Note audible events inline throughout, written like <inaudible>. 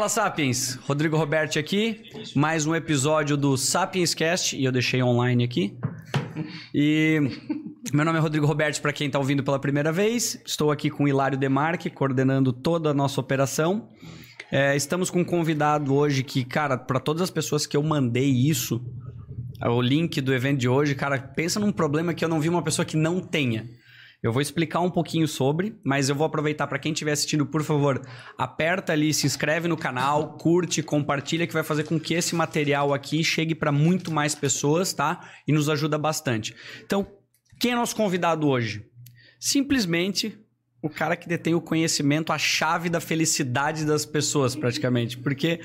Fala Sapiens, Rodrigo Roberti aqui, mais um episódio do Sapiens Cast e eu deixei online aqui. E meu nome é Rodrigo Roberti para quem está ouvindo pela primeira vez. Estou aqui com Hilário Demarque, coordenando toda a nossa operação. É, estamos com um convidado hoje que, cara, para todas as pessoas que eu mandei isso, o link do evento de hoje, cara, pensa num problema que eu não vi uma pessoa que não tenha. Eu vou explicar um pouquinho sobre, mas eu vou aproveitar para quem estiver assistindo, por favor, aperta ali, se inscreve no canal, curte, compartilha, que vai fazer com que esse material aqui chegue para muito mais pessoas, tá? E nos ajuda bastante. Então, quem é nosso convidado hoje? Simplesmente o cara que detém o conhecimento, a chave da felicidade das pessoas, praticamente. Porque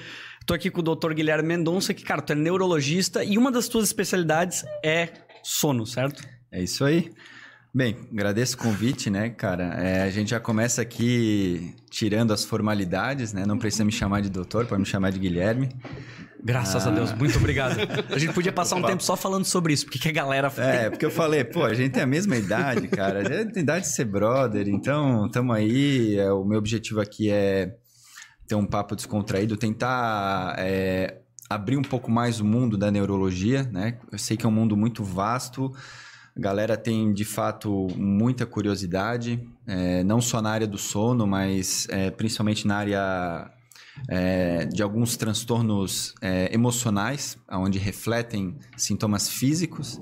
tô aqui com o Dr. Guilherme Mendonça, que, cara, tu é neurologista e uma das tuas especialidades é sono, certo? É isso aí. Bem, agradeço o convite, né, cara? É, a gente já começa aqui tirando as formalidades, né? Não precisa me chamar de doutor, pode me chamar de Guilherme. Graças ah. a Deus, muito obrigado. A gente podia passar um tempo só falando sobre isso, porque que a galera... É, porque eu falei, pô, a gente tem a mesma idade, cara. A gente tem idade de ser brother, então tamo aí. É, o meu objetivo aqui é ter um papo descontraído, tentar... É, abrir um pouco mais o mundo da neurologia, né? Eu sei que é um mundo muito vasto, a galera tem, de fato, muita curiosidade, é, não só na área do sono, mas é, principalmente na área é, de alguns transtornos é, emocionais, onde refletem sintomas físicos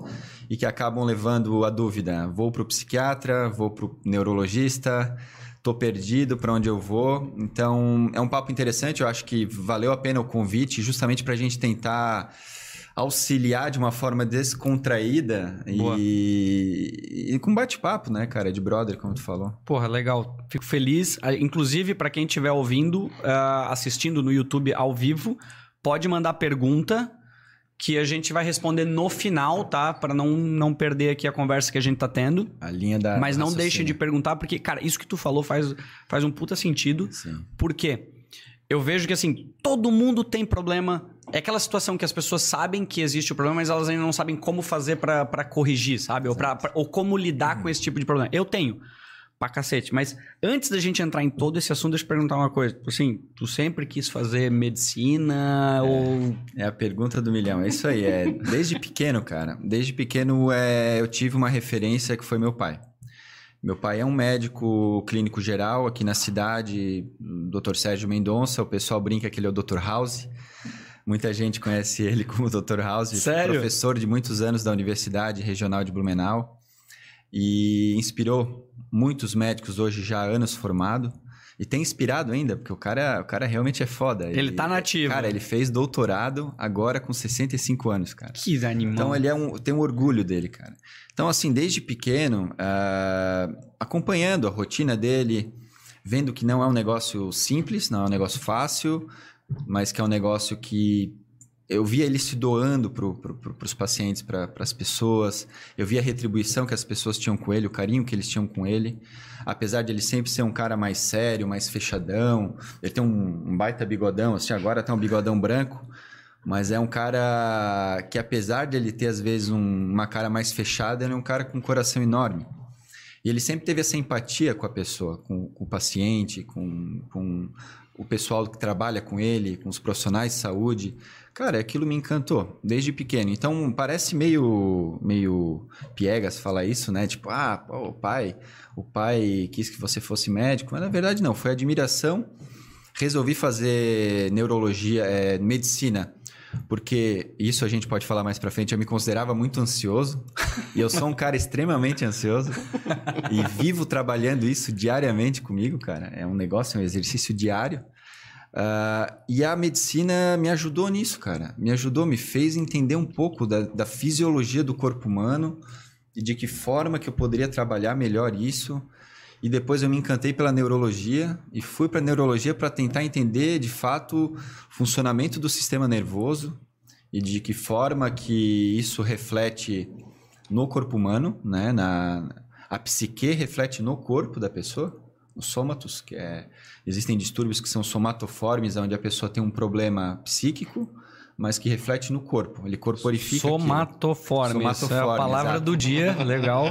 e que acabam levando a dúvida: vou para o psiquiatra, vou para o neurologista, estou perdido para onde eu vou. Então, é um papo interessante. Eu acho que valeu a pena o convite, justamente para a gente tentar auxiliar de uma forma descontraída e, e, com bate-papo, né, cara? De brother, como tu falou. Porra, legal. Fico feliz. Ah, inclusive, para quem estiver ouvindo, uh, assistindo no YouTube ao vivo, pode mandar pergunta que a gente vai responder no final, tá? Para não, não perder aqui a conversa que a gente tá tendo. A linha da. Mas não deixe de perguntar, porque, cara, isso que tu falou faz, faz um puta sentido. Sim. Por quê? Eu vejo que, assim, todo mundo tem problema é aquela situação que as pessoas sabem que existe o problema, mas elas ainda não sabem como fazer para corrigir, sabe? Ou, pra, pra, ou como lidar uhum. com esse tipo de problema. Eu tenho, pra cacete. Mas antes da gente entrar em todo esse assunto, deixa eu perguntar uma coisa. Assim, tu sempre quis fazer medicina é, ou... É a pergunta do milhão. É isso aí. É, desde pequeno, cara. Desde pequeno é, eu tive uma referência que foi meu pai. Meu pai é um médico clínico geral aqui na cidade, Dr. Sérgio Mendonça. O pessoal brinca que ele é o Dr. House. Muita gente conhece ele como <laughs> Dr. House, <laughs> Sério? professor de muitos anos da Universidade Regional de Blumenau e inspirou muitos médicos hoje já anos formado. E tem inspirado ainda, porque o cara, o cara realmente é foda. Ele, ele tá nativo. Cara, ele fez doutorado agora com 65 anos, cara. Que animal. Então ele é um, tem um orgulho dele, cara. Então, assim, desde pequeno, uh, acompanhando a rotina dele, vendo que não é um negócio simples, não é um negócio fácil, mas que é um negócio que eu via ele se doando para pro, os pacientes, para as pessoas. Eu via a retribuição que as pessoas tinham com ele, o carinho que eles tinham com ele. Apesar de ele sempre ser um cara mais sério, mais fechadão. Ele tem um, um baita bigodão, assim, agora tem um bigodão branco. Mas é um cara que, apesar de ele ter, às vezes, um, uma cara mais fechada, ele é um cara com um coração enorme. E ele sempre teve essa empatia com a pessoa, com, com o paciente, com, com o pessoal que trabalha com ele, com os profissionais de saúde. Cara, aquilo me encantou desde pequeno. Então parece meio meio piegas falar isso, né? Tipo, ah, pô, o pai, o pai quis que você fosse médico, mas na verdade não, foi admiração. Resolvi fazer neurologia, é, medicina porque isso a gente pode falar mais para frente. Eu me considerava muito ansioso e eu sou um cara extremamente ansioso e vivo trabalhando isso diariamente comigo, cara. É um negócio, é um exercício diário. Uh, e a medicina me ajudou nisso, cara. Me ajudou, me fez entender um pouco da, da fisiologia do corpo humano e de que forma que eu poderia trabalhar melhor isso. E depois eu me encantei pela neurologia e fui para neurologia para tentar entender de fato o funcionamento do sistema nervoso e de que forma que isso reflete no corpo humano, né? Na, a psique reflete no corpo da pessoa, os sômatos, que é, existem distúrbios que são somatoformes, onde a pessoa tem um problema psíquico, mas que reflete no corpo. Ele corporifica Somatoforme. Somatoforme. é a palavra exato. do dia. Legal.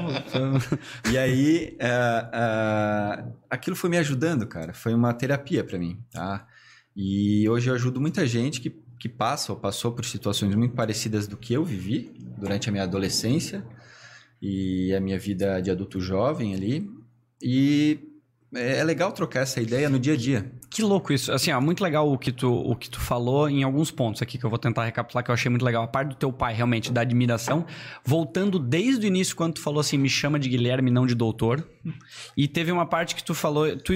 <laughs> e aí, uh, uh, aquilo foi me ajudando, cara. Foi uma terapia para mim, tá? E hoje eu ajudo muita gente que, que passa ou passou por situações muito parecidas do que eu vivi durante a minha adolescência e a minha vida de adulto jovem ali. E é, é legal trocar essa ideia no dia a dia. Que louco isso. Assim, ó, muito legal o que, tu, o que tu falou em alguns pontos aqui que eu vou tentar recapitular que eu achei muito legal. A parte do teu pai, realmente, da admiração. Voltando desde o início, quando tu falou assim, me chama de Guilherme, não de doutor. E teve uma parte que tu falou, tu,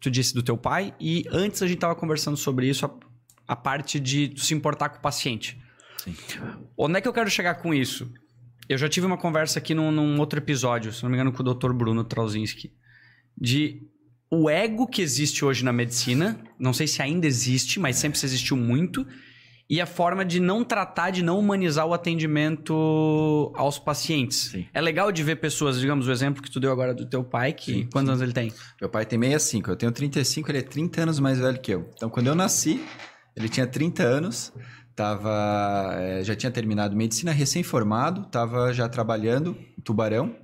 tu disse do teu pai, e antes a gente tava conversando sobre isso, a, a parte de tu se importar com o paciente. Sim. Onde é que eu quero chegar com isso? Eu já tive uma conversa aqui num, num outro episódio, se não me engano, com o Dr. Bruno Trauzinski, de o ego que existe hoje na medicina, não sei se ainda existe, mas sempre se existiu muito, e a forma de não tratar, de não humanizar o atendimento aos pacientes. Sim. É legal de ver pessoas, digamos, o exemplo que tu deu agora do teu pai, que sim, quantos sim. anos ele tem? Meu pai tem 65, eu tenho 35, ele é 30 anos mais velho que eu. Então, quando eu nasci, ele tinha 30 anos, tava, é, já tinha terminado medicina, recém-formado, estava já trabalhando em Tubarão,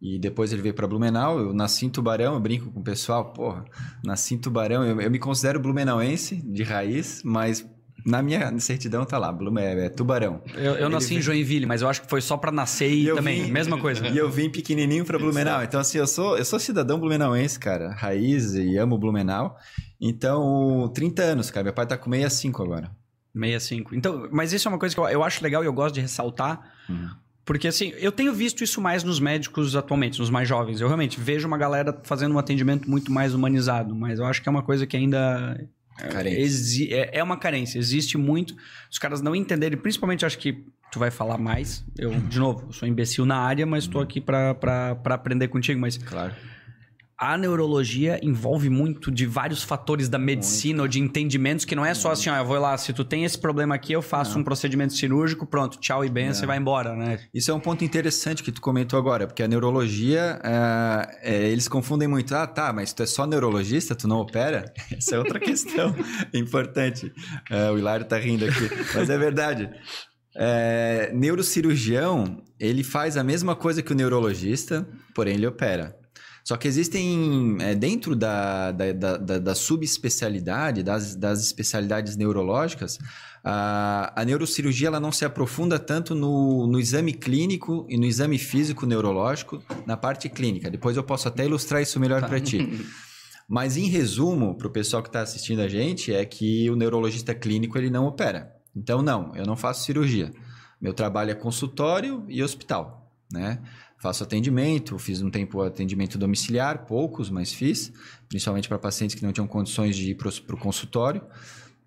e depois ele veio para Blumenau. Eu nasci em Tubarão, eu brinco com o pessoal, porra, nasci em Tubarão. Eu, eu me considero blumenauense de raiz, mas na minha certidão tá lá, Blume, é, é Tubarão. Eu, eu nasci em Joinville, mas eu acho que foi só para nascer e, e também, vim, mesma coisa. E eu vim pequenininho para Blumenau. Então, assim, eu sou, eu sou cidadão blumenauense, cara. Raiz e amo Blumenau. Então, 30 anos, cara. Meu pai tá com 65 agora. 65. Então, mas isso é uma coisa que eu, eu acho legal e eu gosto de ressaltar. Uhum. Porque, assim, eu tenho visto isso mais nos médicos atualmente, nos mais jovens. Eu realmente vejo uma galera fazendo um atendimento muito mais humanizado, mas eu acho que é uma coisa que ainda. É, é, é uma carência, existe muito. Os caras não entenderem, principalmente acho que tu vai falar mais. Eu, de novo, sou imbecil na área, mas estou aqui para aprender contigo. Mas claro a neurologia envolve muito de vários fatores da medicina muito. ou de entendimentos que não é só assim, ó, eu vou lá, se tu tem esse problema aqui, eu faço não. um procedimento cirúrgico, pronto, tchau e bem, você vai embora, né? Isso é um ponto interessante que tu comentou agora, porque a neurologia, é, é, eles confundem muito. Ah, tá, mas tu é só neurologista, tu não opera? <laughs> Essa é outra questão <laughs> importante. É, o Hilário tá rindo aqui, mas é verdade. Neurocirurgião, ele faz a mesma coisa que o neurologista, porém ele opera. Só que existem, é, dentro da, da, da, da subespecialidade, das, das especialidades neurológicas, a, a neurocirurgia ela não se aprofunda tanto no, no exame clínico e no exame físico neurológico, na parte clínica. Depois eu posso até ilustrar isso melhor tá. para ti. <laughs> Mas, em resumo, para o pessoal que está assistindo a gente, é que o neurologista clínico ele não opera. Então, não, eu não faço cirurgia. Meu trabalho é consultório e hospital, né? Faço atendimento, fiz um tempo atendimento domiciliar, poucos, mas fiz, principalmente para pacientes que não tinham condições de ir para o consultório,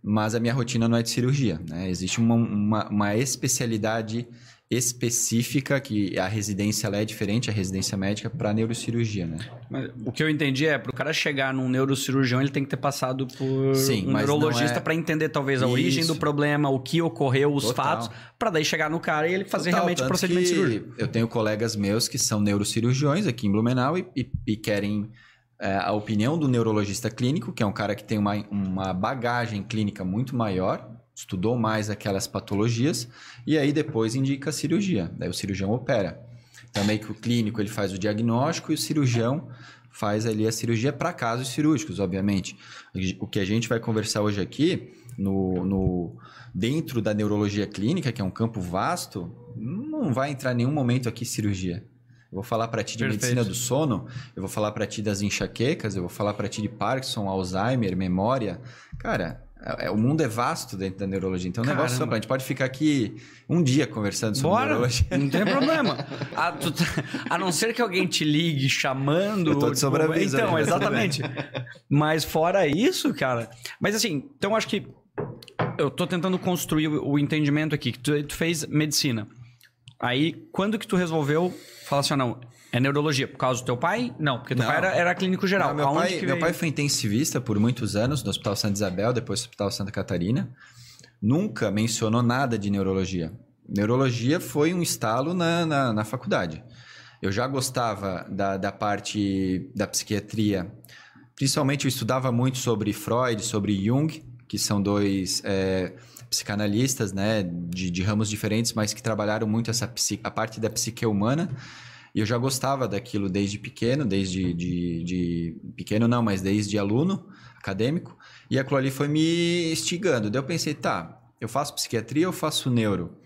mas a minha rotina não é de cirurgia, né? Existe uma, uma, uma especialidade específica, que a residência é diferente, a residência médica, para neurocirurgia, né? Mas, o que eu entendi é, para o cara chegar num neurocirurgião, ele tem que ter passado por Sim, um neurologista é... para entender talvez a Isso. origem do problema, o que ocorreu, os Total. fatos, para daí chegar no cara e ele fazer Total, realmente o procedimento cirúrgico. Eu tenho colegas meus que são neurocirurgiões aqui em Blumenau e, e, e querem é, a opinião do neurologista clínico, que é um cara que tem uma, uma bagagem clínica muito maior, estudou mais aquelas patologias e aí depois indica a cirurgia. Daí o cirurgião opera. Também que o clínico ele faz o diagnóstico e o cirurgião faz ali a cirurgia para casos cirúrgicos, obviamente. O que a gente vai conversar hoje aqui no, no dentro da neurologia clínica, que é um campo vasto, não vai entrar em nenhum momento aqui cirurgia. Eu vou falar para ti de Perfeito. medicina do sono, eu vou falar para ti das enxaquecas, eu vou falar para ti de Parkinson, Alzheimer, memória. Cara, o mundo é vasto dentro da neurologia, então é um Caramba. negócio só A gente pode ficar aqui um dia conversando sobre Bora, neurologia. Não tem problema. A, <laughs> tu, tá, a, não ser que alguém te ligue chamando. Eu tô de tipo, Então, exatamente. <laughs> Mas fora isso, cara. Mas assim, então acho que eu tô tentando construir o, o entendimento aqui. Que tu, tu, fez medicina. Aí, quando que tu resolveu falar assim, ah, não, é neurologia por causa do teu pai? Não, porque teu não. pai era, era, clínico geral. Não, meu, pai, meu pai foi intensivista por muitos anos no Hospital Santa Isabel, depois no Hospital Santa Catarina. Nunca mencionou nada de neurologia. Neurologia foi um estalo na, na, na faculdade. Eu já gostava da, da parte da psiquiatria. Principalmente eu estudava muito sobre Freud, sobre Jung, que são dois é, psicanalistas né, de, de ramos diferentes, mas que trabalharam muito essa a parte da psique humana. E eu já gostava daquilo desde pequeno, desde de, de pequeno não, mas desde aluno acadêmico. E aquilo ali foi me instigando. Daí eu pensei, tá, eu faço psiquiatria ou faço neuro?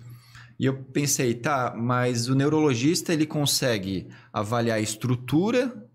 E eu pensei, tá, mas o neurologista ele consegue avaliar a estrutura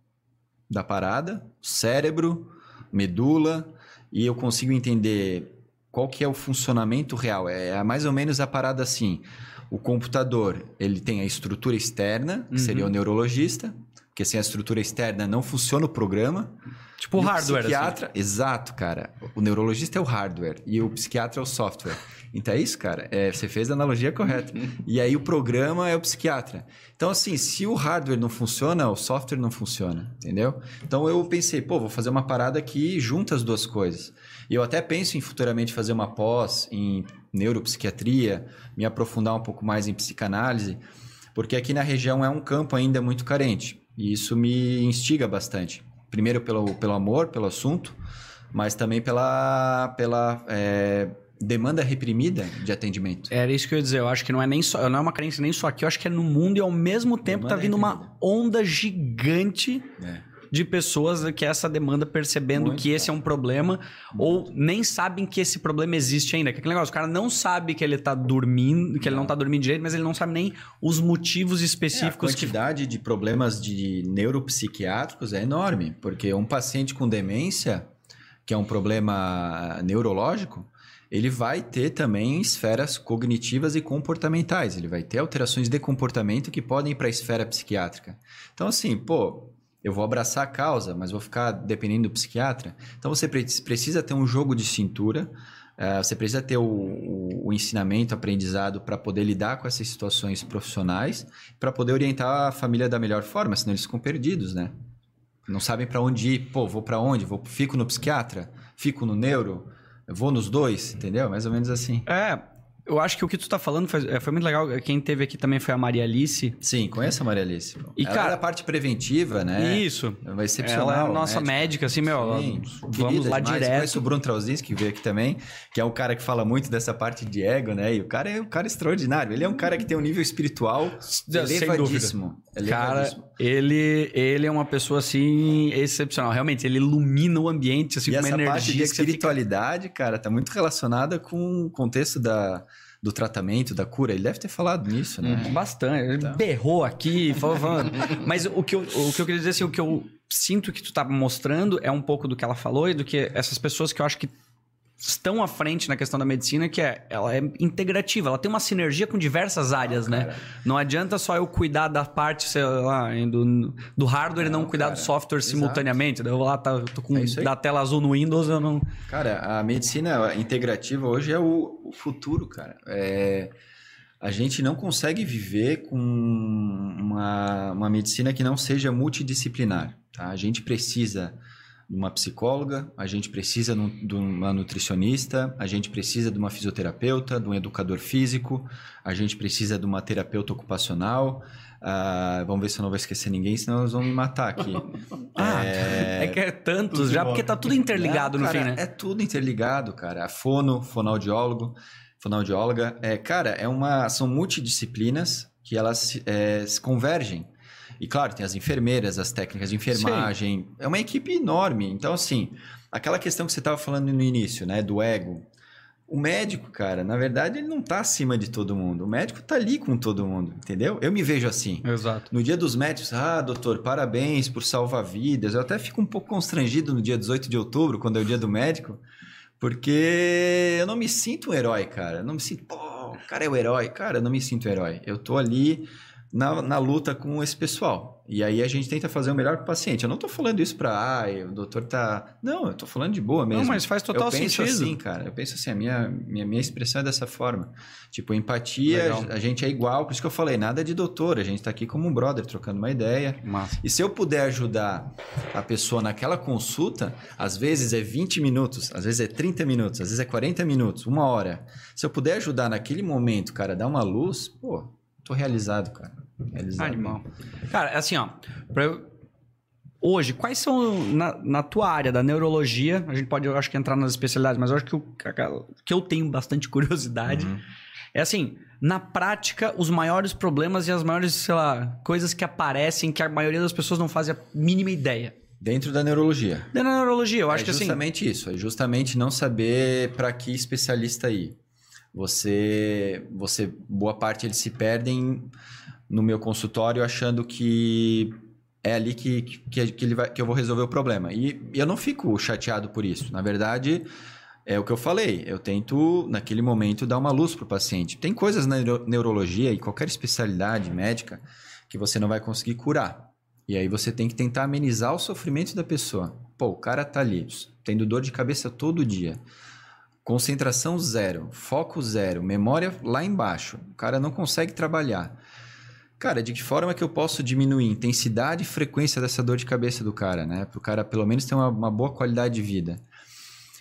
da parada, cérebro, medula, e eu consigo entender qual que é o funcionamento real. É mais ou menos a parada assim. O computador, ele tem a estrutura externa, que uhum. seria o neurologista, porque sem a estrutura externa não funciona o programa. Tipo o hardware. O assim. psiquiatra, assim. exato, cara. O neurologista é o hardware e o psiquiatra é o software. Então é isso, cara. É, você fez a analogia correta. e aí o programa é o psiquiatra. Então, assim, se o hardware não funciona, o software não funciona, entendeu? Então eu pensei, pô, vou fazer uma parada que junta as duas coisas. E eu até penso em futuramente fazer uma pós em neuropsiquiatria, me aprofundar um pouco mais em psicanálise, porque aqui na região é um campo ainda muito carente. E isso me instiga bastante. Primeiro pelo, pelo amor, pelo assunto, mas também pela, pela é, demanda reprimida de atendimento. Era isso que eu ia dizer. Eu acho que não é nem só, não é uma carência nem só aqui, eu acho que é no mundo e ao mesmo tempo demanda tá vindo reprimida. uma onda gigante. É de pessoas que essa demanda percebendo Muito que esse é um problema Muito. ou nem sabem que esse problema existe ainda. Que aquele negócio, o cara não sabe que ele tá dormindo, que ele não tá dormindo direito, mas ele não sabe nem os motivos específicos. É, a quantidade que... de problemas de neuropsiquiátricos é enorme, porque um paciente com demência, que é um problema neurológico, ele vai ter também esferas cognitivas e comportamentais. Ele vai ter alterações de comportamento que podem ir para a esfera psiquiátrica. Então, assim, pô, eu vou abraçar a causa, mas vou ficar dependendo do psiquiatra. Então você precisa ter um jogo de cintura, uh, você precisa ter o, o, o ensinamento, aprendizado para poder lidar com essas situações profissionais, para poder orientar a família da melhor forma, senão eles ficam perdidos, né? Não sabem para onde ir. Pô, vou para onde? Vou, fico no psiquiatra? Fico no neuro? vou nos dois, entendeu? Mais ou menos assim. É, eu acho que o que tu tá falando foi, é, foi, muito legal. Quem teve aqui também foi a Maria Alice. Sim, conhece a Maria Alice. E, ela cara, é a parte preventiva, né? Isso. Vai ser Ela é a nossa médica, médica assim, meu. Sim, vamos lá demais. direto. Conheço o Bruno Trauzinski, que veio aqui também, que é um cara que fala muito dessa parte de ego, né? E o cara é um cara extraordinário. Ele é um cara que tem um nível espiritual elevadíssimo. Cara, ele, ele é uma pessoa, assim, excepcional. Realmente, ele ilumina o ambiente, assim, e com uma energia. Parte de espiritualidade, fica... cara, tá muito relacionada com o contexto da do tratamento, da cura. Ele deve ter falado nisso, né? Hum, bastante. Ele tá. berrou aqui, falando. Mas o que, eu, o que eu queria dizer, assim, o que eu sinto que tu tá mostrando é um pouco do que ela falou e do que essas pessoas que eu acho que estão à frente na questão da medicina, que é ela é integrativa, ela tem uma sinergia com diversas áreas, ah, né? Não adianta só eu cuidar da parte, sei lá, do, do hardware não, e não cuidar cara, do software exato. simultaneamente. Eu vou lá, tá, tô com é da tela azul no Windows, eu não. Cara, a medicina integrativa hoje é o, o futuro, cara. É, a gente não consegue viver com uma, uma medicina que não seja multidisciplinar. Tá? A gente precisa uma psicóloga, a gente precisa de uma nutricionista, a gente precisa de uma fisioterapeuta, de um educador físico, a gente precisa de uma terapeuta ocupacional. Uh, vamos ver se eu não vou esquecer ninguém, senão eles vão me matar aqui. <laughs> ah, é... é que é tantos já, porque tá tudo interligado no cara, fim, né? É tudo interligado, cara. A fono, fonoaudiólogo, fonoaudióloga. É, cara, é uma, são multidisciplinas que elas é, se convergem. E claro, tem as enfermeiras, as técnicas de enfermagem. Sim. É uma equipe enorme. Então, assim, aquela questão que você estava falando no início, né? Do ego. O médico, cara, na verdade, ele não está acima de todo mundo. O médico está ali com todo mundo, entendeu? Eu me vejo assim. Exato. No dia dos médicos, ah, doutor, parabéns por salvar vidas. Eu até fico um pouco constrangido no dia 18 de outubro, quando é o dia do médico, porque eu não me sinto um herói, cara. Eu não me sinto, pô, o cara é o herói. Cara, eu não me sinto herói. Eu tô ali na, na luta com esse pessoal. E aí a gente tenta fazer o melhor para o paciente. Eu não estou falando isso para, ah, o doutor tá. Não, eu estou falando de boa mesmo. Não, mas faz total eu penso sentido. assim, cara. Eu penso assim, a minha, minha, minha expressão é dessa forma. Tipo, empatia, Legal. a gente é igual. Por isso que eu falei, nada de doutor. A gente está aqui como um brother, trocando uma ideia. Massa. E se eu puder ajudar a pessoa naquela consulta, às vezes é 20 minutos, às vezes é 30 minutos, às vezes é 40 minutos, uma hora. Se eu puder ajudar naquele momento, cara, dar uma luz, pô, tô realizado, cara. Realizado. Animal. Cara, assim, ó. Eu... Hoje, quais são, na, na, tua área da neurologia, a gente pode, eu acho que, entrar nas especialidades, mas eu acho que o que eu tenho bastante <laughs> curiosidade uhum. É assim, na prática, os maiores problemas e as maiores, sei lá, coisas que aparecem que a maioria das pessoas não fazem a mínima ideia. Dentro da neurologia. Dentro da neurologia, eu acho é que assim. justamente isso. É justamente não saber para que especialista ir. Você, você, boa parte eles se perdem no meu consultório achando que é ali que, que, que, ele vai, que eu vou resolver o problema. E, e eu não fico chateado por isso. Na verdade, é o que eu falei. Eu tento, naquele momento, dar uma luz para o paciente. Tem coisas na neuro neurologia e qualquer especialidade médica que você não vai conseguir curar. E aí você tem que tentar amenizar o sofrimento da pessoa. Pô, o cara tá ali, tendo dor de cabeça todo dia. Concentração zero, foco zero, memória lá embaixo. O cara não consegue trabalhar. Cara, de que forma que eu posso diminuir a intensidade e frequência dessa dor de cabeça do cara, né? Para o cara pelo menos ter uma, uma, boa qualidade de vida.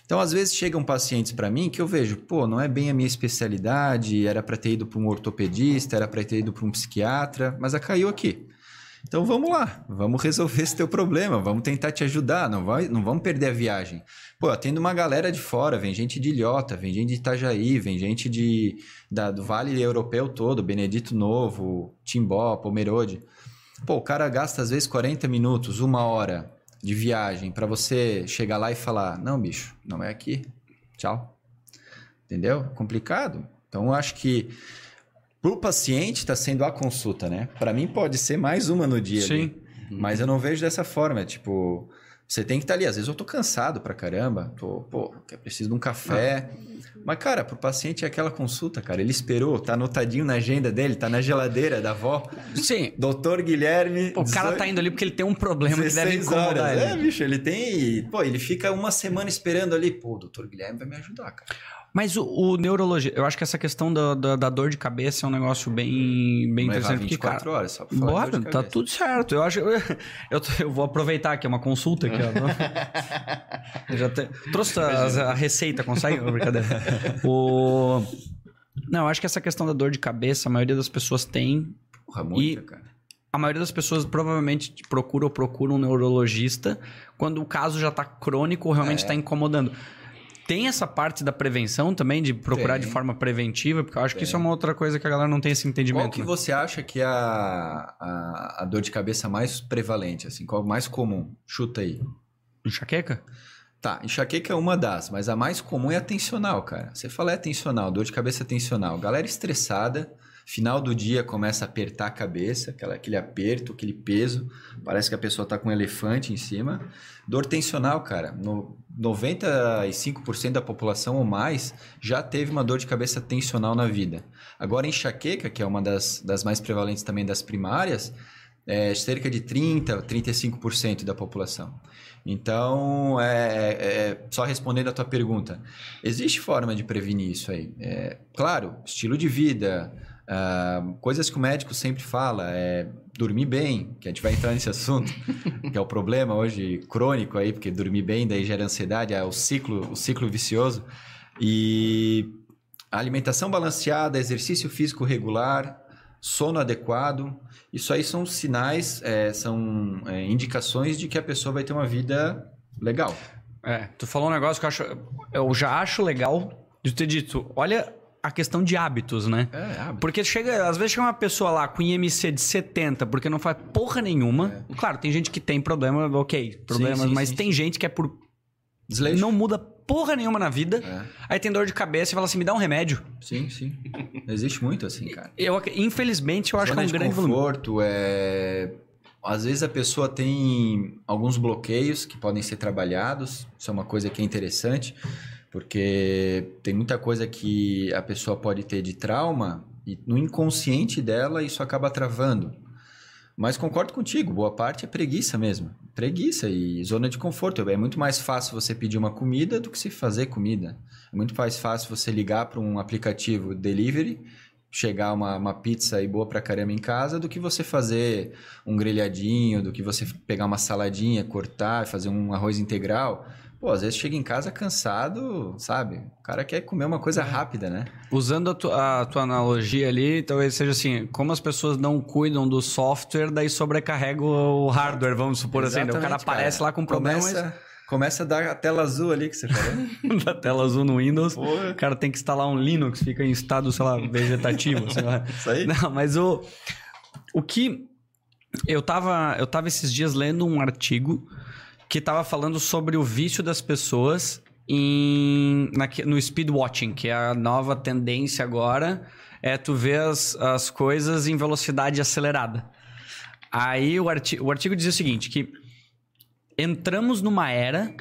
Então, às vezes chegam pacientes para mim que eu vejo, pô, não é bem a minha especialidade, era para ter ido para um ortopedista, era para ter ido para um psiquiatra, mas a caiu aqui. Então vamos lá, vamos resolver esse teu problema, vamos tentar te ajudar, não, vai, não vamos perder a viagem. Pô, atendo uma galera de fora, vem gente de Ilhota, vem gente de Itajaí, vem gente de, da, do Vale Europeu todo, Benedito Novo, Timbó, Pomerode. Pô, o cara gasta às vezes 40 minutos, uma hora de viagem para você chegar lá e falar: não, bicho, não é aqui, tchau. Entendeu? Complicado. Então eu acho que Pro paciente está sendo a consulta, né? Para mim pode ser mais uma no dia. Sim. Ali, mas eu não vejo dessa forma. Tipo, você tem que estar tá ali. Às vezes eu tô cansado pra caramba. Tô, pô, preciso de um café. Ah. Mas, cara, pro paciente é aquela consulta, cara. Ele esperou, tá anotadinho na agenda dele, tá na geladeira da avó. Sim. Doutor Guilherme. Pô, o cara tá indo ali porque ele tem um problema que deve incomodar horas. ele. É, bicho, ele tem. Pô, ele fica uma semana esperando ali. Pô, o doutor Guilherme vai me ajudar, cara. Mas o, o neurologia, eu acho que essa questão da, da, da, dor de cabeça é um negócio bem, bem interessante. 24 porque, cara, horas, só pra Bora, tá tudo certo. Eu acho. Eu, <laughs> eu, eu vou aproveitar aqui, é uma consulta aqui, ó. <laughs> já te, trouxe a, a, receita, consegue? Brincadeira. <laughs> O. Não, eu acho que essa questão da dor de cabeça, a maioria das pessoas tem. Porra, muita, e cara. A maioria das pessoas provavelmente procura ou procura um neurologista quando o caso já tá crônico ou realmente está é. incomodando. Tem essa parte da prevenção também, de procurar tem. de forma preventiva, porque eu acho tem. que isso é uma outra coisa que a galera não tem esse entendimento. Qual que né? você acha que é a, a, a, dor de cabeça mais prevalente, assim? Qual mais comum? Chuta aí. Enxaqueca? Tá, enxaqueca é uma das, mas a mais comum é a tensional, cara. Você fala é tensional, dor de cabeça tensional. Galera estressada, Final do dia começa a apertar a cabeça, aquela, aquele aperto, aquele peso. Parece que a pessoa está com um elefante em cima. Dor tensional, cara. No 95% da população ou mais já teve uma dor de cabeça tensional na vida. Agora, enxaqueca, que é uma das, das mais prevalentes também das primárias, é cerca de 30%, 35% da população. Então, é, é, é, só respondendo a tua pergunta, existe forma de prevenir isso aí? É, claro, estilo de vida, Uh, coisas que o médico sempre fala é dormir bem, que a gente vai entrar nesse assunto, <laughs> que é o problema hoje crônico aí, porque dormir bem daí gera ansiedade, é o ciclo, o ciclo vicioso. E alimentação balanceada, exercício físico regular, sono adequado, isso aí são sinais, é, são é, indicações de que a pessoa vai ter uma vida legal. É, tu falou um negócio que eu, acho, eu já acho legal de ter dito, olha a questão de hábitos, né? É, hábitos. Porque chega, às vezes chega uma pessoa lá com IMC de 70, porque não faz porra nenhuma. É. Claro, tem gente que tem problema, ok, problemas, sim, sim, mas sim, tem gente que é por. Desleixo. Não muda porra nenhuma na vida. É. Aí tem dor de cabeça e fala assim: me dá um remédio. Sim, sim. Existe muito assim, cara. Eu, infelizmente, eu Zona acho que é um de grande conforto, volume. é. Às vezes a pessoa tem alguns bloqueios que podem ser trabalhados, isso é uma coisa que é interessante. Porque tem muita coisa que a pessoa pode ter de trauma e no inconsciente dela isso acaba travando. Mas concordo contigo, boa parte é preguiça mesmo. Preguiça e zona de conforto. É muito mais fácil você pedir uma comida do que se fazer comida. É muito mais fácil você ligar para um aplicativo delivery, chegar uma, uma pizza aí boa pra caramba em casa, do que você fazer um grelhadinho, do que você pegar uma saladinha, cortar, fazer um arroz integral. Pô, às vezes chega em casa cansado, sabe? O cara quer comer uma coisa rápida, né? Usando a, tu, a tua analogia ali, talvez seja assim, como as pessoas não cuidam do software, daí sobrecarrega o hardware, vamos supor Exatamente, assim. Né? O cara aparece cara. lá com problemas. Começa, Começa a dar a tela azul ali que você falou. <laughs> da tela azul no Windows. Porra. O cara tem que instalar um Linux, fica em estado, sei lá, vegetativo. sei lá. <laughs> Isso aí? Não, mas o, o que. Eu tava, eu tava esses dias lendo um artigo que tava falando sobre o vício das pessoas em, na, no speedwatching, que é a nova tendência agora. É tu ver as, as coisas em velocidade acelerada. Aí o, arti o artigo dizia o seguinte: que entramos numa era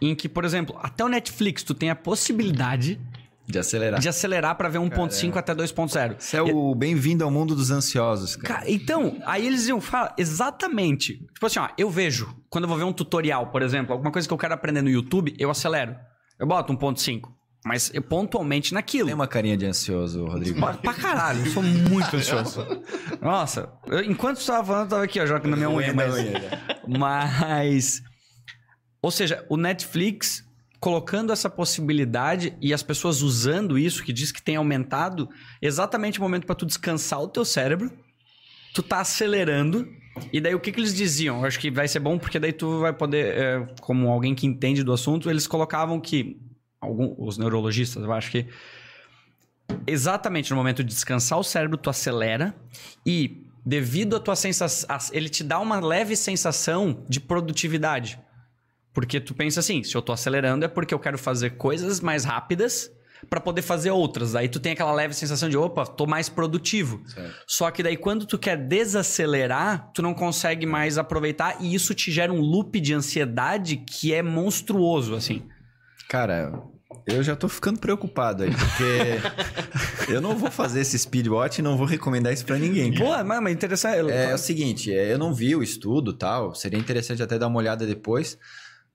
em que, por exemplo, até o Netflix tu tem a possibilidade De acelerar. de acelerar para ver 1.5 até 2.0. Isso é o bem-vindo ao mundo dos ansiosos, cara. Cara, então, aí eles iam falar exatamente. Tipo assim, ó, eu vejo, quando eu vou ver um tutorial, por exemplo, alguma coisa que eu quero aprender no YouTube, eu acelero. Eu boto 1.5. Mas eu pontualmente naquilo. Tem uma carinha de ansioso, Rodrigo. Pra, pra caralho, eu sou muito ansioso. Nossa, eu- enquanto você tava falando, eu tava aqui, ó, jogando na minha unha, mas. Mas. Ou seja, o Netflix colocando essa possibilidade e as pessoas usando isso, que diz que tem aumentado, exatamente o momento para tu descansar o teu cérebro, tu tá acelerando. E daí o que, que eles diziam? Eu acho que vai ser bom porque daí tu vai poder, é, como alguém que entende do assunto, eles colocavam que algum, os neurologistas, eu acho que exatamente no momento de descansar o cérebro, tu acelera e devido à tua sensação, ele te dá uma leve sensação de produtividade. Porque tu pensa assim, se eu tô acelerando é porque eu quero fazer coisas mais rápidas para poder fazer outras. Aí tu tem aquela leve sensação de, opa, tô mais produtivo. Certo. Só que daí quando tu quer desacelerar, tu não consegue mais aproveitar e isso te gera um loop de ansiedade que é monstruoso, assim. Cara, eu já tô ficando preocupado aí, porque <laughs> eu não vou fazer esse speedwatch e não vou recomendar isso pra ninguém. Boa, mas mas interessante. É, é o seguinte, é, eu não vi o estudo tal, seria interessante até dar uma olhada depois,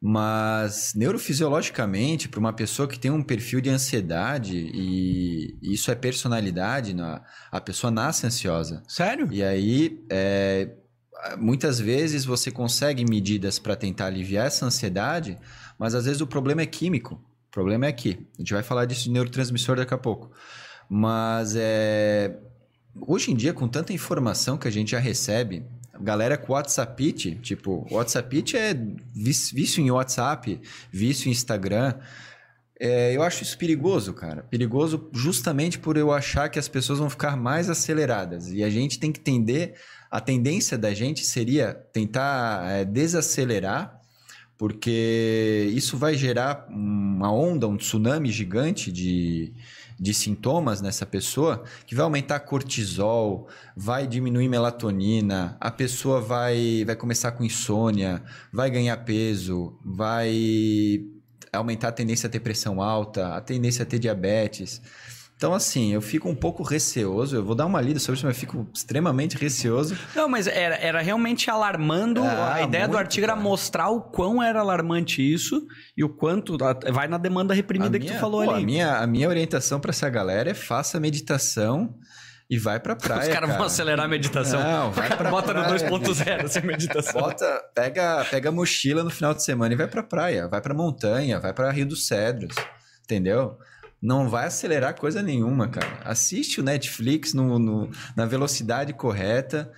mas neurofisiologicamente, para uma pessoa que tem um perfil de ansiedade e isso é personalidade, na- a pessoa nasce ansiosa. Sério? E aí, é, muitas vezes você consegue medidas para tentar aliviar essa ansiedade, mas às vezes o problema é químico. O problema é aqui. A gente vai falar disso de neurotransmissor daqui a pouco. Mas é, hoje em dia, com tanta informação que a gente já recebe, galera com WhatsApp, tipo, WhatsApp é vício em WhatsApp, vício em Instagram. É, eu acho isso perigoso, cara. Perigoso justamente por eu achar que as pessoas vão ficar mais aceleradas. E a gente tem que entender. A tendência da gente seria tentar é, desacelerar, porque isso vai gerar uma onda, um tsunami gigante de, de sintomas nessa pessoa, que vai aumentar cortisol, vai diminuir melatonina, a pessoa vai, vai começar com insônia, vai ganhar peso, vai aumentar a tendência a ter pressão alta, a tendência a ter diabetes. Então, assim, eu fico um pouco receoso. Eu vou dar uma lida sobre isso, mas eu fico extremamente receoso. Não, mas era, era realmente alarmando. Ah, a ideia do muito, artigo era cara. mostrar o quão era alarmante isso e o quanto. Vai na demanda reprimida A que minha- tu falou pô, ali. A minha, a minha orientação para essa galera é faça meditação e vai pra praia. <laughs> Os caras vão cara. acelerar a meditação. Não, vai pra Bota no praia. 2.0 sem meditação. Bota, pega, pega a mochila no final de semana e vai pra praia, vai pra montanha, vai pra Rio dos Cedros, entendeu? Não vai acelerar coisa nenhuma, cara. Assiste o Netflix no, no- na velocidade correta.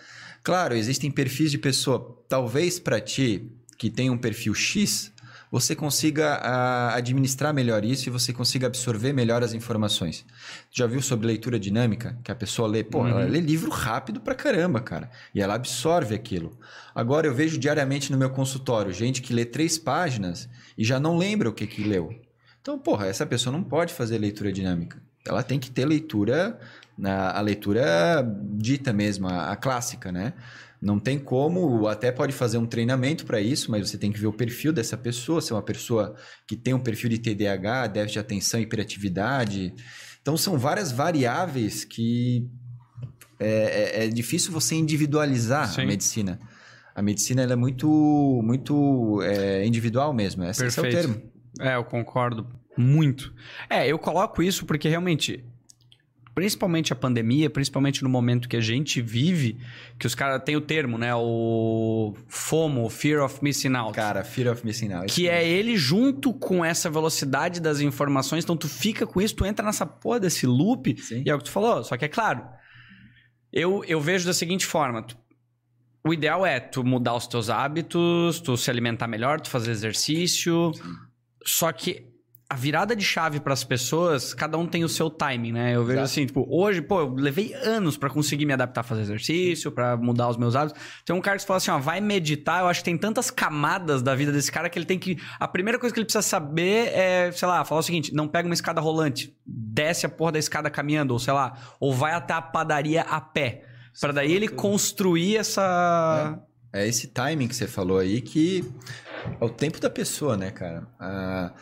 Claro, existem perfis de pessoa. Talvez pra ti, que tem um perfil X, você consiga ah, administrar melhor isso e você consiga absorver melhor as informações. Já viu sobre leitura dinâmica? Que a pessoa lê, pô, ela lê livro rápido pra caramba, cara. E ela absorve aquilo. Agora eu vejo diariamente no meu consultório gente que lê três páginas e já não lembra o que que leu. Então, porra, essa pessoa não pode fazer leitura dinâmica. Ela tem que ter leitura, na- a leitura dita mesmo, a, a clássica, né? Não tem como, até pode fazer um treinamento para isso, mas você tem que ver o perfil dessa pessoa, se é uma pessoa que tem um perfil de TDAH, déficit de atenção, hiperatividade. Então são várias variáveis que é, é- é difícil você individualizar Sim. a medicina. A medicina ela é muito, muito é, individual mesmo. Esse, esse é o termo. É, eu concordo muito. É, eu coloco isso porque realmente, principalmente a pandemia, principalmente no momento que a gente vive, que os caras têm o termo, né? O FOMO, Fear of Missing Out. Cara, Fear of Missing Out. Que é ele junto com essa velocidade das informações, então tu fica com isso, tu entra nessa porra desse loop, Sim. e é o que tu falou, só que é claro, eu, eu vejo da seguinte forma, tu- o ideal é tu mudar os teus hábitos, tu se alimentar melhor, tu fazer exercício. Sim. Só que a virada de chave para as pessoas, cada um tem o seu timing, né? Eu vejo Exato. assim, tipo, hoje, pô, eu levei anos para conseguir me adaptar a fazer exercício, para mudar os meus hábitos. Tem um cara que fala assim, ó, vai meditar. Eu acho que tem tantas camadas da vida desse cara que ele tem que. A primeira coisa que ele precisa saber é, sei lá, falar o seguinte: não pega uma escada rolante, desce a porra da escada caminhando, ou sei lá, ou vai até a padaria a pé. para daí ele construir essa. É. é. esse timing que você falou aí que é o tempo da pessoa, né, cara? Ah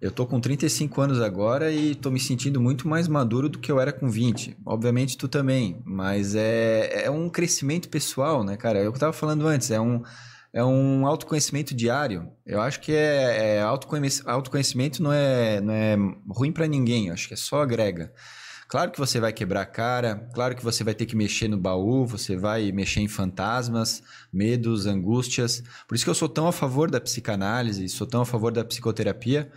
eu tô com 35 anos agora e tô me sentindo muito mais maduro do que eu era com 20. Obviamente tu também, mas é, é um crescimento pessoal, né, cara? É eu tava falando antes, é um, é um autoconhecimento diário. Eu acho que é, é autoconhecimento não é, não é ruim para ninguém, eu acho que é só agrega. Claro que você vai quebrar a cara, claro que você vai ter que mexer no baú, você vai mexer em fantasmas, medos, angústias. Por isso que eu sou tão a favor da psicanálise, sou tão a favor da psicoterapia,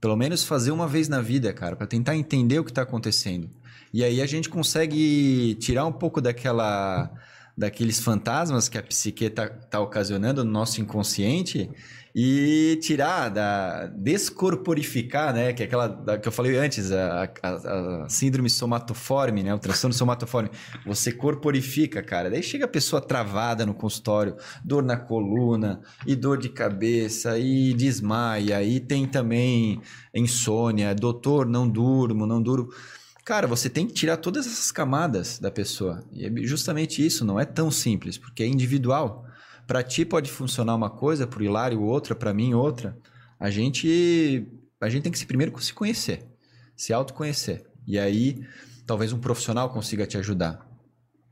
pelo menos fazer uma vez na vida, cara, para tentar entender o que está acontecendo. E aí a gente consegue tirar um pouco daquela daqueles fantasmas que a psique está tá ocasionando no nosso inconsciente e tirar da descorporificar, né, que é aquela da, que eu falei antes, a, a, a, síndrome somatoforme, né, o transtorno somatoforme. Você corporifica, cara. Daí chega a pessoa travada no consultório, dor na coluna e dor de cabeça e desmaia e tem também insônia, doutor, não durmo, não durmo. Cara, você tem que tirar todas essas camadas da pessoa. E é justamente isso, não é tão simples, porque é individual. Para ti pode funcionar uma coisa, para o Hilário outra, para mim outra. A gente a gente tem que se primeiro se conhecer, se autoconhecer. E aí talvez um profissional consiga te ajudar.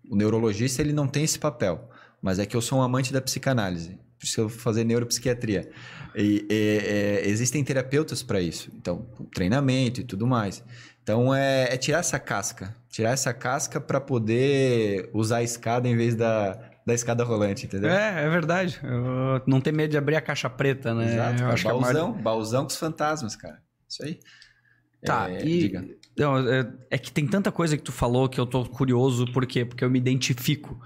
O neurologista ele não tem esse papel, mas é que eu sou um amante da psicanálise. Preciso fazer neuropsiquiatria. E, e, e existem terapeutas para isso. Então, treinamento e tudo mais. Então, é, é tirar essa casca. Tirar essa casca para poder usar a escada em vez da, da escada rolante, entendeu? É, é verdade. Eu não ter medo de abrir a caixa preta, né? Exato, acho baúzão, que baúzão com os fantasmas, cara. Isso aí. Tá, é, e... Diga. Não, é, é, que tem tanta coisa que tu falou que eu tô curioso, por quê? Porque eu me identifico.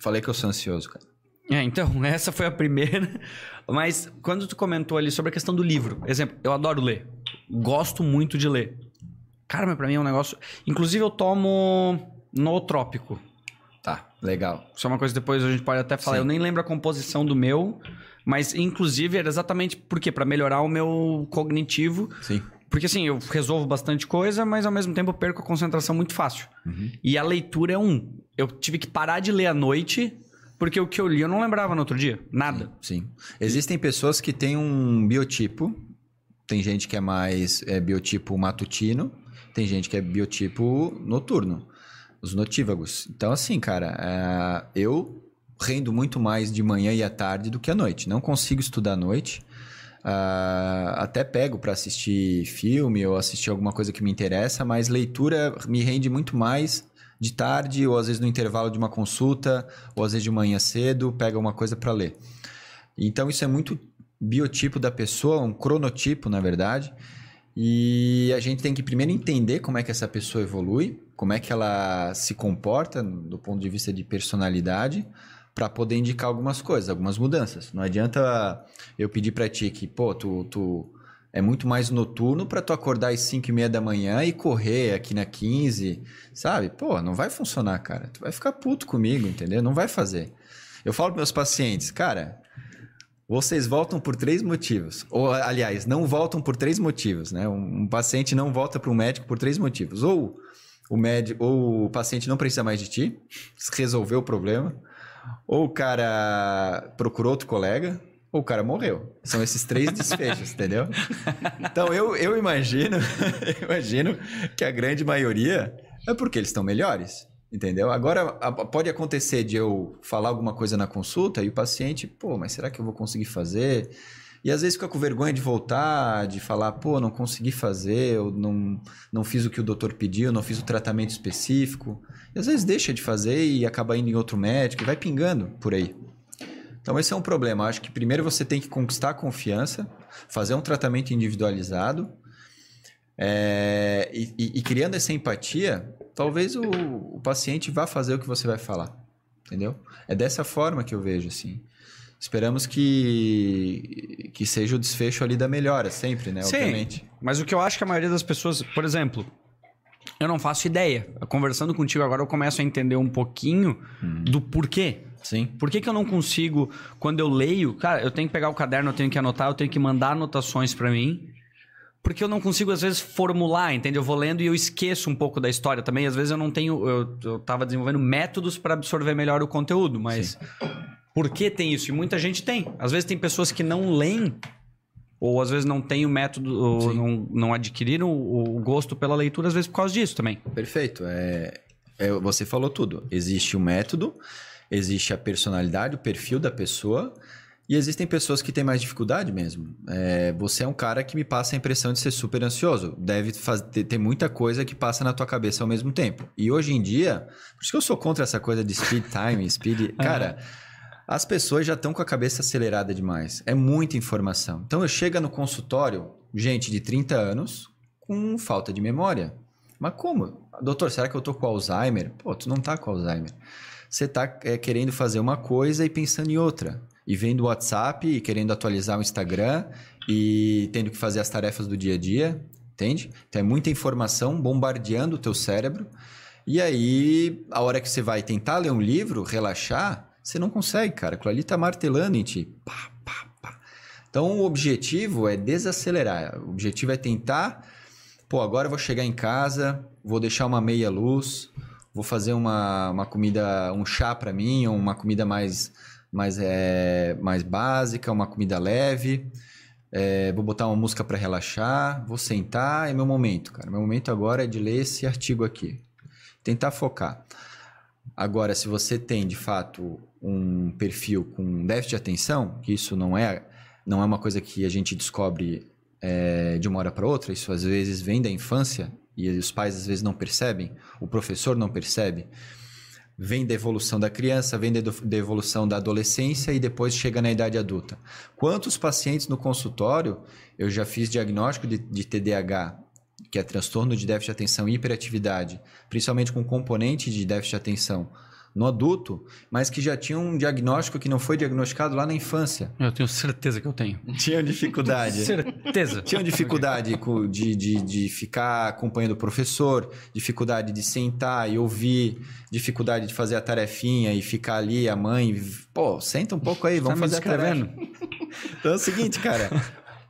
Falei que eu sou ansioso, cara. É, então, <laughs> essa foi a primeira. Mas quando tu comentou ali sobre a questão do livro, exemplo, eu adoro ler. Gosto muito de ler. Cara, mas pra mim é um negócio. Inclusive, eu tomo nootrópico. Legal. Isso é uma coisa depois a gente pode até falar. Sim. Eu nem lembro a composição do meu, mas inclusive era exatamente por quê? Para melhorar o meu cognitivo. Sim. Porque assim, eu resolvo bastante coisa, mas ao mesmo tempo eu perco a concentração muito fácil. Uhum. E a leitura é um. Eu tive que parar de ler à noite, porque o que eu li eu não lembrava no outro dia. Nada. Sim. sim. Existem pessoas que têm um biotipo. Tem gente que é mais é, biotipo matutino, tem gente que é biotipo noturno os notívagos. Então, assim, cara, é, eu rendo muito mais de manhã e à tarde do que à noite. Não consigo estudar à noite. Uh, até pego para assistir filme ou assistir alguma coisa que me interessa, mas leitura me rende muito mais de tarde, ou às vezes no intervalo de uma consulta, ou às vezes de manhã cedo, pega uma coisa para ler. Então isso é muito biotipo da pessoa, um cronotipo, na verdade. E a gente tem que primeiro entender como é que essa pessoa evolui, como é que ela se comporta do ponto de vista de personalidade, para poder indicar algumas coisas, algumas mudanças. Não adianta eu pedir para ti que, pô, tu, tu é muito mais noturno para tu acordar às 5 e meia da manhã e correr aqui na 15, sabe? Pô, não vai funcionar, cara. Tu vai ficar puto comigo, entendeu? Não vai fazer. Eu falo para meus pacientes, cara, vocês voltam por três motivos. Ou, aliás, não voltam por três motivos, né? Um, um paciente não volta para um médico por três motivos. Ou o médico, ou o paciente não precisa mais de ti, resolveu o problema. Ou o cara procurou outro colega, ou o cara morreu. São esses três <laughs> desfechos, entendeu? Então eu, eu imagino, <laughs> eu imagino que a grande maioria é porque eles estão melhores. Entendeu? Agora, pode acontecer de eu falar alguma coisa na consulta e o paciente, pô, mas será que eu vou conseguir fazer? E às vezes fica com vergonha de voltar, de falar, pô, não consegui fazer, eu não, não fiz o que o doutor pediu, não fiz o tratamento específico. E às vezes deixa de fazer e acaba indo em outro médico e vai pingando por aí. Então esse é um problema. acho que primeiro você tem que conquistar a confiança, fazer um tratamento individualizado é, e, e, criando essa empatia, talvez o, o paciente vá fazer o que você vai falar. entendeu? É dessa forma que eu vejo, assim. Esperamos que, que seja o desfecho ali da melhora, sempre, né? Sim, Obviamente. mas o que eu acho que a maioria das pessoas, por exemplo, eu não faço ideia. Conversando contigo agora, eu começo a entender um pouquinho do porquê. Sim. Por que, que eu não consigo, quando eu leio, cara, eu tenho que pegar o caderno, eu tenho que anotar, eu tenho que mandar anotações pra mim. Porque eu não consigo, às vezes, formular, entende? Eu vou lendo e eu esqueço um pouco da história também. Às vezes eu não tenho. Eu, eu tava desenvolvendo métodos para absorver melhor o conteúdo, mas. Por que tem isso? E muita gente tem. Às vezes tem pessoas que não leem, ou às vezes não têm o método, ou Sim. não, não adquiriram o, o gosto pela leitura, às vezes por causa disso também. Perfeito. É, é, você falou tudo. Existe o método, existe a personalidade, o perfil da pessoa, e existem pessoas que têm mais dificuldade mesmo. É, você é um cara que me passa a impressão de ser super ansioso. Deve faz- ter, ter muita coisa que passa na tua cabeça ao mesmo tempo. E hoje em dia, por isso que eu sou contra essa coisa de speed time, speed. Cara. As pessoas já estão com a cabeça acelerada demais. É muita informação. Então eu chego no consultório, gente de 30 anos, com falta de memória. Mas como? Doutor, será que eu tô com Alzheimer? Pô, tu não tá com Alzheimer. Você tá é, querendo fazer uma coisa e pensando em outra. E vendo o WhatsApp e querendo atualizar o Instagram e tendo que fazer as tarefas do dia a dia, entende? Então é muita informação bombardeando o teu cérebro. E aí, a hora que você vai tentar ler um livro, relaxar, você não consegue, cara. Aquilo ali tá martelando em ti. Pá, pá, pá. Então, o objetivo é desacelerar. O objetivo é tentar. Pô, agora eu vou chegar em casa, vou deixar uma meia luz, vou fazer uma, uma comida, um chá para mim, ou uma comida mais, mais, é, mais básica, uma comida leve. É, vou botar uma música para relaxar, vou sentar, é meu momento, cara. Meu momento agora é de ler esse artigo aqui. Tentar focar. Agora, se você tem de fato um perfil com déficit de atenção, que isso não é, não é uma coisa que a gente descobre é, de uma hora para outra, isso às vezes vem da infância e os pais às vezes não percebem, o professor não percebe, vem da evolução da criança, vem da evolução da adolescência e depois chega na idade adulta. Quantos pacientes no consultório eu já fiz diagnóstico de, de TDAH, que é transtorno de déficit de atenção e hiperatividade, principalmente com componente de déficit de atenção no adulto, mas que já tinham um diagnóstico que não foi diagnosticado lá na infância. Eu tenho certeza que eu tenho. Tinham dificuldade. <laughs> Certeza. Tinham dificuldade de, de, de ficar acompanhando o professor, dificuldade de sentar e ouvir, dificuldade de fazer a tarefinha e ficar ali, a mãe. Pô, senta um pouco aí, vamos Tá fazer a tarefa. <laughs> Então é o seguinte, cara.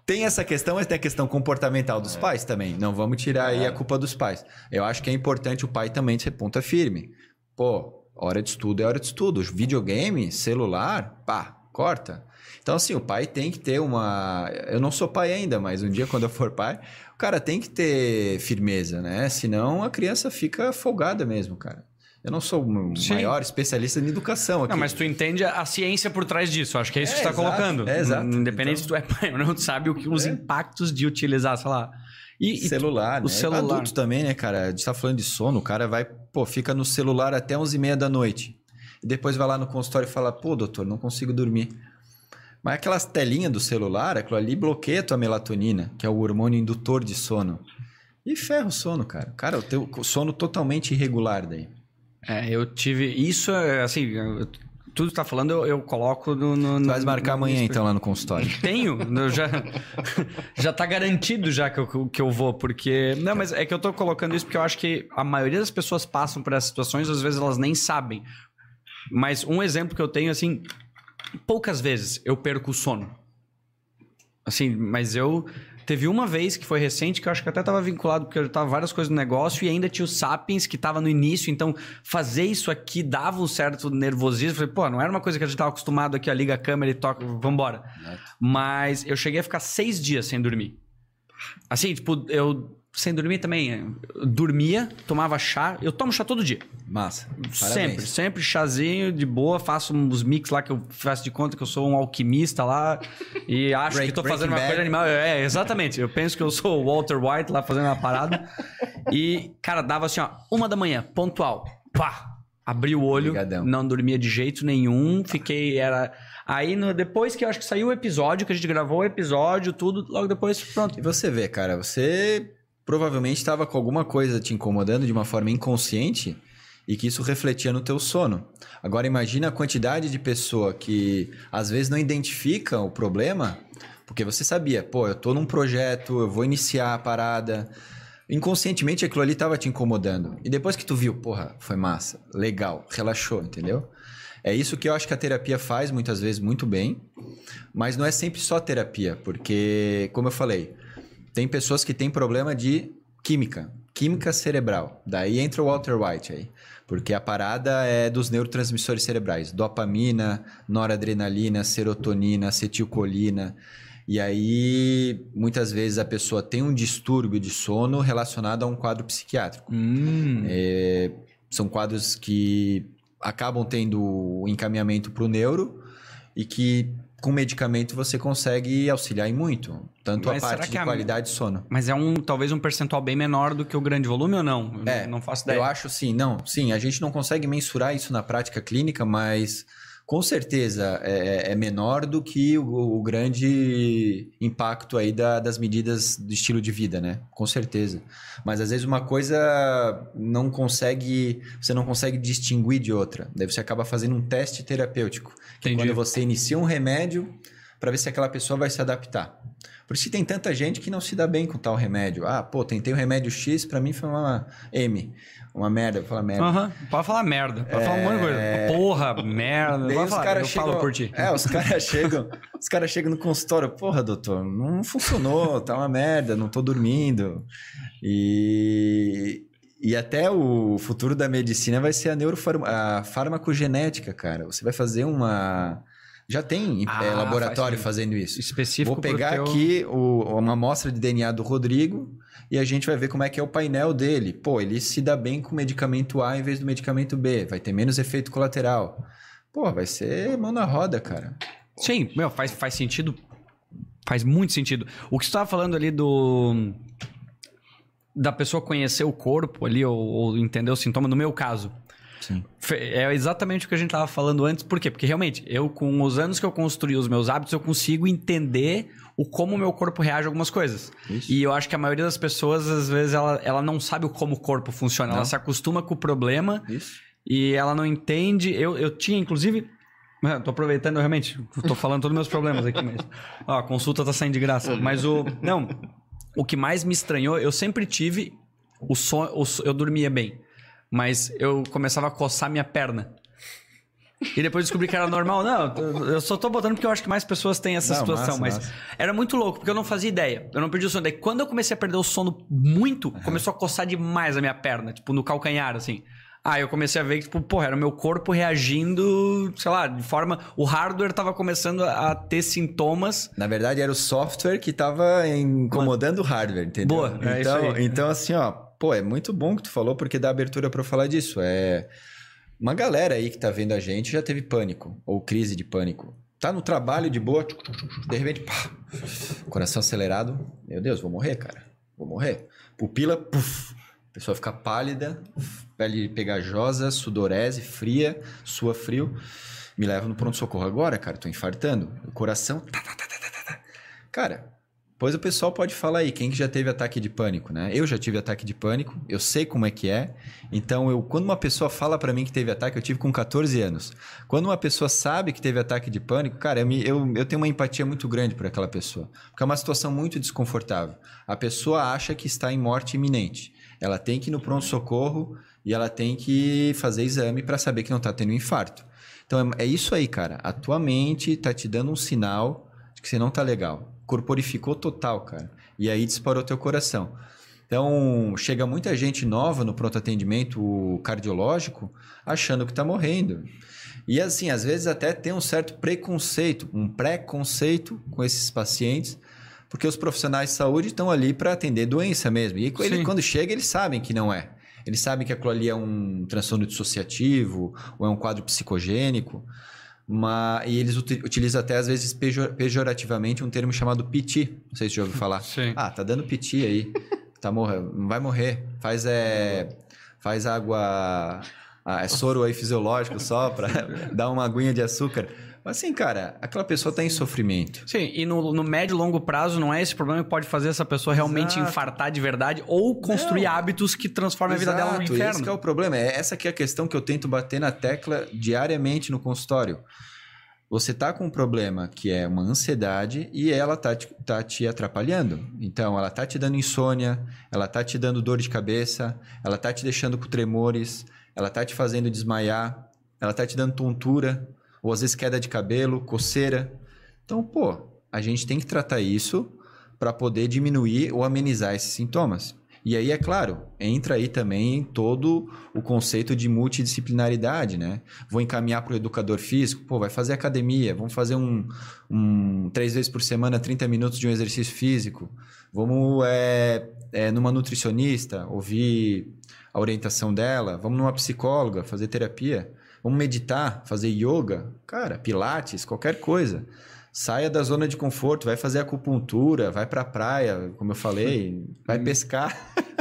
Tem essa questão, mas tem a questão comportamental dos pais também. Não vamos tirar aí a culpa dos pais. Eu acho que é importante o pai também ser ponta firme. Pô, hora de estudo é hora de estudo. Videogame, celular, pá, corta. Então, assim, o pai tem que ter uma. Eu não sou pai ainda, mas um dia, quando eu for pai, o cara tem que ter firmeza, né? Senão a criança fica folgada mesmo, cara. Eu não sou o Sim. maior especialista em educação aqui. Não, mas tu entende a ciência por trás disso. Acho que é isso que É, tu tá exato, colocando. é, exato. Independente Então- se tu é pai ou não, tu sabe o que, os É. impactos de utilizar, sei lá. E, e tu- celular, o né? celular. Adulto também, né, cara? A gente tá falando de sono, o cara vai, pô, fica no celular até 11h30 da noite. E depois vai lá no consultório e fala, pô, doutor, não consigo dormir. Mas aquelas telinhas do celular, aquilo ali bloqueia a tua melatonina, que é o hormônio indutor de sono. E ferra o sono, cara. Cara, o teu sono totalmente irregular daí. É, eu tive. Isso, é, assim, eu- tudo que tá falando eu, eu coloco no. no Tu vais marcar no- amanhã, então, lá no consultório. Tenho, eu já, <laughs> já tá garantido já que eu, que eu vou, porque... Não, mas é que eu tô colocando isso porque eu acho que a maioria das pessoas passam por essas situações, às vezes elas nem sabem. Mas um exemplo que eu tenho, assim, poucas vezes eu perco o sono. Assim, mas eu... Teve uma vez que foi recente, que eu acho que até tava vinculado, porque eu tava várias coisas no negócio e ainda tinha o Sapiens que tava no início, então fazer isso aqui dava um certo nervosismo. Falei, pô, não era uma coisa que a gente tava acostumado aqui, ó, liga a câmera e toca, vambora. Mas eu cheguei a ficar seis dias sem dormir. Assim, tipo, eu sem dormir também. Eu dormia, tomava chá. Eu tomo chá todo dia. Massa. Sempre, Parabéns. sempre chazinho de boa. Faço uns mix lá que eu faço de conta que eu sou um alquimista lá. E acho Break- que tô fazendo uma Bad. coisa animal. É, exatamente. Eu penso que eu sou o Walter White lá fazendo uma parada. e, cara, dava assim, ó, uma da manhã, pontual. Pá! Abri o olho, Obrigadão. não dormia de jeito nenhum, fiquei, era... Aí, no- depois que eu acho que saiu o episódio, que a gente gravou o episódio, tudo, logo depois, pronto. E você vê, cara, você provavelmente estava com alguma coisa te incomodando de uma forma inconsciente e que isso refletia no teu sono. Agora imagina a quantidade de pessoa que às vezes não identifica o problema, porque você sabia, pô, eu tô num projeto, eu vou iniciar a parada, inconscientemente aquilo ali tava te incomodando. E depois que tu viu, porra, foi massa, legal, relaxou, entendeu? É isso que eu acho que a terapia faz muitas vezes muito bem, mas não é sempre só terapia, porque, como eu falei, tem pessoas que têm problema de química, química cerebral. Daí entra o Walter White aí, porque a parada é dos neurotransmissores cerebrais, dopamina, noradrenalina, serotonina, acetilcolina. E aí, muitas vezes a pessoa tem um distúrbio de sono relacionado a um quadro psiquiátrico. Hum. É, são quadros que acabam tendo encaminhamento para o neuro e que com medicamento você consegue auxiliar em muito. Tanto Mas a parte de a- qualidade de sono. Mas é um talvez um percentual bem menor do que o grande volume ou não? Eu É, não faço ideia. Eu acho sim, não, sim, a gente não consegue mensurar isso na prática clínica, mas com certeza é, é menor do que o, o grande impacto aí da- das medidas do estilo de vida, né? Com certeza. Mas às vezes uma coisa não consegue, você não consegue distinguir de outra. Daí você acaba fazendo um teste terapêutico, que é Entendi. quando você inicia um remédio para ver se aquela pessoa vai se adaptar. Por isso que tem tanta gente que não se dá bem com tal remédio. Ah, pô, tentei o remédio X, pra mim foi uma M. Uma merda, vou falar merda. Aham, Pode falar merda. Pode falar um monte de coisa. Porra, merda. Daí os caras eu chegam, por ti. É, os caras <laughs> chegam, os caras chegam no consultório, porra, doutor, não funcionou, tá uma merda, não tô dormindo. E e até o futuro da medicina vai ser a neurofarma, a farmacogenética, cara. Você vai fazer uma já tem Ah, é, laboratório faz fazendo isso. Específico Vou pegar teu... aqui o- uma amostra de DNA do Rodrigo e a gente vai ver como é que é o painel dele. Pô, ele se dá bem com o medicamento A em vez do medicamento B, vai ter menos efeito colateral. Pô, vai ser mão na roda, cara. Sim, meu, faz, faz sentido. Faz muito sentido. O que você estava falando ali do. Da pessoa conhecer o corpo ali, ou, ou entender o sintoma, no meu caso. Sim. É exatamente o que a gente estava falando antes. Por quê? Porque realmente, eu, com os anos que eu construí os meus hábitos, eu consigo entender o como o meu corpo reage a algumas coisas. Isso. E eu acho que a maioria das pessoas, às vezes, ela, ela não sabe o como o corpo funciona. Ela Não. se acostuma com o problema Isso. e ela não entende. Eu, eu tinha, inclusive. Mano, tô aproveitando realmente. Tô falando todos os meus problemas aqui, mas. Ó, a consulta tá saindo de graça. Mas o. Não. O que mais me estranhou, eu sempre tive. O sonho. O, eu dormia bem. Mas eu começava a coçar minha perna. E depois descobri que era normal. Não, eu só tô botando porque eu acho que mais pessoas têm essa Não, situação. massa, mas massa. era muito louco, porque eu não fazia ideia. Eu não perdi o sono. Daí quando eu comecei a perder o sono muito, começou a coçar demais a minha perna, tipo, no calcanhar, assim. Aí eu comecei a ver que, tipo, porra, era o meu corpo reagindo, sei lá, de forma. O hardware tava começando a ter sintomas. Na verdade, era o software que tava incomodando o hardware, entendeu? Boa, é então, aí. então, assim, ó, pô, é muito bom que tu falou, porque dá abertura eu falar disso. É. Uma galera aí que tá vendo a gente já teve pânico, ou crise de pânico. Tá no trabalho de boa, de repente, pá, coração acelerado. Meu Deus, vou morrer, cara. Vou morrer. Pupila, puf. A pessoa fica pálida, pele pegajosa, sudorese, fria, sua frio. Me leva no pronto-socorro agora, cara. Tô infartando. O coração. tá, tá, tá. Cara, pois o pessoal pode falar aí, quem que já teve ataque de pânico, né? Eu já tive ataque de pânico, eu sei como é que é. Então, eu, quando uma pessoa fala pra mim que teve ataque, eu tive com 14 anos. Quando uma pessoa sabe que teve ataque de pânico, cara, eu, eu, eu tenho uma empatia muito grande por aquela pessoa. Porque é uma situação muito desconfortável. A pessoa acha que está em morte iminente. Ela tem que ir no pronto-socorro e ela tem que fazer exame pra saber que não tá tendo infarto. Então, é, é isso aí, cara. A tua mente tá te dando um sinal de que você não tá legal. Corporificou total, cara. E aí disparou teu coração. Então, chega muita gente nova no pronto atendimento cardiológico achando que tá morrendo. E assim, às vezes até tem um certo preconceito, um preconceito com esses pacientes, porque os profissionais de saúde estão ali para atender doença mesmo. E ele, quando chega, eles sabem que não é. Eles sabem que aquilo ali é um transtorno dissociativo ou é um quadro psicogênico. E eles uti- utilizam até, às vezes, pejor- pejorativamente um termo chamado piti. Não sei se você já ouviu <laughs> falar. Sim. Ah, tá dando piti aí. Tá morrendo. Vai morrer. Faz, é, faz água, ah, é soro aí fisiológico só pra <laughs> dar uma aguinha de açúcar. Mas assim, cara, aquela pessoa tá em sofrimento. Sim, e no, no médio e longo prazo não é esse problema que pode fazer essa pessoa realmente Exato. infartar de verdade ou construir Não. hábitos que transformem a vida dela no Exato, inferno. Esse que é o problema. É essa que é a questão que eu tento bater na tecla diariamente no consultório. Você tá com um problema que é uma ansiedade e ela tá te, tá te atrapalhando. Então, ela tá te dando insônia, ela tá te dando dor de cabeça, ela tá te deixando com tremores, ela tá te fazendo desmaiar, ela tá te dando tontura, ou às vezes queda de cabelo, coceira. Então, pô, a gente tem que tratar isso para poder diminuir ou amenizar esses sintomas. E aí, é claro, entra aí também todo o conceito de multidisciplinaridade, né? Vou encaminhar para o educador físico, pô, vai fazer academia, vamos fazer um, um três vezes por semana, 30 minutos de um exercício físico. Vamos é, é, numa nutricionista, ouvir a orientação dela. Vamos numa psicóloga, fazer terapia. Vamos meditar, fazer yoga, cara, pilates, qualquer coisa. Saia da zona de conforto, vai fazer acupuntura, vai pra praia, como eu falei, <laughs> vai pescar.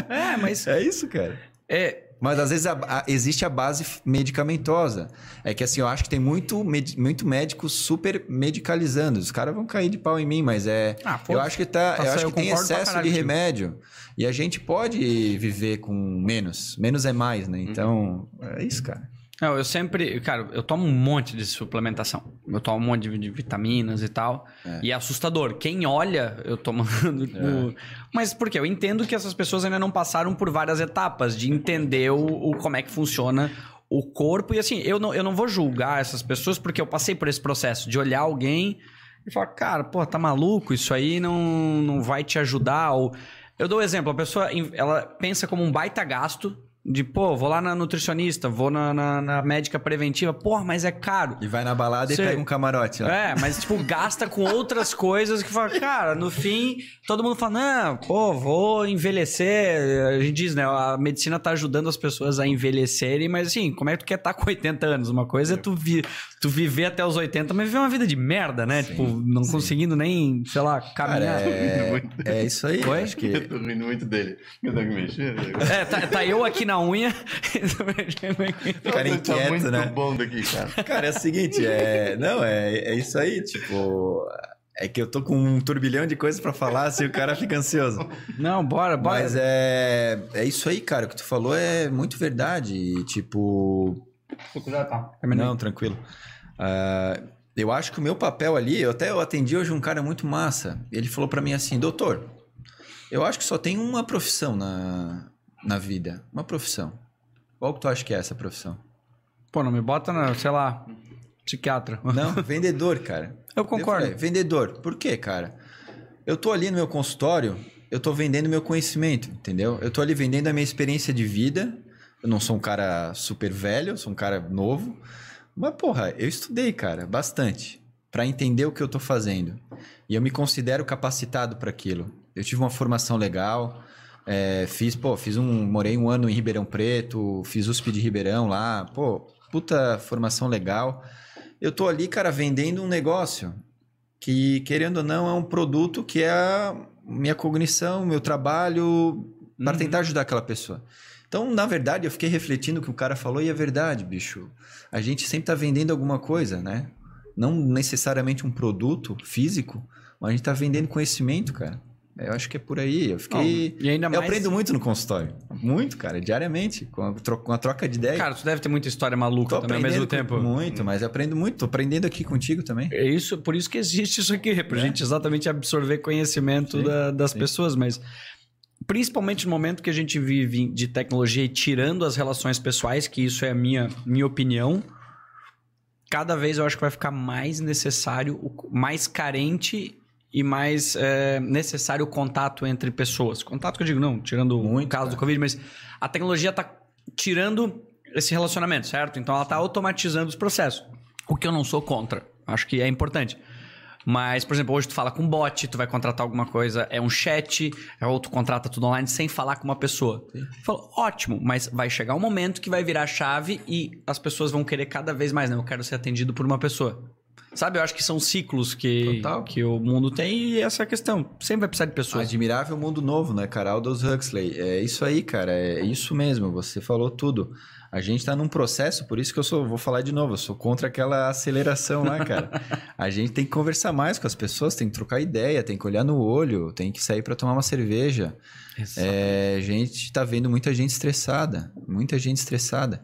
É, mas É isso, cara. é, Mas às vezes a- a- existe a base medicamentosa. É que assim, eu acho que tem muito, med- muito médico super medicalizando. Os caras vão cair de pau em mim, mas é. Ah, eu foda-se. acho que tá. Eu acho que eu tem excesso caralho de remédio. E a gente pode viver com menos. Menos é mais, né? Então, é isso, cara. Não, eu sempre, cara, eu tomo um monte de suplementação. Eu tomo um monte de, de vitaminas e tal. É. E é assustador. Quem olha, eu tomando. tipo, Mas por quê? Eu entendo que essas pessoas ainda não passaram por várias etapas de entender o, o- como é que funciona o corpo. E assim, eu não, eu não vou julgar essas pessoas porque eu passei por esse processo de olhar alguém e falar, cara, pô, tá maluco? Isso aí não, não vai te ajudar. Ou... Eu dou um exemplo, a pessoa ela pensa como um baita gasto. De, pô, vou lá na nutricionista, vou na, na, na médica preventiva. Porra, mas é caro. E vai na balada Sei. e pega um camarote. Ó. É, mas tipo, gasta com outras coisas que fala, cara, no fim, todo mundo fala, não, pô, vou envelhecer. A gente diz, né? A medicina tá ajudando as pessoas a envelhecerem, mas assim, como é que tu quer estar com 80 anos? Uma coisa é tu, vi, tu viver até os 80, mas viver uma vida de merda, né? tipo, não conseguindo nem, sei lá, Cara, caminhar. é, <laughs> é isso aí. Oi? Acho que <laughs> Eu tô rindo muito dele. Eu tenho que mexer. né? É, tá, tá eu aqui na unha. <laughs> Cara tá inquieto, muito né? bom daqui, cara. Cara, é o seguinte, é. Não, é, é isso aí, tipo. É que eu tô com um turbilhão de coisas pra falar, assim, o cara fica ansioso. não, bora, bora. Mas é. É isso aí, cara. O que tu falou é muito verdade. E, tipo. tá. Não, tranquilo. Ah, eu acho que o meu papel ali, eu até eu atendi hoje um cara muito massa. Ele falou pra mim assim, doutor, eu acho que só tem uma profissão na, na vida. Uma profissão. Qual que tu acha que é essa profissão? Pô, não me bota na, sei lá, psiquiatra. Não, <laughs> vendedor, cara. Eu concordo. falei, vendedor. Por quê, cara? Eu tô ali no meu consultório, eu tô vendendo meu conhecimento, entendeu? Eu tô ali vendendo a minha experiência de vida. Eu não sou um cara super velho, eu sou um cara novo. Mas, porra, eu estudei, cara, bastante. Pra entender o que eu tô fazendo. E eu me considero capacitado para aquilo. Eu tive uma formação legal. é, fiz, pô, fiz um. Morei um ano em Ribeirão Preto, fiz USP de Ribeirão lá. Pô, puta formação legal. Eu tô ali, cara, vendendo um negócio que, querendo ou não, é um produto que é a minha cognição, meu trabalho, para Uhum. tentar ajudar aquela pessoa. Então, na verdade, eu fiquei refletindo o que o cara falou e é verdade, bicho. A gente sempre tá vendendo alguma coisa, né? Não necessariamente um produto físico, mas a gente tá vendendo conhecimento, cara. Eu acho que é por aí. Eu fiquei. Não, e ainda Eu mais- aprendo muito no consultório. Muito, cara, diariamente. Com a, tro- com a troca de ideia. Cara, tu deve ter muita história maluca Tô também ao mesmo tempo. Muito, mas eu aprendo muito. Tô aprendendo aqui contigo também. É isso, por isso que existe isso aqui, pra É. gente exatamente absorver conhecimento Sim, da- das sim. pessoas, mas principalmente no momento que a gente vive de tecnologia e tirando as relações pessoais, que isso é a minha, minha opinião, cada vez eu acho que vai ficar mais necessário, o- mais carente e mais é, necessário o contato entre pessoas. Contato que eu digo, não, tirando o Muito, caso do. Covid, mas a tecnologia tá tirando esse relacionamento, certo? Então ela tá automatizando os processos. O que eu não sou contra. Acho que é importante. Mas, por exemplo, hoje tu fala com bot, tu vai contratar alguma coisa, é um chat, é ou tu contrata tudo online sem falar com uma pessoa. Falo, ótimo, mas vai chegar um momento que vai virar chave e as pessoas vão querer cada vez mais, não, eu quero ser atendido por uma pessoa. Sabe, eu acho que são ciclos que, Total. que o mundo tem e essa é a questão. Sempre vai precisar de pessoas. Admirável Mundo Novo, né, cara? Aldous Huxley. É isso aí, cara. É isso mesmo. Você falou tudo. A gente tá num processo, por isso que eu sou, vou falar de novo, eu sou contra aquela aceleração lá, cara. <laughs> a gente tem que conversar mais com as pessoas, tem que trocar ideia, tem que olhar no olho, tem que sair para tomar uma cerveja. É, a gente tá vendo muita gente estressada, muita gente estressada.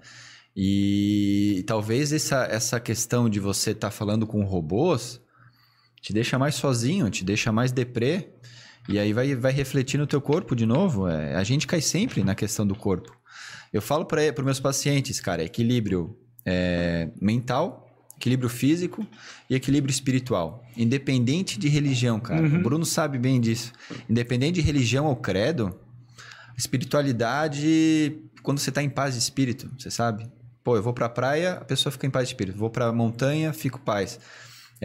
E talvez essa, essa questão de você estar falando com robôs te deixa mais sozinho, te deixa mais deprê. E aí vai, vai refletir no teu corpo de novo. É, a gente cai sempre na questão do corpo. Eu falo para os meus pacientes, cara, equilíbrio é, mental, equilíbrio físico e equilíbrio espiritual. Independente de religião, cara. O Bruno sabe bem disso. Independente de religião ou credo, espiritualidade, quando você está em paz de espírito, você sabe? Pô, eu vou pra praia, a pessoa fica em paz de espírito. Vou pra montanha, fico em paz.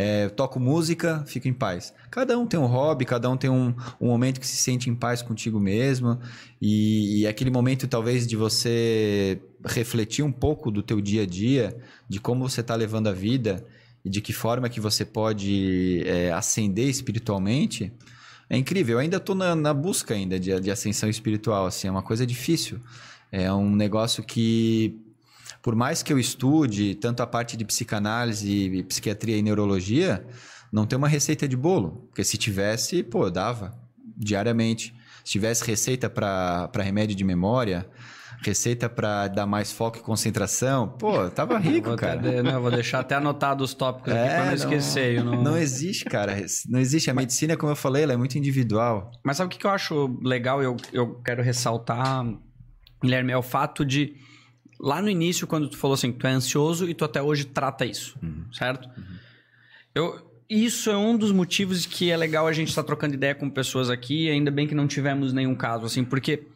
É, toco música, fico em paz. Cada um tem um hobby, cada um tem um, um momento que se sente em paz contigo mesmo. E, e aquele momento, talvez, de você refletir um pouco do teu dia a dia, de como você está levando a vida e de que forma que você pode é, ascender espiritualmente, é incrível. Eu ainda estou na, na busca ainda de, de ascensão espiritual. Assim, é uma coisa difícil. É um negócio que por mais que eu estude tanto a parte de psicanálise, psiquiatria e neurologia, não tem uma receita de bolo. Porque se tivesse, pô, eu dava diariamente. Se tivesse receita para remédio de memória, receita para dar mais foco e concentração, pô, tava <laughs> rico, cara. de- não, vou deixar até anotado os tópicos aqui pra não esquecer. eu não- não existe, cara. Não existe. A medicina, como eu falei, ela é muito individual. Mas sabe o que eu acho legal e eu, eu quero ressaltar, Guilherme, é o fato de. Lá no início, quando tu falou assim, tu é ansioso e tu até hoje trata isso, certo? Eu, isso é um dos motivos que é legal a gente estar trocando ideia com pessoas aqui, ainda bem que não tivemos nenhum caso, assim, porque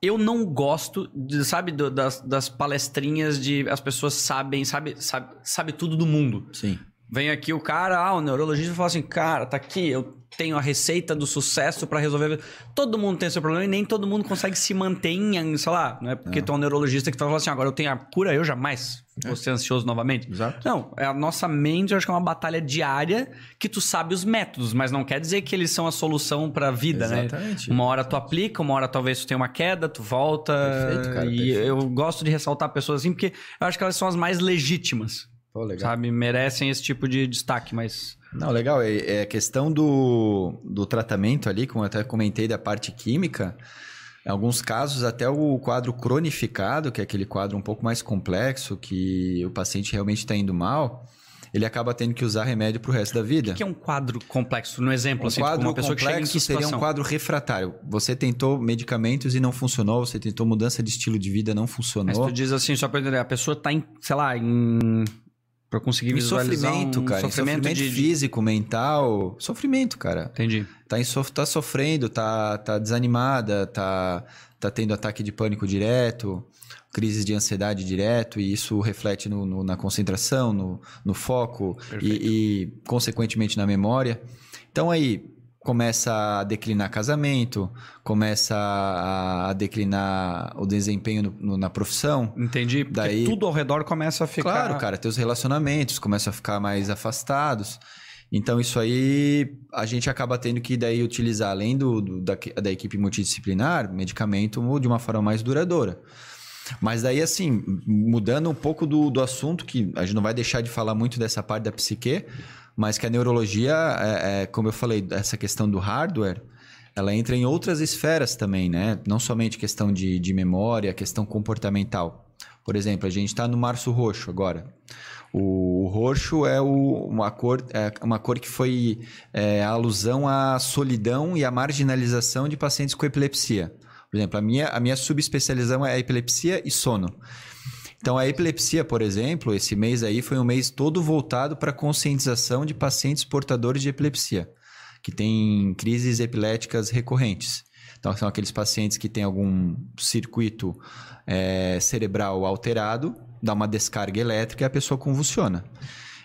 eu não gosto, de, sabe, do- das, das palestrinhas de as pessoas sabem, sabe, sabe, sabe tudo do mundo. Sim. Vem aqui o cara, ah, o neurologista fala assim, cara, tá aqui, eu tenho a receita do sucesso pra resolver. Todo mundo tem seu problema e nem todo mundo consegue se manter em, sei lá, não é porque tu é um neurologista que tu fala assim, agora eu tenho a cura, eu jamais vou ser ansioso novamente. Exato. Não, é a nossa mente, eu acho que é uma batalha diária que tu sabe os métodos, mas não quer dizer que eles são a solução pra vida, Exatamente. né? Uma hora tu aplica, uma hora talvez tu tenha uma queda, tu volta. Perfeito, cara, e perfeito. eu gosto de ressaltar pessoas assim, porque eu acho que elas são as mais legítimas. Pô. Sabe, merecem esse tipo de destaque, mas. Não, legal. É, é a questão do, do tratamento ali, como eu até comentei da parte química. Em alguns casos, até o quadro cronificado, que é aquele quadro um pouco mais complexo, que o paciente realmente está indo mal, ele acaba tendo que usar remédio para o resto da vida. O que é um quadro complexo? No exemplo, Um assim, tipo, quadro uma pessoa que chega em complexo que seria situação? um quadro refratário. Você tentou medicamentos e não funcionou, você tentou mudança de estilo de vida, não Mas funcionou. tu diz assim, só pra entender, a pessoa tá em, sei lá, em. Pra conseguir visualizar sofrimento, um cara. sofrimento, sofrimento de- físico, mental. Sofrimento, cara. Entendi. tá, em sof- tá sofrendo, tá, tá desanimada, tá, tá tendo ataque de pânico direto, crises de ansiedade direto, e isso reflete no, no- na concentração, no, no foco e, e, consequentemente, na memória. Então, aí começa a declinar casamento, começa a, declinar o desempenho no- no- na profissão. Entendi. Porque Daí- tudo ao redor começa a ficar. Claro, cara, teus relacionamentos começam a ficar mais afastados. Então, isso aí a gente acaba tendo que daí utilizar, além do, do- da, da equipe multidisciplinar, medicamento de uma forma mais duradoura. Mas daí, assim, mudando um pouco do, do assunto, que a gente não vai deixar de falar muito dessa parte da psique, mas que a neurologia, é, é, como eu falei, essa questão do hardware, ela entra em outras esferas também, né? Não somente questão de, de memória, questão comportamental. Por exemplo, a gente está no Março Roxo agora. O, o roxo é o- uma, cor, é uma cor que foi é, alusão à solidão e à marginalização de pacientes com epilepsia. Por exemplo, a minha, a minha subespecialização é epilepsia e sono. Então, a epilepsia, por exemplo, esse mês aí foi um mês todo voltado para conscientização de pacientes portadores de epilepsia, que têm crises epiléticas recorrentes. Então, são aqueles pacientes que têm algum circuito eh, cerebral alterado, dá uma descarga elétrica e a pessoa convulsiona.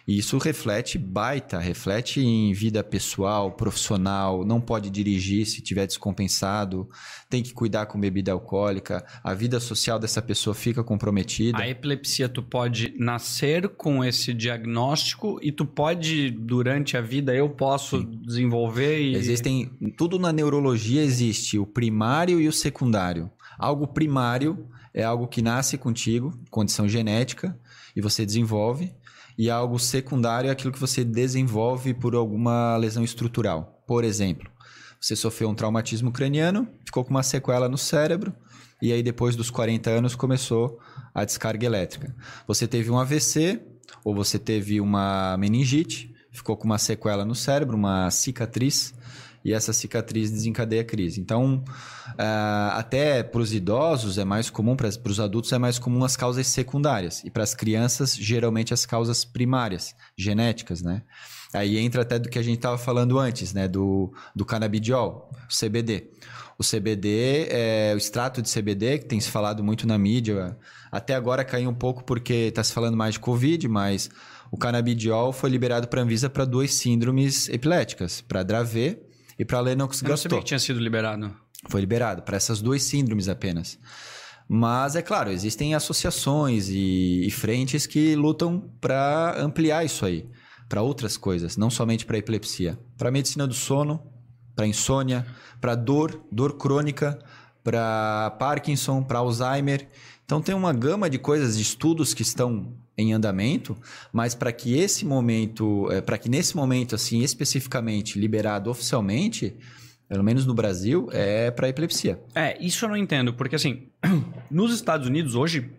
E isso reflete baita, reflete em vida pessoal, profissional, não pode dirigir se tiver descompensado, tem que cuidar com bebida alcoólica, a vida social dessa pessoa fica comprometida. A epilepsia, tu pode nascer com esse diagnóstico e tu pode, durante a vida, eu posso desenvolver e... Existem, tudo na neurologia existe o primário e o secundário. Algo primário é algo que nasce contigo, condição genética, e você desenvolve. E algo secundário é aquilo que você desenvolve por alguma lesão estrutural. Por exemplo, você sofreu um traumatismo craniano, ficou com uma sequela no cérebro, e aí depois dos 40 anos começou a descarga elétrica. Você teve um AVC, ou você teve uma meningite, ficou com uma sequela no cérebro, uma cicatriz, e essa cicatriz desencadeia a crise. Então, uh, até para os idosos é mais comum, para os adultos é mais comum as causas secundárias. E para as crianças, geralmente as causas primárias, genéticas, né? Aí entra até do que a gente estava falando antes, né? Do, do canabidiol, CBD. O CBD, é, o extrato de CBD, que tem se falado muito na mídia, até agora caiu um pouco porque está se falando mais de Covid, mas o canabidiol foi liberado para a Anvisa para duas síndromes epiléticas, para Dravet e para Lennox-Gastaut. Eu não sabia que tinha sido liberado. Foi liberado para essas duas síndromes apenas. Mas é claro, existem associações e, e frentes que lutam para ampliar isso aí para outras coisas, não somente para epilepsia, para medicina do sono, para insônia, para dor, dor crônica, para Parkinson, para Alzheimer. Então tem uma gama de coisas, de estudos que estão em andamento, mas para que esse momento, é, para que nesse momento assim especificamente liberado oficialmente, pelo menos no Brasil, é para epilepsia. É, isso eu não entendo, porque assim, <clears throat> nos Estados Unidos hoje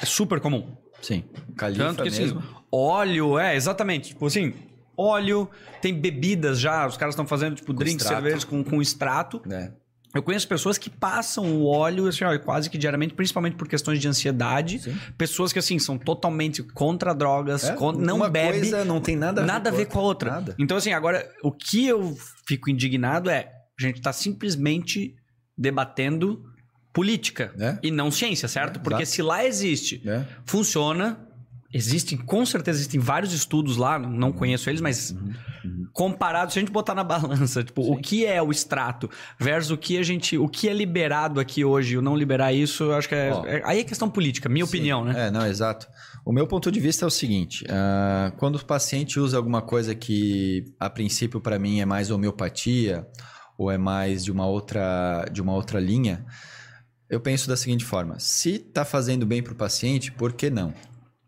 é super comum. Sim. Califa Tanto que assim, mesmo. óleo, é, exatamente. Tipo assim, óleo, tem bebidas já, os caras estão fazendo tipo drinks, extrato. cervejas com, com extrato. né? Eu conheço pessoas que passam o óleo assim, ó, quase que diariamente, principalmente por questões de ansiedade. Sim. Pessoas que assim são totalmente contra drogas, É, con- não bebe coisa não tem nada a ver nada a com ver com a outra. Nada. Então assim, agora o que eu fico indignado é a gente tá simplesmente debatendo política É. e não ciência, certo? É, Porque exato. se lá existe né? funciona. Existem, com certeza existem vários estudos lá, não conheço eles, mas comparado, se a gente botar na <laughs> balança, tipo, o que é o extrato versus o que a gente, o que é liberado aqui hoje, o não liberar isso, eu acho que é, Ó. é- aí é questão política, minha opinião, né? É, não, exato. O meu ponto de vista é o seguinte: ah, quando o paciente usa alguma coisa que, a princípio, para mim é mais homeopatia ou é mais de uma outra, de uma outra linha, eu penso da seguinte forma: se está fazendo bem para o paciente, por que não?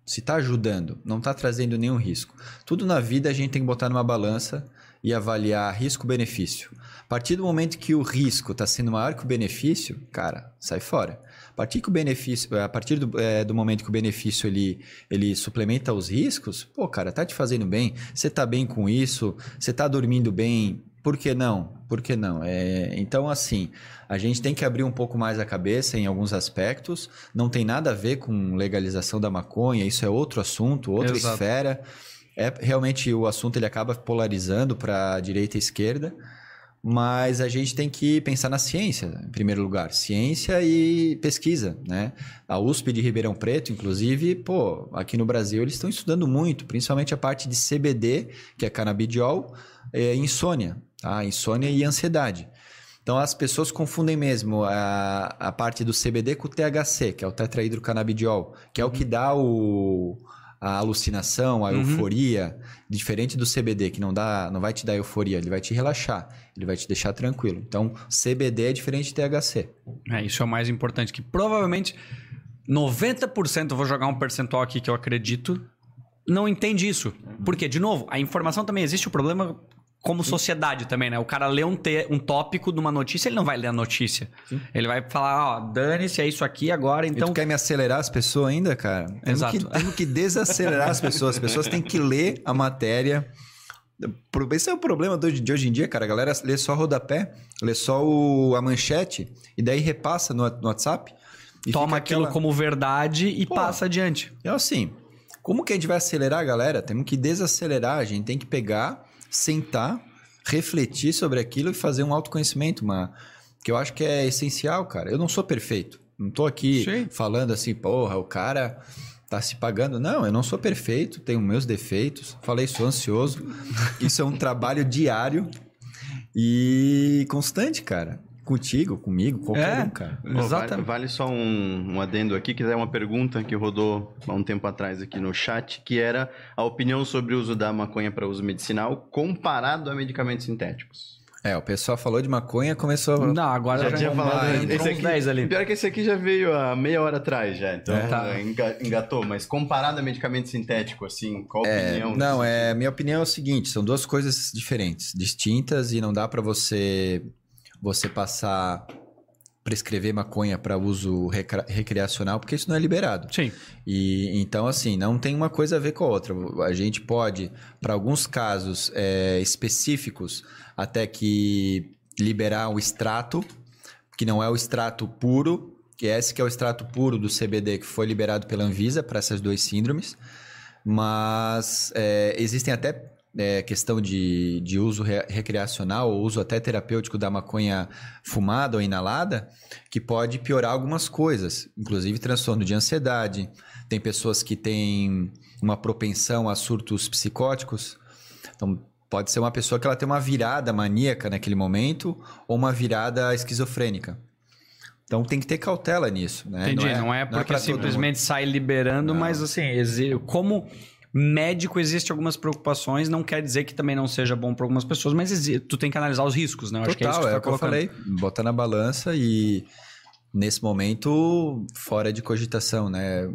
Se está ajudando, não está trazendo nenhum risco. Tudo na vida a gente tem que botar numa balança e avaliar risco-benefício. A partir do momento que o risco está sendo maior que o benefício, cara, sai fora. A partir, que o benefício, a partir do, é, do momento que o benefício ele, ele suplementa os riscos, pô, cara, tá te fazendo bem, você tá bem com isso, você tá dormindo bem, por que não? Por que não? É, então, assim, a gente tem que abrir um pouco mais a cabeça em alguns aspectos. Não tem nada a ver com legalização da maconha, isso é outro assunto, outra Exato. esfera. É, realmente o assunto ele acaba polarizando para direita e esquerda, mas a gente tem que pensar na ciência, em primeiro lugar. Ciência e pesquisa, né? A USP de Ribeirão Preto, inclusive, pô, aqui no Brasil eles estão estudando muito, principalmente a parte de CBD, que é canabidiol, é, insônia, tá? Insônia e ansiedade. Então as pessoas confundem mesmo a, a parte do CBD com o THC, que é o tetrahidrocanabidiol, que é o que dá o, a alucinação, a Uhum. euforia, diferente do CBD, que não dá, não vai te dar euforia, ele vai te relaxar, ele vai te deixar tranquilo. Então, CBD é diferente de THC. É, isso é o mais importante, que provavelmente 90%, eu vou jogar um percentual aqui que eu acredito, não entende isso. Porque, de novo, a informação também existe o problema como sociedade também, né? O cara lê um, te- um tópico de uma notícia, ele não vai ler a notícia. Ele vai falar, ó, dane-se, é isso aqui agora, Então, então... e tu quer me acelerar as pessoas ainda, cara? Temos Exato. Que, temos que desacelerar as pessoas. As pessoas têm que ler a matéria. Esse é o problema de hoje- em dia, cara. A galera lê só rodapé, lê só o- a manchete e daí repassa no, no WhatsApp. Toma aquilo aquela- como verdade e Pô. passa adiante. Então, assim, como que a gente vai acelerar, galera? Temos que desacelerar. A gente tem que pegar, sentar, refletir sobre aquilo e fazer um autoconhecimento, uma... que eu acho que é essencial, cara. Eu não sou perfeito. Não tô aqui Sim. falando assim, porra, o cara tá se pagando. Não, eu não sou perfeito, tenho meus defeitos. Falei, sou ansioso. Isso é um trabalho diário e constante, cara. Contigo, comigo, qualquer É. um, cara. Pô, vale, Exatamente. vale só um, um adendo aqui, que é uma pergunta que rodou há um tempo atrás aqui no chat, que era a opinião sobre o uso da maconha para uso medicinal comparado a medicamentos sintéticos. É, o pessoal falou de maconha, começou. Não, agora já, Já tinha falado, entrou esse uns aqui- 10 ali. Pior que esse aqui já veio há meia hora atrás já, então É. Tá. enga- engatou, mas comparado a medicamento sintético, assim, qual a opinião? Não, é, minha opinião é o seguinte, são duas coisas diferentes, distintas e não dá pra você você passar prescrever maconha para uso recreacional, porque isso não é liberado. Sim. E então assim, não tem uma coisa a ver com a outra. A gente pode, para alguns casos é, específicos, até que liberar o extrato, que não é o extrato puro, que esse que é o extrato puro do CBD que foi liberado pela Anvisa para essas duas síndromes. Mas é, existem até é, questão de, de uso re- recreacional ou uso até terapêutico da maconha fumada ou inalada, que pode piorar algumas coisas, inclusive transtorno de ansiedade. Tem pessoas que têm uma propensão a surtos psicóticos. Então, pode ser uma pessoa que ela tem uma virada maníaca naquele momento ou uma virada esquizofrênica. Então tem que ter cautela nisso, né? Entendi. Não é, porque pra todo mundo. simplesmente sai liberando, Não. mas assim, como médico existe algumas preocupações, não quer dizer que também não seja bom para algumas pessoas, mas tu tem que analisar os riscos, né? Eu acho que é isso Total, que é, tá que eu falei. Botar na balança e, nesse momento, fora de cogitação, né?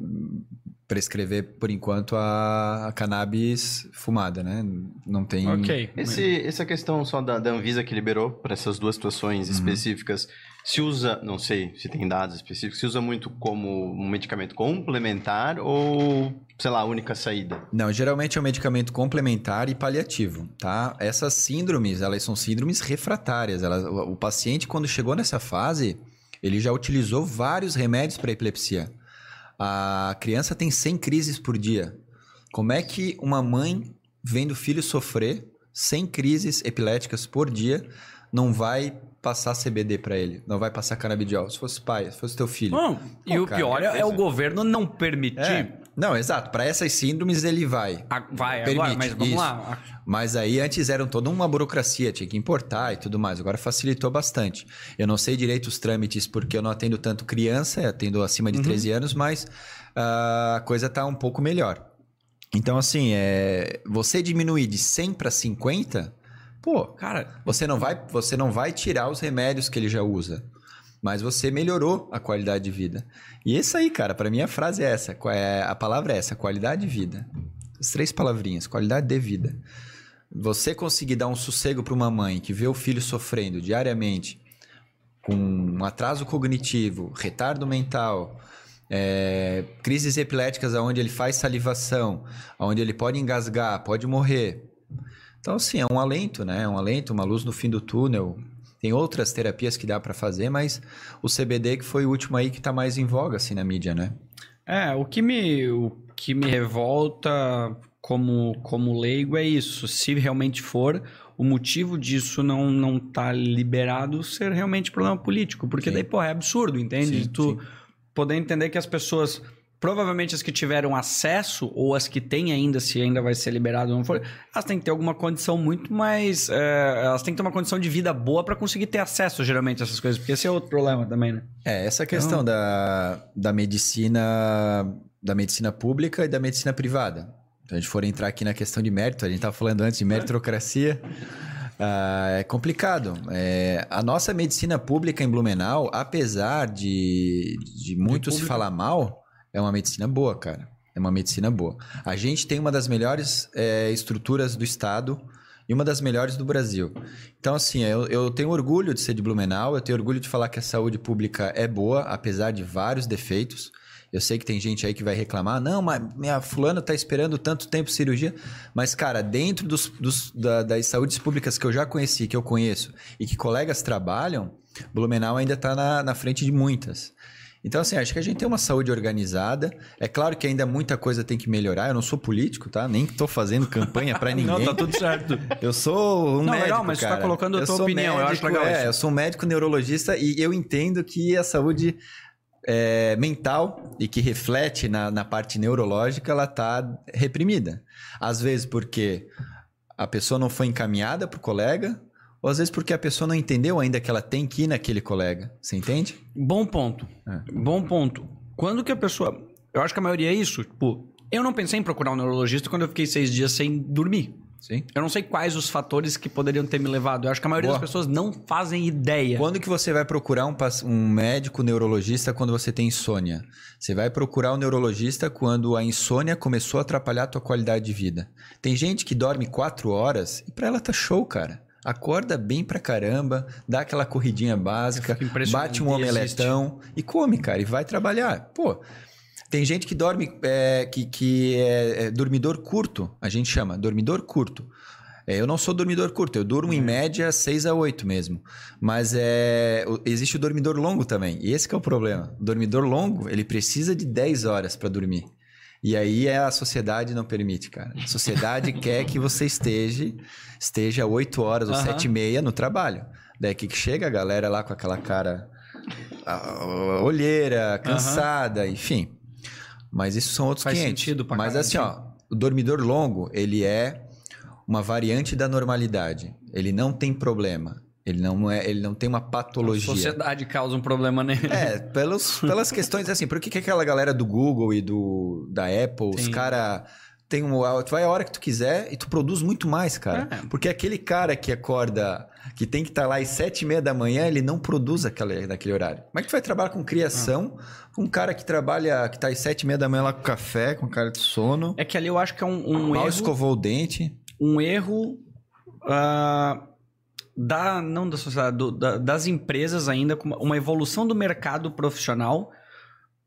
Prescrever, por enquanto, a, a cannabis fumada, né? Não tem... Ok. Esse, essa questão só da, da Anvisa que liberou para essas duas situações específicas, se usa, não sei se tem dados específicos, se usa muito como um medicamento complementar ou, sei lá, única saída? Não, geralmente é um medicamento complementar e paliativo, tá? Essas síndromes, elas são síndromes refratárias. Elas, o, o paciente, quando chegou nessa fase, ele já utilizou vários remédios para epilepsia. A criança tem 100 crises por dia. Como é que uma mãe, vendo o filho sofrer 100 crises epiléticas por dia, não vai passar CBD para ele? Não vai passar canabidiol? Se fosse pai, se fosse teu filho. Não, e o cara, pior é, é o governo não permitir. É. Não, exato. Para essas síndromes ele vai. A- vai, Permite, agora, mas vamos isso. lá. Mas aí antes eram toda uma burocracia, tinha que importar e tudo mais. Agora facilitou bastante. Eu não sei direito os trâmites porque eu não atendo tanto criança, atendo acima de 13 anos, mas ah, a coisa tá um pouco melhor. Então, assim, é, você diminuir de 100 para 50, pô, Cara, você não vai, você não vai tirar os remédios que ele já usa, mas você melhorou a qualidade de vida. E isso aí, cara, para mim a frase é essa, é- a palavra é essa, qualidade de vida. As três palavrinhas, qualidade de vida. Você conseguir dar um sossego para uma mãe que vê o filho sofrendo diariamente com um atraso cognitivo, retardo mental, é, crises epiléticas onde ele faz salivação, onde ele pode engasgar, pode morrer. Então, assim, é um alento, né? É um alento, uma luz no fim do túnel. Tem outras terapias que dá para fazer, mas o CBD que foi o último aí que tá mais em voga, assim, na mídia, né? É, o que me, o que me revolta como, como leigo é isso. Se realmente for, o motivo disso não, não tá liberado ser realmente problema político. Porque Sim. daí, porra, é absurdo, entende? Sim, tu sim. poder entender que as pessoas, provavelmente as que tiveram acesso, ou as que têm ainda, se ainda vai ser liberado ou não for, elas têm que ter alguma condição muito mais. é, elas têm que ter uma condição de vida boa para conseguir ter acesso, geralmente, a essas coisas. Porque esse é outro problema também, né? É, essa questão da, da medicina da medicina pública e da medicina privada. Então, a gente for entrar aqui na questão de mérito, a gente estava falando antes de meritocracia, <laughs> ah, é complicado. É, a nossa medicina pública em Blumenau, apesar de, de muito se pública. falar mal, é uma medicina boa, cara. É uma medicina boa. A gente tem uma das melhores é, estruturas do Estado e uma das melhores do Brasil. Então, assim, eu, eu tenho orgulho de ser de Blumenau, eu tenho orgulho de falar que a saúde pública é boa, apesar de vários defeitos. Eu sei que tem gente aí que vai reclamar, não, mas minha fulana tá esperando tanto tempo cirurgia. Mas, cara, dentro dos, dos- da- das saúdes públicas que eu já conheci, que eu conheço, e que colegas trabalham, Blumenau ainda tá na, na frente de muitas. Então, assim, acho que a gente tem uma saúde organizada. É claro que ainda muita coisa tem que melhorar. Eu não sou político, tá? Nem tô fazendo campanha pra <laughs> ninguém. Não, tá tudo certo. Eu sou um Não, médico, legal, mas tá cara. colocando a Eu tua opinião, eu acho médico, legal É, eu sou um médico neurologista e eu entendo que a saúde é, mental e que reflete na, na parte neurológica, ela está reprimida. Às vezes porque a pessoa não foi encaminhada para o colega, ou às vezes porque a pessoa não entendeu ainda que ela tem que ir naquele colega. Você entende? Bom ponto. É. Bom ponto. Quando que a pessoa. Eu acho que a maioria é isso. Tipo, eu não pensei em procurar um neurologista quando eu fiquei seis dias sem dormir. Sim. Eu não sei quais os fatores que poderiam ter me levado. Eu acho que a maioria Boa. das pessoas não fazem ideia. Quando que você vai procurar um, um médico neurologista quando você tem insônia? Você vai procurar um neurologista quando a insônia começou a atrapalhar a tua qualidade de vida. Tem gente que dorme quatro horas e pra ela tá show, cara. Acorda bem pra caramba, dá aquela corridinha básica, bate um omeletão e come, cara, e vai trabalhar. Pô, tem gente que dorme, é, que, que é, é dormidor curto, a gente chama, dormidor curto. É, eu não sou dormidor curto, eu durmo em média 6 a 8 mesmo. Mas é, existe o dormidor longo também, e esse é o problema. O dormidor longo, ele precisa de 10 horas para dormir. E aí é a sociedade não permite, cara. A sociedade <laughs> quer que você esteja, esteja 8 horas ou Aham. 7 e meia no trabalho. Daí que chega a galera lá com aquela cara olheira, cansada, enfim. Mas isso são outros Faz 500. sentido pra Mas assim, ó, o dormidor longo, ele é uma variante da normalidade. Ele não tem problema. Ele não é, ele não tem uma A patologia. sociedade causa um problema nele. É, pelos, <laughs> pelas questões assim, por que, que aquela galera do Google e do da Apple, os Tem- cara tem um, tu vai a hora que tu quiser e tu produz muito mais, cara. É. Porque aquele cara que acorda, que tem que estar lá às sete e meia da manhã, ele não produz aquele, naquele horário. Como é que tu vai trabalhar com criação com um cara que trabalha, que tá às sete e meia da manhã lá com café, com cara de sono, É que ali eu acho que é um, um mal erro. escovou o dente? um erro ah, da não da sociedade, do- da- das empresas ainda com uma- evolução do mercado profissional,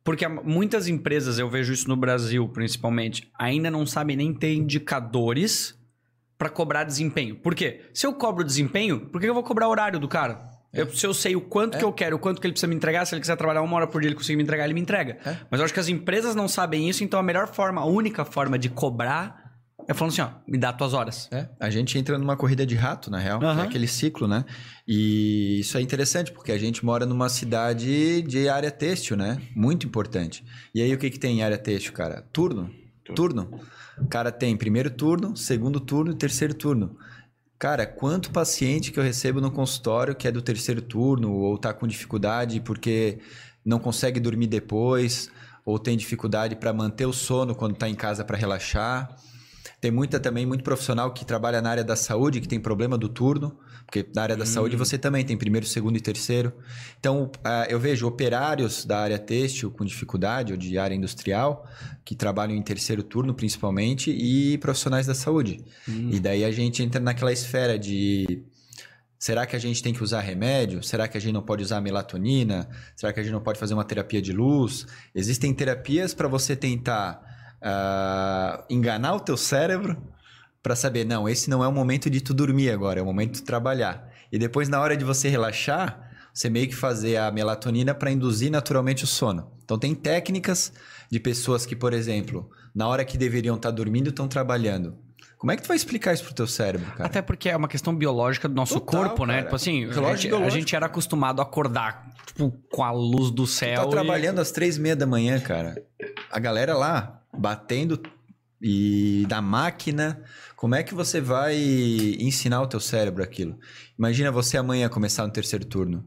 porque muitas empresas, eu vejo isso no Brasil principalmente, ainda não sabem nem ter indicadores para cobrar desempenho. Por quê? Se eu cobro desempenho, por que eu vou cobrar o horário do cara? Eu- se eu sei o quanto É. que eu quero, o quanto que ele precisa me entregar, se ele quiser trabalhar uma hora por dia, ele conseguir me entregar, ele me entrega. É. Mas eu acho que as empresas não sabem isso, então a melhor forma, a única forma de cobrar é falando assim, ó, me dá tuas horas. É, a gente entra numa corrida de rato, na real, que Aham. é aquele ciclo, né? E isso é interessante, porque a gente mora numa cidade de área têxtil, né? Muito importante. E aí o que, que tem em área têxtil, cara? Turno. Turno. O cara tem primeiro turno, segundo turno e terceiro turno. Cara, quanto paciente que eu recebo no consultório que é do terceiro turno ou tá com dificuldade porque não consegue dormir depois ou tem dificuldade para manter o sono quando tá em casa para relaxar. Tem muita também, muito profissional que trabalha na área da saúde, que tem problema do turno, porque na área da saúde você também tem primeiro, segundo e terceiro. Então, ah, eu vejo operários da área têxtil com dificuldade, ou de área industrial, que trabalham em terceiro turno principalmente, e profissionais da saúde. E daí a gente entra naquela esfera de. Será que a gente tem que usar remédio? Será que a gente não pode usar melatonina? Será que a gente não pode fazer uma terapia de luz? Existem terapias para você tentar ah, enganar o teu cérebro para saber, não, esse não é o momento de tu dormir agora, é o momento de tu trabalhar. E depois, na hora de você relaxar, você meio que fazer a melatonina para induzir naturalmente o sono. Então, tem técnicas de pessoas que, por exemplo, na hora que deveriam estar dormindo, estão trabalhando. Como é que tu vai explicar isso pro teu cérebro, cara? Até porque é uma questão biológica do nosso Total, corpo, né? cara. Tipo assim, a gente, a gente era acostumado a acordar tipo, com a luz do Tu céu. tá e- trabalhando às três e meia da manhã, cara. A galera lá, batendo e da máquina. Como é que você vai ensinar o teu cérebro aquilo? Imagina você amanhã começar no terceiro turno.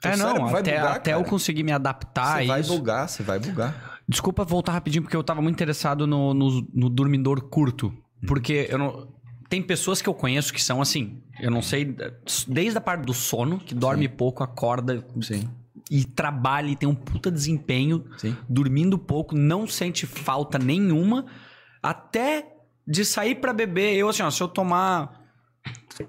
Teu É, não, até, bugar, até eu conseguir me adaptar Você vai bugar, você vai bugar. Desculpa voltar rapidinho, porque eu tava muito interessado no, no, no dormidor curto. Porque eu não. Tem pessoas que eu conheço que são assim. Eu não sei. Desde a parte do sono, que dorme pouco, acorda Sim, e trabalha e tem um puta desempenho, sim. dormindo pouco, não sente falta nenhuma, até de sair pra beber. Eu, assim, ó, se eu tomar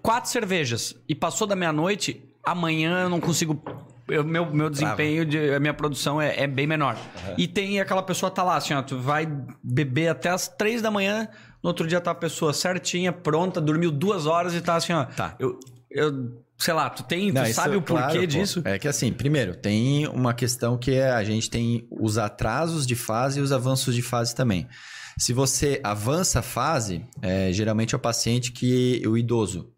quatro cervejas e passou da meia-noite, amanhã eu não consigo. eu- meu, meu desempenho, de, a minha produção é, é bem menor. E tem aquela pessoa tá lá, assim, ó, tu vai beber até as três da manhã, no outro dia tá a pessoa certinha, pronta, dormiu duas horas e tá assim, ó. Tá. Eu, eu sei lá, tu tem, tu Não, isso, sabe o porquê claro, pô. disso? É que assim, primeiro, tem uma questão que é a gente tem os atrasos de fase e os avanços de fase também. Se você avança a fase, é, geralmente é o paciente que o idoso.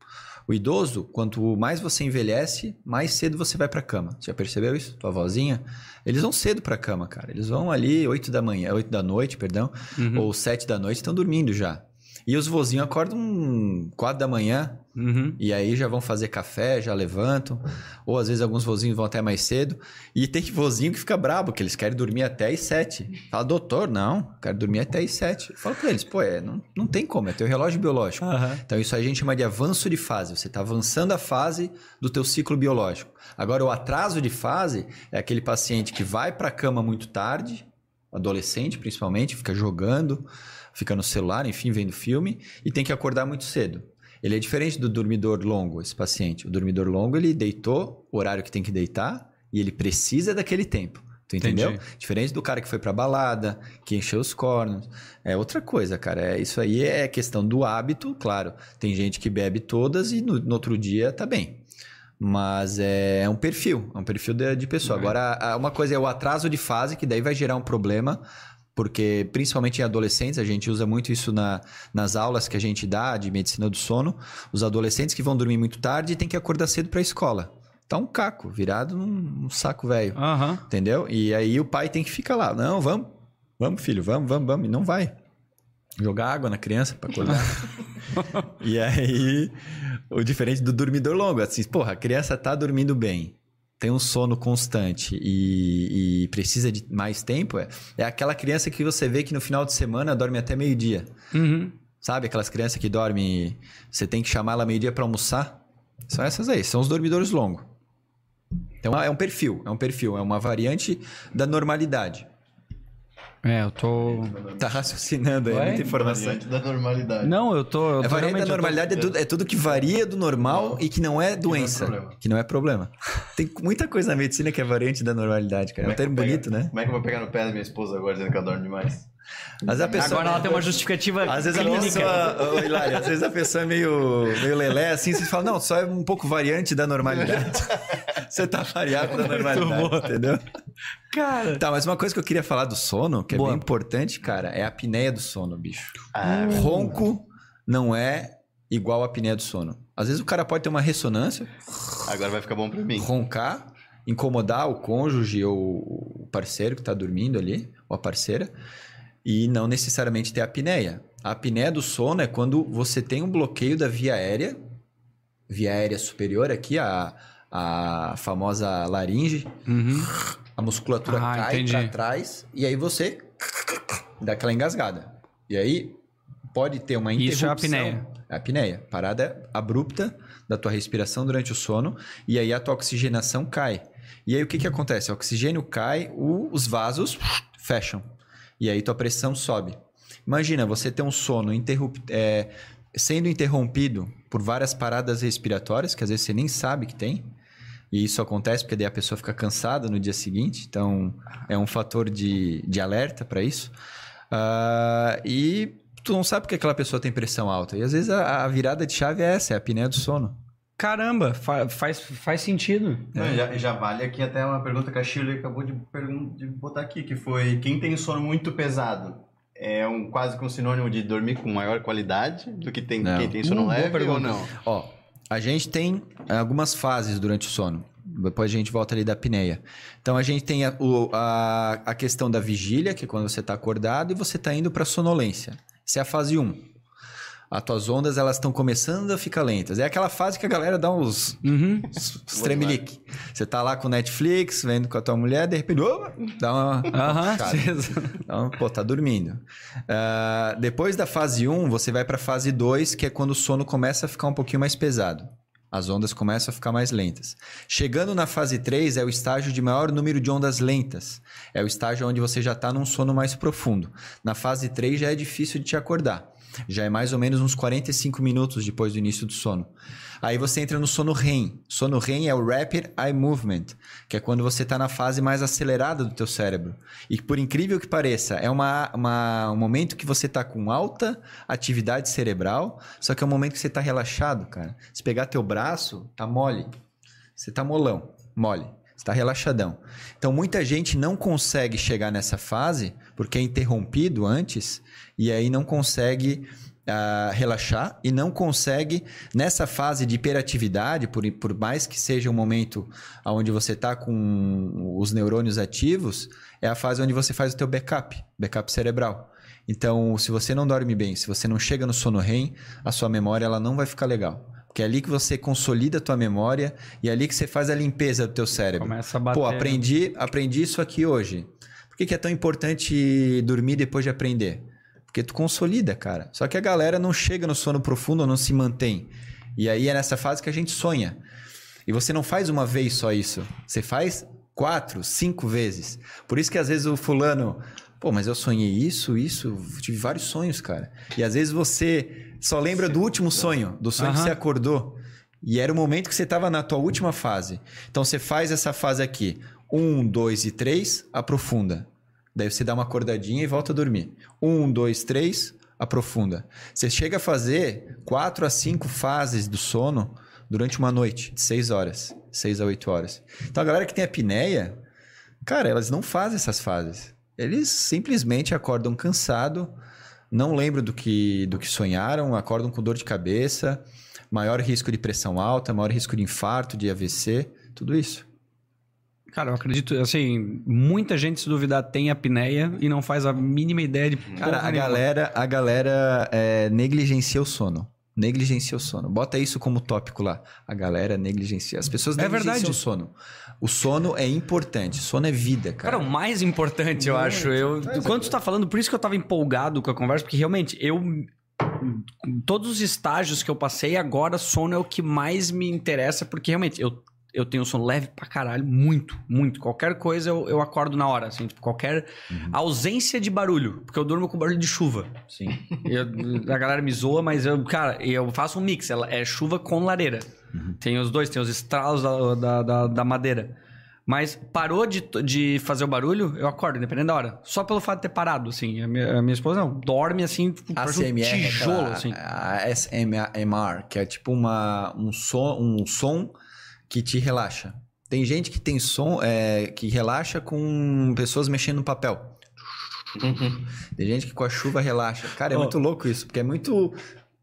O idoso, quanto mais você envelhece, mais cedo você vai pra cama. Você já percebeu isso? Tua vozinha? Eles vão cedo pra cama, cara. Eles vão ali 8 da manhã, 8 da noite, perdão, ou 7 da noite, estão dormindo já. E os vozinhos acordam 4 da manhã, Uhum. e aí já vão fazer café, já levantam. Ou às vezes alguns vozinhos vão até mais cedo. E tem vozinho que fica brabo, que eles querem dormir até às sete. Fala, doutor, não, quero dormir até às sete. Eu falo pra eles, pô, é, não, não tem como, é teu relógio biológico. Aham. Então isso a gente chama de avanço de fase. Você está avançando a fase do teu ciclo biológico. Agora o atraso de fase é aquele paciente que vai para a cama muito tarde, adolescente principalmente, fica jogando, fica no celular, enfim, vendo filme e tem que acordar muito cedo. Ele é diferente do dormidor longo, esse paciente. O dormidor longo, ele deitou o horário que tem que deitar e ele precisa daquele tempo. Tu entendeu? Entendi. Diferente do cara que foi pra balada, que encheu os cornos. É outra coisa, cara. É, isso aí é questão do hábito, claro. Tem gente que bebe todas e no, no outro dia tá bem. Mas é, é um perfil, é um perfil de, de pessoa. Agora, a- uma coisa é o atraso de fase, que daí vai gerar um problema, porque principalmente em adolescentes, a gente usa muito isso na, nas aulas que a gente dá de medicina do sono. Os adolescentes que vão dormir muito tarde têm que acordar cedo pra escola. Tá um caco, virado num, saco velho. Aham. Entendeu? E aí o pai tem que ficar lá. Não, vamos. Vamos, filho, vamos, vamos, vamos. E não vai. Jogar água na criança pra acordar. <laughs> e aí, o diferente do dormidor longo. Assim, porra, a criança tá dormindo bem. Tem um sono constante e, e precisa de mais tempo. É, é aquela criança que você vê que no final de semana dorme até meio-dia. Uhum. Sabe? Aquelas crianças que dormem. Você tem que chamar ela meio-dia pra almoçar. São essas aí, são os dormidores longos. Então é um perfil, é um perfil, é uma variante da normalidade. É, eu tô. Tá raciocinando aí, Ué? muita informação. Variante da normalidade. Não, eu tô. Eu É variante da eu tô- normalidade, é tudo, é tudo que varia do normal e que não é doença. problema. Que não é problema. Tem muita coisa na medicina que é variante da normalidade, cara. É um termo bonito, né? Como é que eu vou pegar no pé da minha esposa agora dizendo que ela dorme demais? Às vezes a pessoa. Agora ela tem uma <laughs> justificativa Às vezes a clínica. pessoa, ô, Hilário, às vezes a pessoa é meio, meio lelé, assim, você fala, não, só é um pouco variante da normalidade. <laughs> você tá variado da normalidade, entendeu? Cara. Tá, mas uma coisa que eu queria falar do sono, que é Boa. bem importante, cara, é a apneia do sono, bicho. Ah, Ronco não é igual a apneia do sono. Às vezes o cara pode ter uma ressonância, agora vai ficar bom pra mim. roncar, incomodar o cônjuge ou o parceiro que tá dormindo ali, ou a parceira, e não necessariamente ter apneia. A apneia do sono é quando você tem um bloqueio da via aérea, via aérea superior aqui, a, a famosa laringe, Uhum. a musculatura Ah, cai para trás e aí você dá aquela engasgada. E aí pode ter uma interrupção. Isso é apneia. É apneia. Parada abrupta da tua respiração durante o sono e aí a tua oxigenação cai. E aí o que que acontece? O oxigênio cai, os vasos fecham. E aí tua pressão sobe. Imagina você ter um sono interrup- é, sendo interrompido por várias paradas respiratórias que às vezes você nem sabe que tem. E isso acontece porque daí a pessoa fica cansada no dia seguinte. Então, é um fator de, de alerta para isso. Ah, e tu não sabe porque aquela pessoa tem pressão alta. E às vezes a, a virada de chave é essa, é a apneia do sono. Caramba, fa- faz, faz sentido. Não, já, já vale aqui até uma pergunta que a Shirley acabou de, de botar aqui, que foi quem tem sono muito pesado é um quase que um sinônimo de dormir com maior qualidade do que tem, Não. quem tem sono boa leve ou não? Ó, a gente tem algumas fases durante o sono. Depois a gente volta ali da apneia. Então a gente tem a, o- a, a questão da vigília, que é quando você está acordado e você está indo para sonolência. Essa é a fase 1. As tuas ondas elas estão começando a ficar lentas. É aquela fase que a galera dá uns Uhum. uns tremelique. Você tá lá com Netflix, vendo com a tua mulher, de repente, opa, dá uma. Aham. puxada. Então, pô, tá dormindo. Ah, depois da fase 1, você vai pra fase 2, que é quando o sono começa a ficar um pouquinho mais pesado. As ondas começam a ficar mais lentas. Chegando na fase 3 é o estágio de maior número de ondas lentas. É o estágio onde você já está num sono mais profundo. Na fase 3 já é difícil de te acordar. Já é mais ou menos uns 45 minutos depois do início do sono. Aí você entra no sono REM. Sono REM é o Rapid Eye Movement, que é quando você está na fase mais acelerada do teu cérebro. E por incrível que pareça, é uma, uma- um momento que você está com alta atividade cerebral, só que é um momento que você está relaxado, cara. Se pegar teu braço, tá mole. Você tá molão, mole. Você tá relaxadão. Então muita gente não consegue chegar nessa fase porque é interrompido antes e aí não consegue ah, relaxar e não consegue, nessa fase de hiperatividade, por, por mais que seja um momento onde você está com os neurônios ativos, é a fase onde você faz o teu backup, backup cerebral. Então, se você não dorme bem, se você não chega no sono REM, a sua memória ela não vai ficar legal. Porque é ali que você consolida a tua memória e é ali que você faz a limpeza do teu cérebro. Começa a bater. Pô, aprendi, aprendi isso aqui hoje. Por que, que é tão importante dormir depois de aprender? Porque tu consolida, cara. Só que a galera não chega no sono profundo ou não se mantém. E aí é nessa fase que a gente sonha. E você não faz uma vez só isso. Você faz quatro, cinco vezes. Por isso que às vezes o fulano, pô, mas eu sonhei isso, isso, tive vários sonhos, cara. E às vezes você só lembra do último sonho, do sonho que Aham. você acordou. E era o momento que você estava na tua última fase. Então você faz essa fase aqui. Um, dois e três, aprofunda. Daí você dá uma acordadinha e volta a dormir. Um, dois, três, aprofunda. Você chega a fazer quatro a cinco fases do sono durante uma noite, de seis horas, seis a oito horas. Então a galera que tem apneia, cara, elas não fazem essas fases. Eles simplesmente acordam cansado, não lembram do que, do que sonharam, acordam com dor de cabeça, maior risco de pressão alta, maior risco de infarto, de AVC, tudo isso. Cara, eu acredito, assim, muita gente, se duvidar, tem apneia e não faz a mínima ideia de Cara, a nenhuma. galera, a galera é, negligencia o sono. Negligencia o sono. Bota isso como tópico lá. A galera negligencia. As pessoas É negligenciam verdade. o sono. O sono é importante. Sono é vida, cara. Cara, o mais importante, eu acho. Eu, quando tu tá falando, por isso que eu tava empolgado com a conversa, porque realmente eu. Todos os estágios que eu passei, agora sono é o que mais me interessa, porque realmente eu, eu tenho sono leve pra caralho, muito, muito. Qualquer coisa eu, eu acordo na hora, assim, tipo, qualquer ausência de barulho, porque eu durmo com barulho de chuva. Sim. Eu- a galera me zoa, mas eu, cara, eu faço um mix. Ela é chuva com lareira. Tem os dois, tem os estralos da, da, da- da madeira. Mas parou de, de fazer o barulho, eu acordo, independente da hora. Só pelo fato de ter parado, assim. A minha, a minha esposa não, dorme assim, tipo, um tijolo, aquela- assim. A SMR, que é tipo uma, um, som, um som que te relaxa. Tem gente que tem som é, que relaxa com pessoas mexendo no papel. <laughs> Tem gente que com a chuva relaxa. Cara, é Ó. muito louco isso, porque é muito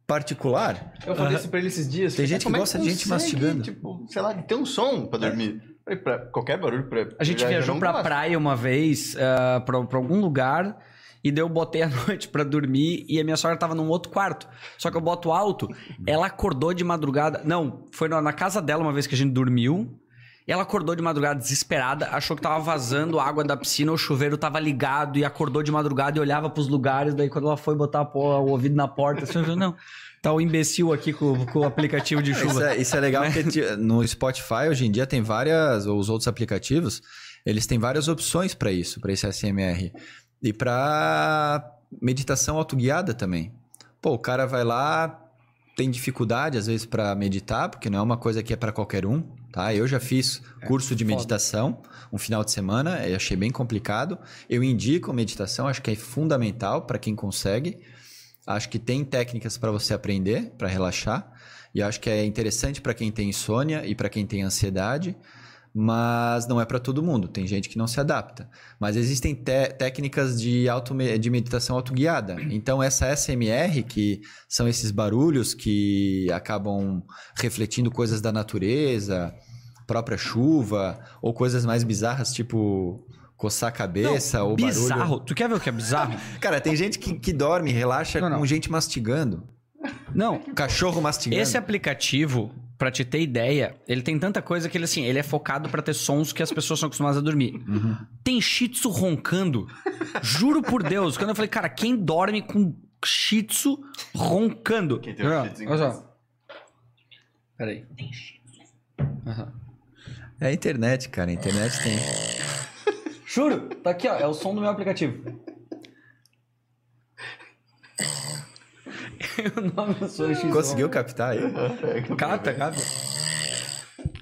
particular. Eu falei isso pra ele esses dias. Tem Falei, gente que é gosta de gente mastigando. Tipo, sei lá, ter um som pra dormir. Falei, pra qualquer barulho pra. A gente viajou pra gosto. praia uma vez, ah, pra, pra algum lugar, e daí eu botei a <laughs> noite pra dormir e a minha sogra tava num outro quarto. Só que eu boto alto, ela acordou de madrugada. Não, foi na, casa dela uma vez que a gente dormiu. Ela acordou de madrugada desesperada, achou que tava vazando água da piscina, o chuveiro tava ligado e acordou de madrugada e olhava pros lugares. Daí quando ela foi botar o ouvido na porta, assim, falei, não, tá o imbecil aqui com, com o aplicativo de Isso chuva. é, isso é legal porque ti- no Spotify hoje em dia tem várias, ou os outros aplicativos, eles têm várias opções para isso, para esse SMR. E para meditação autoguiada também. Pô, o cara vai lá, tem dificuldade às vezes para meditar, porque não é uma coisa que é para qualquer um, tá? Eu já fiz curso de foda. meditação um final de semana, achei bem complicado. Eu indico meditação, acho que é fundamental para quem consegue. Acho que tem técnicas para você aprender, para relaxar. E acho que é interessante para quem tem insônia e para quem tem ansiedade, mas não é para todo mundo. Tem gente que não se adapta. Mas existem te- técnicas de, auto de meditação autoguiada. Então, essa SMR, que são esses barulhos que acabam refletindo coisas da natureza, própria chuva, ou coisas mais bizarras, tipo coçar a cabeça ou bizarro. barulho. Tu quer ver o que é bizarro? <laughs> Cara, tem gente que, que dorme relaxa Não, não. com gente mastigando. Não, Cachorro mastigando. Esse aplicativo, pra te ter ideia, ele tem tanta coisa que ele assim, ele é focado pra ter sons que as pessoas são acostumadas a dormir. Uhum. Tem shih tzu roncando. Juro por Deus, quando eu falei, cara, quem dorme com shih tzu roncando? Quem tem um Olha shih tzu em olha só. Peraí. Aham. É a internet, cara. A internet tem. Juro, tá aqui, ó, é o som do meu aplicativo. <laughs> o nome do som é tzu Conseguiu captar aí? <laughs> capta.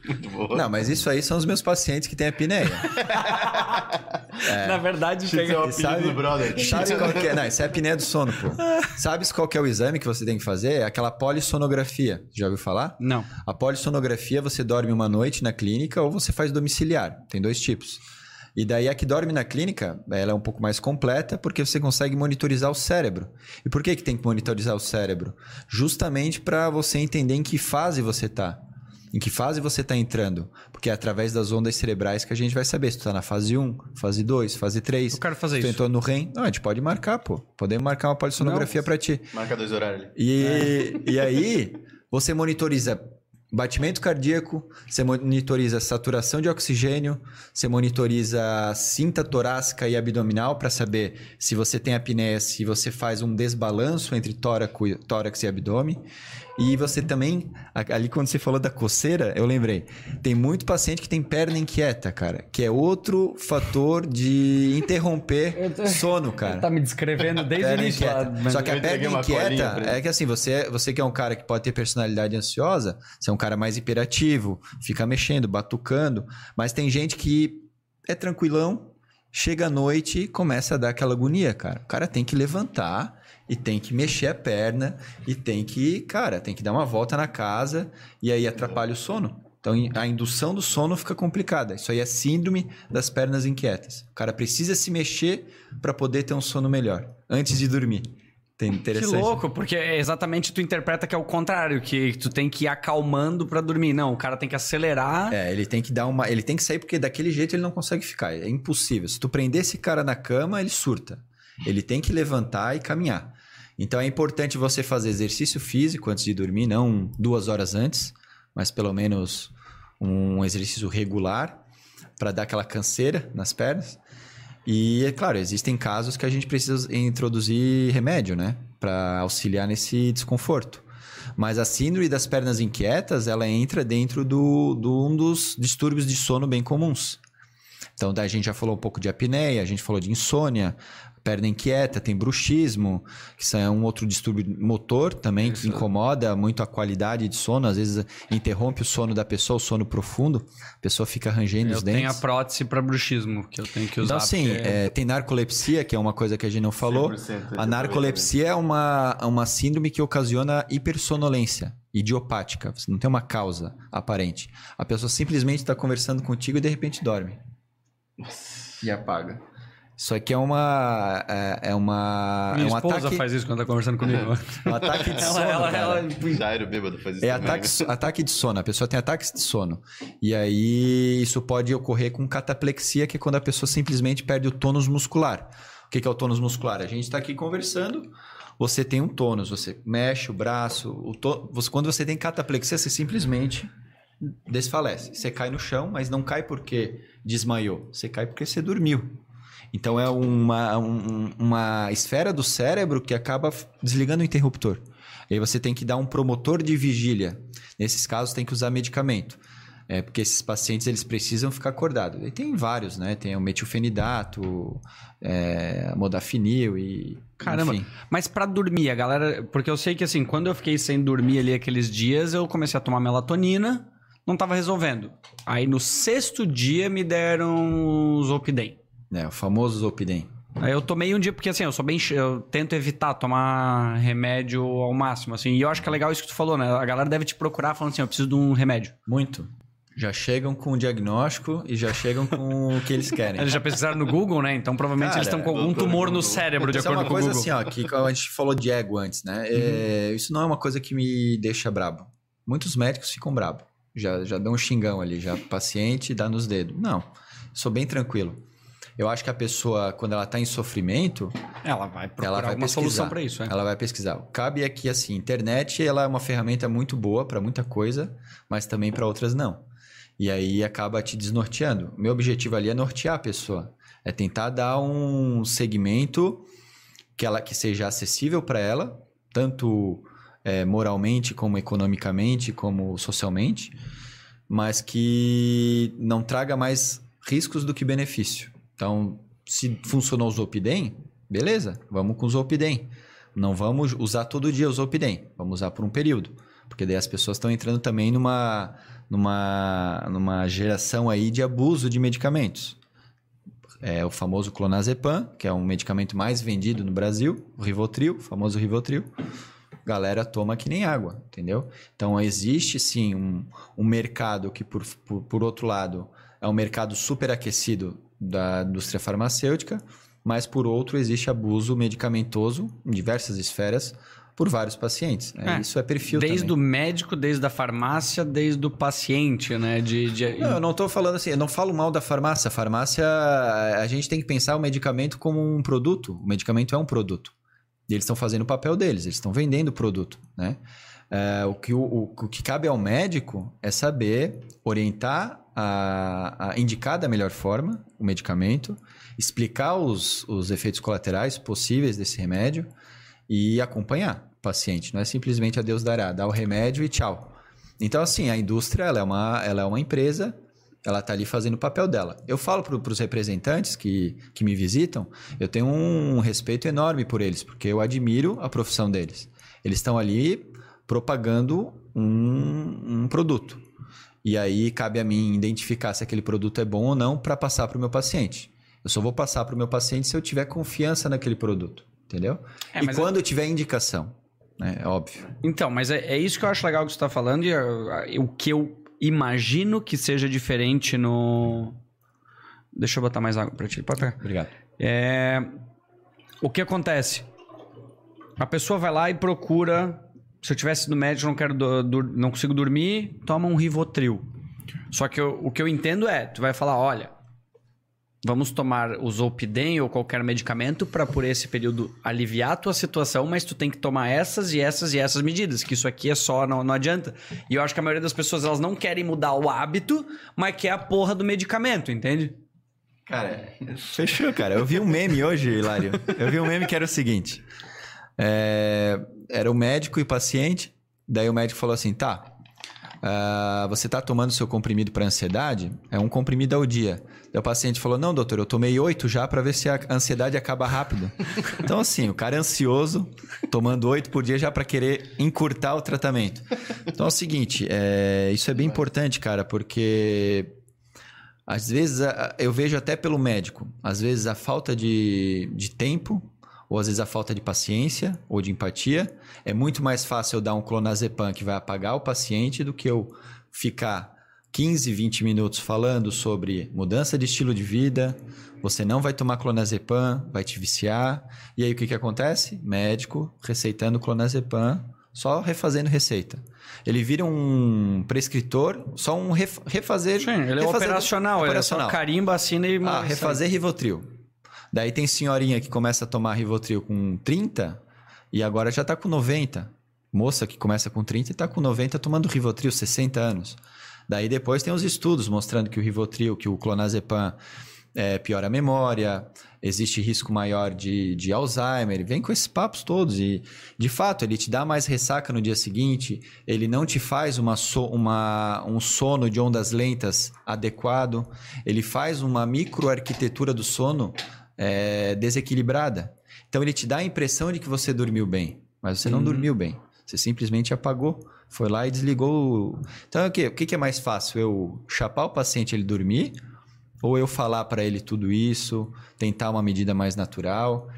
Muito boa. Não, mas isso aí são os meus pacientes que têm apneia. <laughs> Na verdade, Tzu é o sabe- do brother. Sabe qual que é? Não, isso é apneia do sono, pô. Sabes qual que é o exame que você tem que fazer? É aquela polissonografia. Já ouviu falar? Não. A polissonografia você dorme uma noite na clínica ou você faz domiciliar. Tem dois tipos. E daí a que dorme na clínica, ela é um pouco mais completa porque você consegue monitorizar o cérebro. E por que, que tem que monitorizar o cérebro? Justamente para você entender em que fase você está. Em que fase você está entrando? Porque é através das ondas cerebrais que a gente vai saber se tu está na fase 1, fase 2, fase 3. Eu quero fazer se tu isso. entrou no REM. Não, a gente pode marcar, pô. Podemos marcar uma polissonografia para ti. Marca dois horários ali. E, e aí, você monitoriza batimento cardíaco, você monitoriza saturação de oxigênio, você monitoriza cinta torácica e abdominal para saber se você tem apneia, se você faz um desbalanço entre tóraco, tórax e abdômen. E você também, ali quando você falou da coceira, eu lembrei, tem muito paciente que tem perna inquieta, cara, que é outro fator de interromper <laughs> sono, cara. Tá me descrevendo desde o início. lá, Só que a perna inquieta é que assim, você, você que é um cara que pode ter personalidade ansiosa, você é um cara mais hiperativo, fica mexendo, batucando, mas tem gente que é tranquilão, chega à noite e começa a dar aquela agonia, cara. O cara tem que levantar e tem que mexer a perna e tem que, cara, tem que dar uma volta na casa e aí atrapalha o sono. Então a indução do sono fica complicada. Isso aí é síndrome das pernas inquietas. O cara precisa se mexer para poder ter um sono melhor antes de dormir. Tem Que louco, porque é exatamente tu interpreta que é o contrário, que tu tem que ir acalmando pra dormir. Não, o cara tem que acelerar. É, ele tem que dar uma, ele tem que sair porque daquele jeito ele não consegue ficar. É impossível. Se tu prender esse cara na cama, ele surta. Ele tem que levantar e caminhar. Então é importante você fazer exercício físico antes de dormir, não duas horas antes, mas pelo menos um exercício regular para dar aquela canseira nas pernas. E é claro, existem casos que a gente precisa introduzir remédio, né, para auxiliar nesse desconforto. Mas a síndrome das pernas inquietas, ela entra dentro do, do um dos distúrbios de sono bem comuns. Então, daí a gente já falou um pouco de apneia, a gente falou de insônia, perna inquieta, tem bruxismo, que isso é um outro distúrbio motor também, que incomoda muito a qualidade de sono, às vezes interrompe o sono da pessoa, o sono profundo, a pessoa fica rangendo Eu os tenho a dentes. prótese pra bruxismo, que eu tenho que usar. Então, sim, porque- é, tem narcolepsia, que é uma coisa que a gente não falou. 100% A narcolepsia é uma, uma síndrome que ocasiona hipersonolência idiopática. Você não tem uma causa aparente. A pessoa simplesmente está conversando contigo e de repente dorme. E apaga. Isso aqui é uma. É, é uma. Minha é um esposa ataque, faz isso quando tá conversando comigo. um ataque de sono. ela, ela, cara. ela- Jairo bêbado faz isso É também. ataque, ataque de sono. A pessoa tem ataques de sono. E aí isso pode ocorrer com cataplexia, que é quando a pessoa simplesmente perde o tônus muscular. O que que é o tônus muscular? A gente está aqui conversando, você tem um tônus, você mexe o braço. O to- você- quando você tem cataplexia, você simplesmente desfalece. Você cai no chão, mas não cai porque desmaiou. Você cai porque você dormiu. Então é uma, um- uma esfera do cérebro que acaba desligando o interruptor. E aí você tem que dar um promotor de vigília. Nesses casos tem que usar medicamento. É porque esses pacientes eles precisam ficar acordados. E tem vários, né? Tem o metilfenidato, é, modafinil e Caramba. enfim. Mas pra dormir, a galera. Porque eu sei que assim, quando eu fiquei sem dormir ali aqueles dias, eu comecei a tomar melatonina, não tava resolvendo. Aí no sexto dia me deram Zolpidem. É, o famoso Zolpidem. Eu tomei um dia, porque assim, eu sou bem. Eu tento evitar tomar remédio ao máximo, assim. E eu acho que é legal isso que tu falou, né? A galera deve te procurar falando assim, eu preciso de um remédio. Muito. Já chegam com o diagnóstico e já chegam com o que eles querem. Eles já pesquisaram no Google, né? Então provavelmente Cara, eles estão com algum tumor no cérebro, de é acordo uma com o coisa Google. Uhum. assim, ó, que a gente falou de ego antes, né? É, isso não é uma coisa que me deixa brabo. Muitos médicos ficam brabo. Já, já dão um xingão ali, já paciente dá nos dedos. Não, sou bem tranquilo. Eu acho que a pessoa, quando ela está em sofrimento, Ela vai procurar ela vai alguma pesquisar. solução pra isso, é. Ela vai pesquisar. Cabe aqui assim, internet ela é uma ferramenta muito boa para muita coisa, mas também para outras não. E aí acaba te desnorteando. Meu objetivo ali é nortear a pessoa, é tentar dar um segmento que ela que seja acessível para ela, tanto é, moralmente como economicamente como socialmente, mas que não traga mais riscos do que benefício. Então, se funcionou o Zolpidem, beleza, vamos com o Zolpidem. Não vamos usar todo dia o Zolpidem, vamos usar por um período. Porque daí as pessoas estão entrando também numa, numa, numa geração aí de abuso de medicamentos. É o famoso clonazepam, que é um medicamento mais vendido no Brasil, o Rivotril, o famoso Rivotril. Galera toma que nem água, entendeu? Então existe sim um, um mercado que, por, por, por outro lado, é um mercado superaquecido da indústria farmacêutica, mas por outro existe abuso medicamentoso em diversas esferas por vários pacientes. né? É, Isso é perfil Desde também. o médico, desde a farmácia, desde o paciente, né? De, de- Não, eu não estou falando assim, eu não falo mal da farmácia. A farmácia, a gente tem que pensar o medicamento como um produto. O medicamento é um produto. E eles estão fazendo o papel deles, eles estão vendendo o produto, né? É, o, que, o, o- o que cabe ao médico é saber orientar, a, a indicar da melhor forma o medicamento, explicar os, os efeitos colaterais possíveis desse remédio e acompanhar o paciente. Não é simplesmente a Deus dará, dá o remédio e tchau. Então, assim, a indústria ela é, uma, ela é uma empresa, ela está ali fazendo o papel dela. Eu falo para os representantes que, que me visitam, eu tenho um respeito enorme por eles, porque eu admiro a profissão deles. Eles estão ali propagando um, um produto. E aí cabe a mim identificar se aquele produto é bom ou não para passar para o meu paciente. Eu só vou passar para o meu paciente se eu tiver confiança naquele produto, entendeu? É, e mas quando eu tiver indicação, né? É óbvio. Então, mas é, é isso que eu acho legal que você está falando e o que eu imagino que seja diferente no. Deixa eu botar mais água para ti. Pode pegar. Obrigado. É, O que acontece? A pessoa vai lá e procura. Se eu tivesse no médico, não quero do- dur- não consigo dormir, toma um Rivotril. Só que eu- o que eu entendo é, tu vai falar, olha, vamos tomar o Zolpidem ou qualquer medicamento para por esse período aliviar a tua situação, mas tu tem que tomar essas e essas e essas medidas, que isso aqui é só, não, não adianta. E eu acho que a maioria das pessoas, elas não querem mudar o hábito, mas quer a porra do medicamento, entende? Cara, fechou, cara. Eu vi um meme hoje, Hilário. Eu vi um meme que era o seguinte: É, era o médico e paciente. Daí o médico falou assim: tá, ah, você tá tomando seu comprimido para ansiedade? É um comprimido ao dia. Daí o paciente falou: não, doutor, eu tomei oito já para ver se a ansiedade acaba rápido. <laughs> Então, assim, o cara é ansioso, tomando oito por dia já para querer encurtar o tratamento. Então é o seguinte: é, isso é bem importante, cara, porque às vezes eu vejo até pelo médico, às vezes a falta de, de tempo, ou às vezes a falta de paciência ou de empatia. É muito mais fácil eu dar um clonazepam que vai apagar o paciente do que eu ficar 15, 20 minutos falando sobre mudança de estilo de vida. Você não vai tomar clonazepam, vai te viciar. E aí o que, que acontece? Médico receitando clonazepam, só refazendo receita. Ele vira um prescritor, só um ref- refazer. Sim, ele é refazer- operacional, ele é só carimba, assina e... ah, refazer Rivotril. Daí tem senhorinha que começa a tomar Rivotril com 30 e agora já tá com 90. Moça que começa com 30 e tá com 90 tomando Rivotril, 60 anos. Daí depois tem os estudos mostrando que o Rivotril, que o clonazepam é, piora a memória, existe risco maior de, de Alzheimer, vem com esses papos todos. E, de fato, ele te dá mais ressaca no dia seguinte, ele não te faz uma, so- uma- um sono de ondas lentas adequado, ele faz uma microarquitetura do sono é, desequilibrada. Então, ele te dá a impressão de que você dormiu bem, mas você não dormiu bem. Você simplesmente apagou, foi lá e desligou. Então, o que, o que é mais fácil? Eu chapar o paciente ele dormir ou eu falar para ele tudo isso, tentar uma medida mais natural.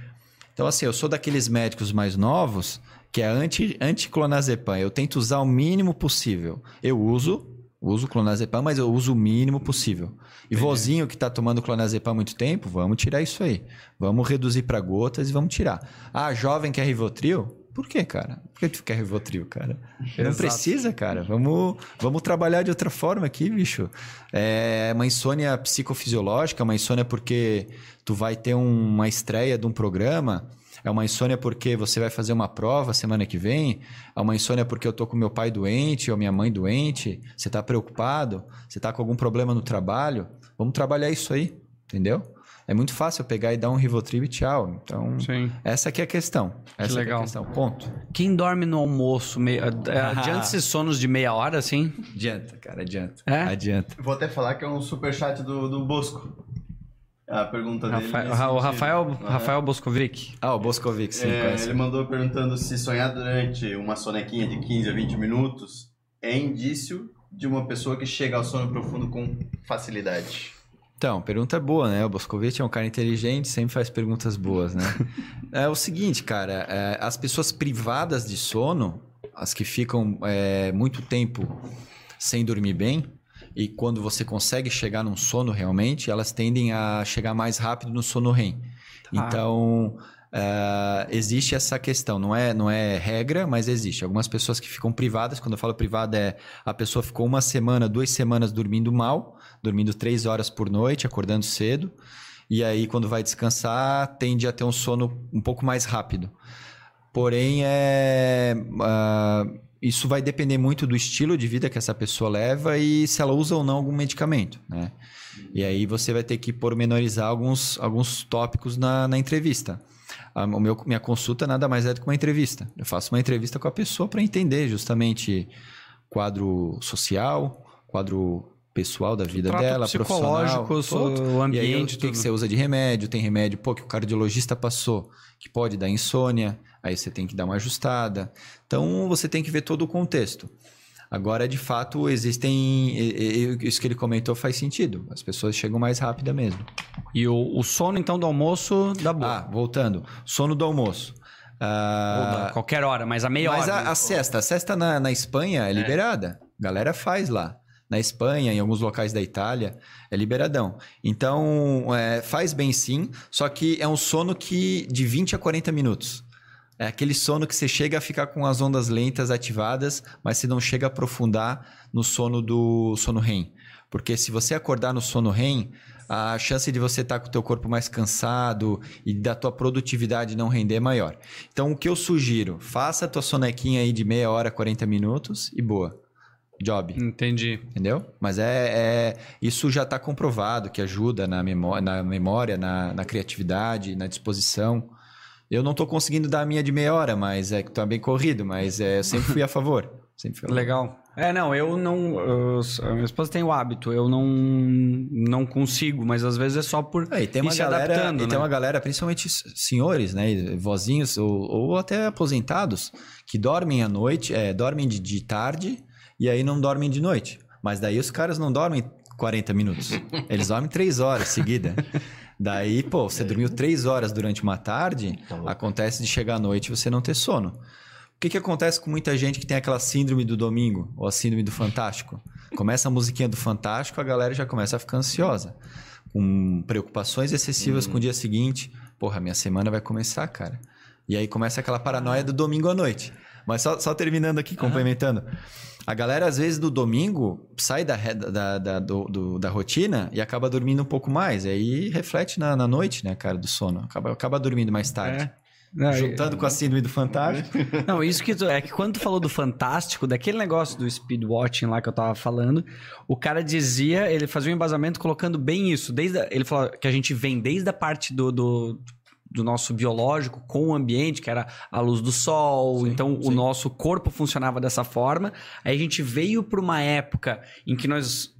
Então, assim, eu sou daqueles médicos mais novos que é anti, anti-clonazepam. Eu tento usar o mínimo possível. Eu uso, uso clonazepam, mas eu uso o mínimo possível. E vozinho que está tomando clonazepam há muito tempo, vamos tirar isso aí. Vamos reduzir para gotas e vamos tirar. Ah, jovem quer Rivotril? Por quê, cara? Por que tu quer Rivotril, cara? Não Exato. precisa, cara. Vamos, vamos trabalhar de outra forma aqui, bicho. É uma insônia psicofisiológica, uma insônia porque tu vai ter uma estreia de um programa. É uma insônia porque você vai fazer uma prova semana que vem. É uma insônia porque eu tô com meu pai doente ou minha mãe doente. Você tá preocupado? Você tá com algum problema no trabalho? Vamos trabalhar isso aí, entendeu? É muito fácil eu pegar e dar um Rivotril e tchau. Então, Sim. essa aqui é a questão. Essa legal. é a questão. Ponto. Quem dorme no almoço, meia, <laughs> adianta esses sonos de meia hora, assim? Adianta, cara, adianta. É? Adianta. Vou até falar que é um superchat do, do Bosco. A pergunta dele. Rafael, nesse o. Rafael. Rafael Boscovic. Ah, o Boscovic, sim, É, conhece. ele mandou perguntando se sonhar durante uma sonequinha de 15 a 20 minutos é indício de uma pessoa que chega ao sono profundo com facilidade. Então, pergunta boa, né? O Boscovic é um cara inteligente, sempre faz perguntas boas, né? <laughs> é o seguinte, cara, é, as pessoas privadas de sono, as que ficam é, muito tempo sem dormir bem, e quando você consegue chegar num sono realmente, elas tendem a chegar mais rápido no sono REM. Tá. Então, eh, existe essa questão. Não é, não é regra, mas existe. Algumas pessoas que ficam privadas, quando eu falo privada, é a pessoa ficou uma semana, duas semanas dormindo mal, dormindo três horas por noite, acordando cedo. E aí, quando vai descansar, tende a ter um sono um pouco mais rápido. Porém, é, ah, isso vai depender muito do estilo de vida que essa pessoa leva e se ela usa ou não algum medicamento, né? E aí você vai ter que pormenorizar alguns, alguns tópicos na, na entrevista. A o meu, minha consulta nada mais é do que uma entrevista. Eu faço uma entrevista com a pessoa para entender justamente quadro social, quadro pessoal da vida Trato dela, psicológico, o E aí, ambiente, o que, que você usa de remédio? Tem remédio, pô, que o cardiologista passou, que pode dar insônia, aí você tem que dar uma ajustada. Então, você tem que ver todo o contexto. Agora, de fato, existem. Isso que ele comentou faz sentido. As pessoas chegam mais rápida mesmo. E o, o sono, então, do almoço, dá boa. Ah, voltando. Sono do almoço. Ah, qualquer hora, mas a meia mas hora. a, a cesta, a cesta na, na Espanha é liberada. A galera faz lá. Na Espanha, em alguns locais da Itália, é liberadão. Então, é, faz bem sim, só que é um sono que de 20 a 40 minutos. É aquele sono que você chega a ficar com as ondas lentas ativadas, mas você não chega a aprofundar no sono do sono REM. Porque se você acordar no sono REM, a chance de você estar com o teu corpo mais cansado e da tua produtividade não render é maior. Então, o que eu sugiro? Faça a tua sonequinha aí de meia hora, 40 minutos e boa. Job. Entendi. Entendeu? Mas é, é- isso já está comprovado que ajuda na memória, na, memória na, na criatividade, na disposição. Eu não estou conseguindo dar a minha de meia hora, mas é que tá bem corrido, mas é, eu sempre fui a favor. Sempre fui a favor. Legal. É, não, eu não. eu- a minha esposa tem o hábito, eu não, não consigo, mas às vezes é só por É, e tem uma se galera, adaptando, e né? tem uma galera, principalmente senhores, né, vozinhos ou, ou até aposentados, que dormem à noite, é, dormem de, de tarde e aí não dormem de noite. Mas daí os caras não dormem 40 minutos, eles dormem 3 horas seguida. Daí, pô, você dormiu 3 horas durante uma tarde, acontece de chegar à noite e você não ter sono. O que, que acontece com muita gente que tem aquela síndrome do domingo, ou a síndrome do Fantástico? Começa a musiquinha do Fantástico, a galera já começa a ficar ansiosa. Com preocupações excessivas com o dia seguinte. Porra, minha semana vai começar, cara. E aí começa aquela paranoia do domingo à noite. Mas só, só terminando aqui, complementando. A galera, às vezes, do domingo, sai da, da, da, do- do- da rotina e acaba dormindo um pouco mais. E aí reflete na, na noite, né, cara, do sono. Acaba, acaba dormindo mais tarde. É. Não, Juntando com a síndrome do Fantástico. <laughs> Não, isso que tu, é que quando tu falou do Fantástico, daquele negócio do speed watching lá que eu tava falando, o cara dizia, ele fazia um embasamento colocando bem isso. Desde a- ele falou que a gente vem desde a parte do, do, do nosso biológico com o ambiente, que era a luz do sol, Sim, então o sim. nosso corpo funcionava dessa forma. Aí a gente veio para uma época em que nós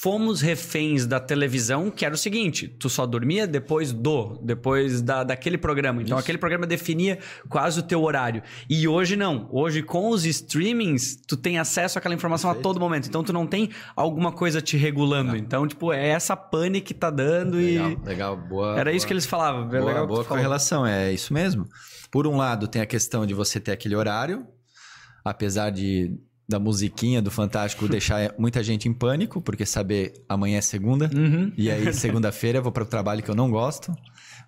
fomos reféns da televisão, que era o seguinte: tu só dormia depois do, depois da, daquele programa. Então Isso. aquele programa definia quase o teu horário. E hoje não. Hoje, com os streamings, tu tem acesso àquela informação a Perfeito. todo momento. Então tu não tem alguma coisa te regulando. Então, tipo, é essa pane que tá dando Legal, e. legal. Boa. Era isso boa. que eles falavam. É Boa, legal boa correlação, é isso mesmo. Por um lado, tem a questão de você ter aquele horário, apesar de da musiquinha do Fantástico <laughs> deixar muita gente em pânico, porque saber amanhã é segunda, Uhum. e aí <laughs> segunda-feira eu vou para o trabalho que eu não gosto,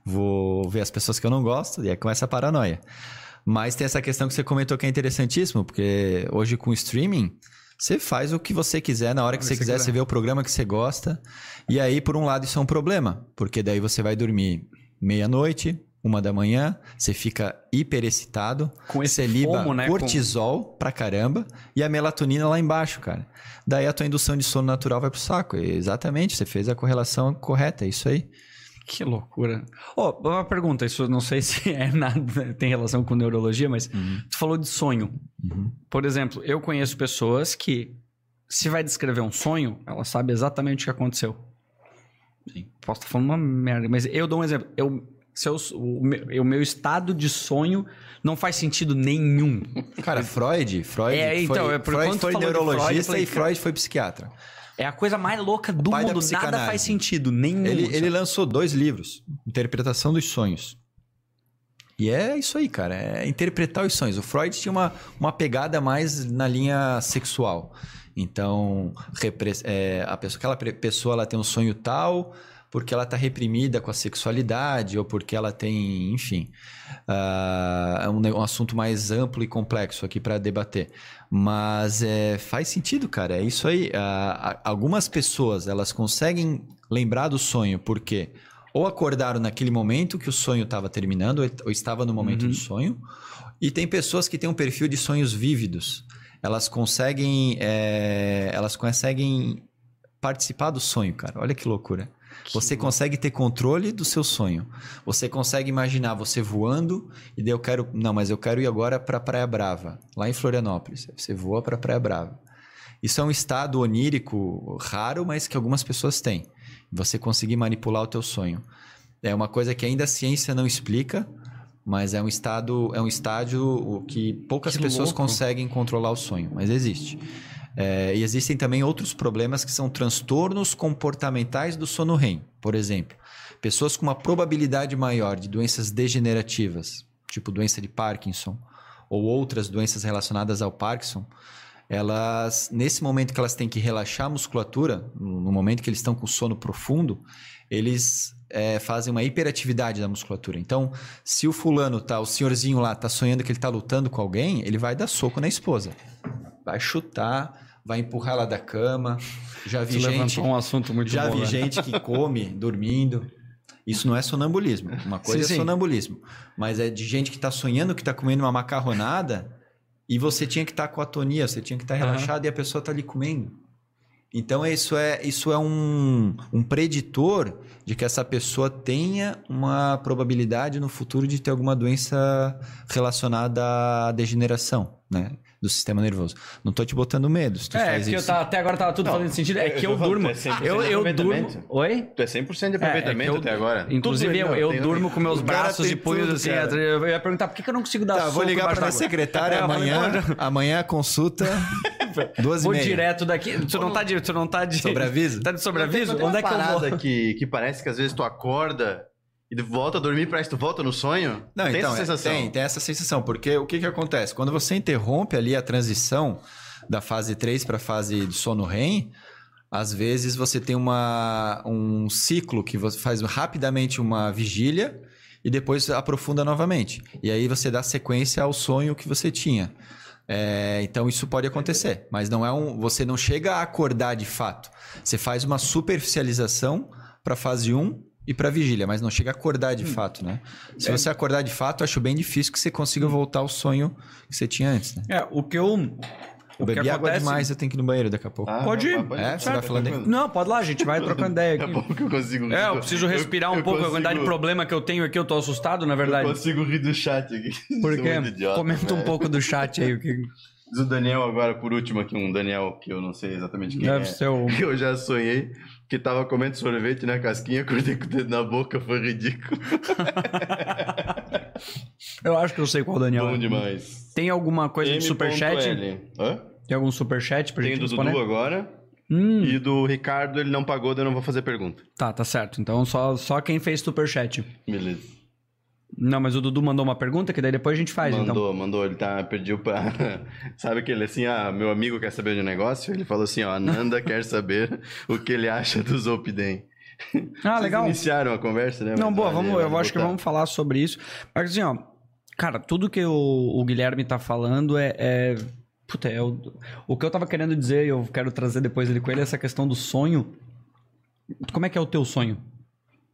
vou ver as pessoas que eu não gosto, e aí começa a paranoia. Mas tem essa questão que você comentou que é interessantíssimo, porque hoje com o streaming, você faz o que você quiser na hora que você você quiser, quiser. você vê o programa que você gosta. E aí, por um lado, isso é um problema, porque daí você vai dormir meia-noite, uma da manhã, você fica hiperexcitado, Com esse você liba fomo, né? cortisol pra caramba e a melatonina lá embaixo, cara. Daí a tua indução de sono natural vai pro saco. Exatamente, você fez a correlação correta, é isso aí. Que loucura. Ó, uma pergunta, isso não sei <laughs> se é nada, tem relação com neurologia, mas tu falou de sonho. Uhum. Por exemplo, eu conheço pessoas que, se vai descrever um sonho, ela sabe exatamente o que aconteceu. Sim. Posso estar falando uma merda, mas eu dou um exemplo. Eu, se eu- o, meu, o meu estado de sonho não faz sentido nenhum. Cara, Freud, Freud É, foi, então, é por Freud foi Freud, neurologista falei, e Freud foi psiquiatra. É a coisa mais louca do mundo. Nada faz sentido, nenhum. Ele, ele lançou dois livros, Interpretação dos Sonhos. E é isso aí, cara, é interpretar os sonhos. O Freud tinha uma, uma pegada mais na linha sexual. Então, repre- é, a pessoa, aquela pessoa ela tem um sonho tal porque ela está reprimida com a sexualidade ou porque ela tem, enfim, ah, é um, um assunto mais amplo e complexo aqui para debater. Mas é, faz sentido, cara. É isso aí. A- algumas pessoas elas conseguem lembrar do sonho porque ou acordaram naquele momento que o sonho estava terminando ou, ou estava no momento Uhum. do sonho. E tem pessoas que têm um perfil de sonhos vívidos. Elas conseguem, é, elas conseguem participar do sonho, cara. Olha que loucura. Você consegue ter controle do seu sonho. Você consegue imaginar você voando e daí eu quero, não, mas eu quero ir agora para Praia Brava, lá em Florianópolis. Você voa para Praia Brava. Isso é um estado onírico raro, mas que algumas pessoas têm. Você conseguir manipular o teu sonho. É uma coisa que ainda a ciência não explica, mas é um estado, é um estágio o que poucas Que pessoas louco. conseguem controlar o sonho, mas existe. É, e existem também outros problemas que são transtornos comportamentais do sono REM. Por exemplo, pessoas com uma probabilidade maior de doenças degenerativas, tipo doença de Parkinson, ou outras doenças relacionadas ao Parkinson, elas, nesse momento que elas têm que relaxar a musculatura, no momento que eles estão com sono profundo, eles é, fazem uma hiperatividade da musculatura. Então, se o fulano tá, o senhorzinho lá, tá sonhando que ele tá lutando com alguém, ele vai dar soco na esposa. Vai chutar, vai empurrar ela da cama. Já vi Você gente, um assunto muito já bom. vi né? gente que come <laughs> dormindo. Isso não é sonambulismo. Uma coisa Sim, é sim. sonambulismo. Mas é de gente que está sonhando que está comendo uma macarronada e você tinha que estar com atonia, você tinha que estar Aham. relaxado e a pessoa está ali comendo. Então isso é, isso é um, um preditor de que essa pessoa tenha uma probabilidade no futuro de ter alguma doença relacionada à degeneração, né? Do sistema nervoso. Não tô te botando medo se tu É, faz isso. tava- até agora tava tudo Não, fazendo sentido. É eu que eu <laughs> durmo. é 100% Eu, de eu aproveitamento. durmo. Oi? Tu é 100% de É, é aproveitamento eu- até agora. Inclusive, Tudo eu, eu durmo com meus braços e punhos assim. cara. Eu ia perguntar por que que eu não consigo dar Tá, vou ligar embaixo para a d'água? secretária <laughs> É, amanhã. Amanhã a consulta, <laughs> duas e Vou meia. direto daqui. Tu não tá de. Tu não tá de. Sobreaviso? Tá de sobreaviso? Onde é que eu vou? Que, que parece que às vezes tu acorda e volta a dormir, parece que tu volta no sonho? Não, tem então, essa é- sensação? tem, tem essa sensação. Porque o que, que acontece? Quando você interrompe ali a transição da fase 3 para a fase de sono REM, às vezes você tem uma, um ciclo que você faz rapidamente uma vigília e depois aprofunda novamente. E aí você dá sequência ao sonho que você tinha. É, então isso pode acontecer, mas não é um. Você não chega a acordar de fato. Você faz uma superficialização para fase 1 e para vigília, mas não chega a acordar de fato, né? Se você acordar de fato, acho bem difícil que você consiga voltar ao sonho que você tinha antes, né? É, o que eu. Eu O que bebi água acontece- demais, eu tenho que ir no banheiro daqui a pouco. Ah, Pode ir. É, você vai falando aí? Não, pode lá, a gente vai trocando ideia É aqui. bom que eu consigo É, eu preciso respirar um pouco. A quantidade de consigo- problema que eu tenho aqui, eu tô assustado, na Eu verdade. consigo rir do chat aqui. <laughs> Por quê? Comenta um velho. pouco do chat aí. O que Diz o Daniel agora, por último aqui, um Daniel que eu não sei exatamente quem deve é. ser o. Que eu já sonhei que tava comendo sorvete na casquinha, acordei com o dedo na boca, foi ridículo. <laughs> Eu acho que eu sei qual Daniel. Bom é. demais. Tem alguma coisa de superchat? Hã? Tem algum superchat pra Tem gente do responder? Dudu agora. Hum, E do Ricardo, ele não pagou, daí eu não vou fazer pergunta. tá, tá certo. Então só, só quem fez superchat. Beleza. Não, mas o Dudu mandou uma pergunta que daí depois a gente faz, então. mandou, mandou, ele tá, pediu pra... <laughs> Sabe aquele assim, ah, meu amigo quer saber de um negócio? Ele falou assim, ó, a Nanda <laughs> quer saber o que ele acha do Zolpidem. Ah, Vocês legal. iniciaram a conversa, né? Não, Mas boa, vamos, eu acho que vamos falar sobre isso. Mas assim, ó, cara, tudo que o, o Guilherme tá falando é. é puta, é o, o que eu tava querendo dizer, e eu quero trazer depois ele com ele, é essa questão do sonho. Como é que é o teu sonho?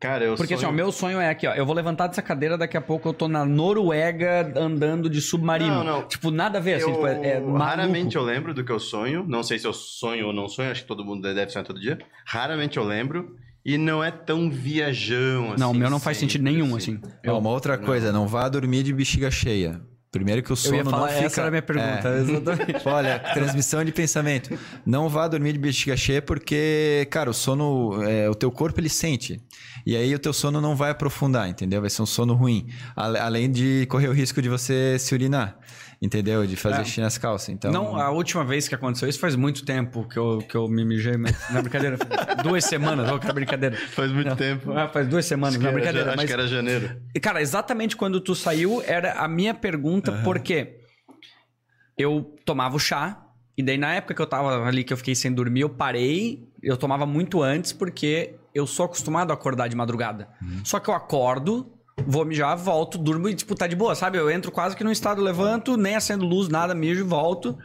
Cara, eu Porque assim, ó, sonho... o meu sonho é aqui, ó. Eu vou levantar dessa cadeira, daqui a pouco eu tô na Noruega andando de submarino. Não, não. Tipo, nada a ver, assim, Eu- tipo, é, é raramente eu lembro do que eu sonho. Não sei se eu sonho ou não sonho, acho que todo mundo deve sonhar todo dia. Raramente eu lembro. E não é tão viajão assim. Não, o meu não faz sentido nenhum, assim. Ó, uma outra coisa, não vá dormir de bexiga cheia. Primeiro que o Eu sono ia falar, não fica... essa era a minha pergunta, É. exatamente. <laughs> Olha, transmissão de pensamento. Não vá dormir de bexiga cheia porque, cara, o sono, é, o teu corpo ele sente. E aí o teu sono não vai aprofundar, entendeu? Vai ser um sono ruim. Além de correr o risco de você se urinar, entendeu? De fazer É. xixi nas calças. Então, Não, a última vez que aconteceu isso faz muito tempo que eu, que eu me mijei, mas não é brincadeira. <laughs> duas semanas, ó, que é brincadeira. Faz muito tempo. Ah, faz duas semanas, Acho não era brincadeira. ja- mas, Acho que era janeiro. E, Cara, exatamente quando tu saiu, era a minha pergunta, porque eu tomava o chá E daí, na época que eu tava ali, que eu fiquei sem dormir, eu parei. Eu tomava muito antes, porque eu sou acostumado a acordar de madrugada. Só que eu acordo, vou mijar, volto, durmo e, tipo, tá de boa, sabe? Eu entro quase que no estado, levanto, nem acendo luz, nada, mijo e volto.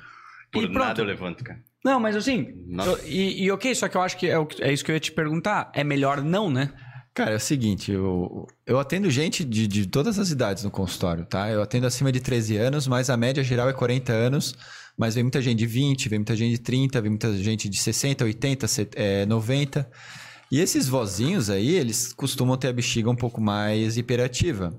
Por e pronto. nada eu levanto, cara. Não, mas assim. Eu- e, e ok, só que eu acho que é, é isso que eu ia te perguntar. É melhor não, né? Cara, é o seguinte, eu, eu atendo gente de, de todas as idades no consultório, tá? Eu atendo acima de 13 anos, mas a média geral é 40 anos, mas vem muita gente de 20, vem muita gente de 30, vem muita gente de 60, 80, set- é, 90. E esses vozinhos aí, eles costumam ter a bexiga um pouco mais hiperativa.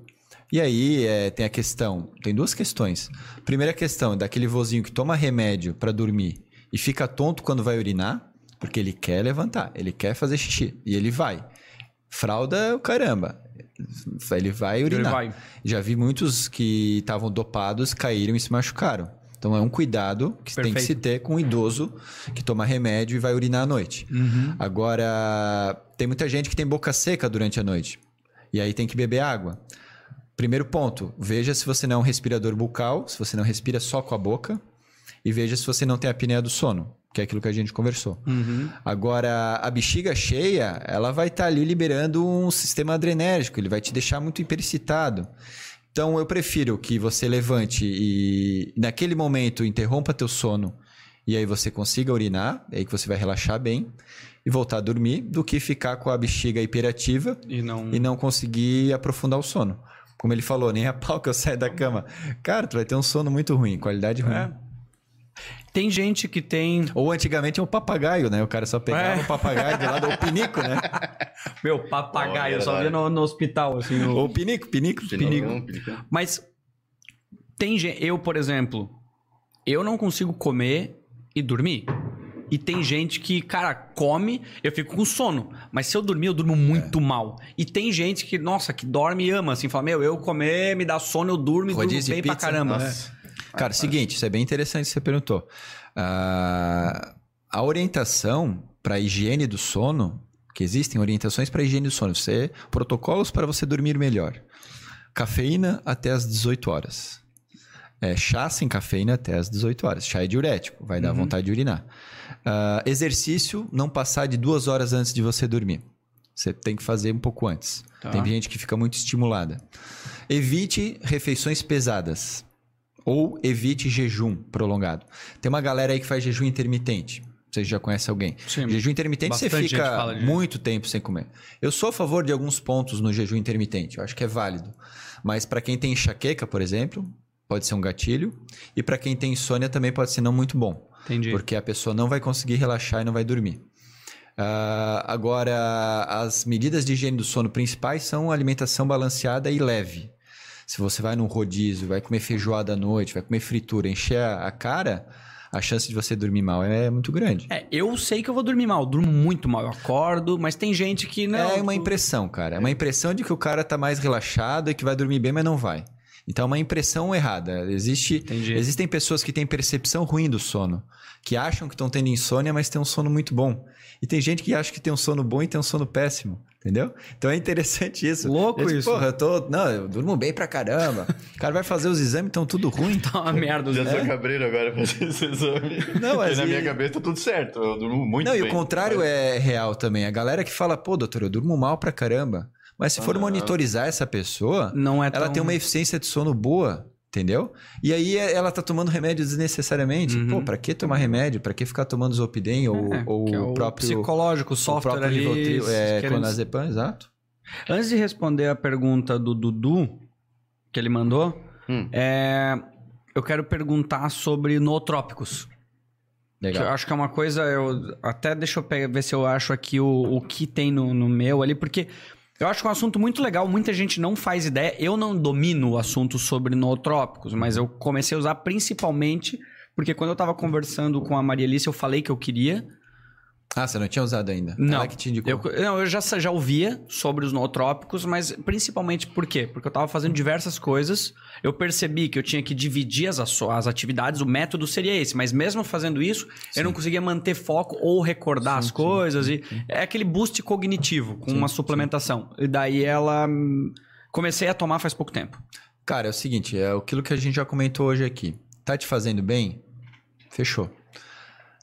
E aí é, tem a questão, tem duas questões. Primeira questão é daquele vozinho que toma remédio para dormir e fica tonto quando vai urinar, porque ele quer levantar, ele quer fazer xixi e ele vai. Fralda, o caramba. Ele vai urinar. Ele vai. Já vi muitos que estavam dopados, caíram e se machucaram. Então é um cuidado que tem que Perfeito. se ter com um idoso que toma remédio e vai urinar à noite. Agora, tem muita gente que tem boca seca durante a noite. E aí tem que beber água. Primeiro ponto, veja se você não é um respirador bucal, se você não respira só com a boca. E veja se você não tem a apneia do sono, que é aquilo que a gente conversou. Agora, a bexiga cheia, ela vai estar ali liberando um sistema adrenérgico, ele vai te deixar muito hiperexcitado. Então, eu prefiro que você levante e, naquele momento, interrompa teu sono e aí você consiga urinar, aí que você vai relaxar bem e voltar a dormir, do que ficar com a bexiga hiperativa E não. e não conseguir aprofundar o sono. Como ele falou, nem a pau que eu saio da cama. Cara, tu vai ter um sono muito ruim, qualidade ruim. É. Tem gente que tem. Ou antigamente é um papagaio, né? O cara só pegava É. o papagaio de lado, ou o pinico, né? <laughs> Meu, papagaio, Oh, eu só via no, no hospital, assim. o- Ou o pinico, pinico, pinico. Pinicão. Mas tem gente. Eu, por exemplo, eu não consigo comer e dormir. E tem gente que, cara, come, eu fico com sono. Mas se eu dormir, eu durmo muito mal. E tem gente que, nossa, que dorme e ama, assim, fala, meu, eu comer, me dá sono, eu durmo e durmo bem de pra pizza? caramba. Nossa. Cara, seguinte, isso é bem interessante que você perguntou. Ah, a orientação para higiene do sono, que existem orientações para higiene do sono, você, protocolos para você dormir melhor. Cafeína até as 18 horas. É, chá sem cafeína até as 18 horas. Chá é diurético, vai dar vontade de urinar. Ah, exercício, não passar de duas horas antes de você dormir. Você tem que fazer um pouco antes. Tá. Tem gente que fica muito estimulada. Evite refeições pesadas. Ou evite jejum prolongado. Tem uma galera aí que faz jejum intermitente. Vocês já conhecem alguém? Sim. Jejum intermitente você fica muito tempo sem comer. Eu sou a favor de alguns pontos no jejum intermitente. Eu acho que é válido. Mas para quem tem enxaqueca, por exemplo, pode ser um gatilho. E para quem tem insônia também pode ser não muito bom. Entendi. Porque a pessoa não vai conseguir relaxar e não vai dormir. Ah, agora, as medidas de higiene do sono principais são alimentação balanceada e leve. Se você vai num rodízio, vai comer feijoada à noite, vai comer fritura, encher a cara, a chance de você dormir mal é muito grande. É, eu sei que eu vou dormir mal, eu durmo muito mal, eu acordo, mas tem gente que não. é uma impressão, cara. É uma impressão de que o cara tá mais relaxado e que vai dormir bem, mas não vai. Então é uma impressão errada. Existe, Entendi. existem pessoas que têm percepção ruim do sono, que acham que estão tendo insônia, mas tem um sono muito bom. E tem gente que acha que tem um sono bom e tem um sono péssimo. Entendeu? Então é interessante isso. Louco Eu digo, isso. Porra, eu tô. Não, eu durmo bem pra caramba. O cara vai fazer os exames, estão tudo <laughs> ruim. Tá uma merda. Já os- sou cabreiro agora pra fazer esse exame. Não, mas Porque na e- minha cabeça tá tudo certo. Eu durmo muito Não, bem. e o contrário é real também. A galera que fala, pô, doutor, eu durmo mal pra caramba. Mas se for Ah. monitorizar essa pessoa, Não é ela tão... tem uma eficiência de sono boa, entendeu? E aí é- ela tá tomando remédio desnecessariamente. Uhum. Pô, pra que tomar remédio? Pra que ficar tomando Zolpidem ou, É, ou é o próprio psicológico, o o software próprio ali. Rivotril, é, querendo- clonazepam, exato. Antes de responder a pergunta do Dudu, que ele mandou, Hum. é, eu quero perguntar sobre nootrópicos. Que eu Legal. acho que é uma coisa. Eu, até deixa eu pegar, ver se eu acho aqui o, o que tem no, no meu ali, porque eu acho que é um assunto muito legal. Muita gente não faz ideia. Eu não domino o assunto sobre nootrópicos, mas eu comecei a usar principalmente porque quando eu tava conversando com a Maria Alice, eu falei que eu queria. Ah, você não tinha usado ainda? Não. Ela que te indicou. Eu, não, eu já, já ouvia sobre os nootrópicos, mas principalmente por quê? Porque eu tava fazendo diversas coisas, eu percebi que eu tinha que dividir as, as atividades, o método seria esse, mas mesmo fazendo isso, eu não conseguia manter foco ou recordar as coisas, e é aquele boost cognitivo com uma suplementação. E daí ela. hum, Comecei a tomar faz pouco tempo. Cara, é o seguinte, é aquilo que a gente já comentou hoje aqui. Tá te fazendo bem? Fechou.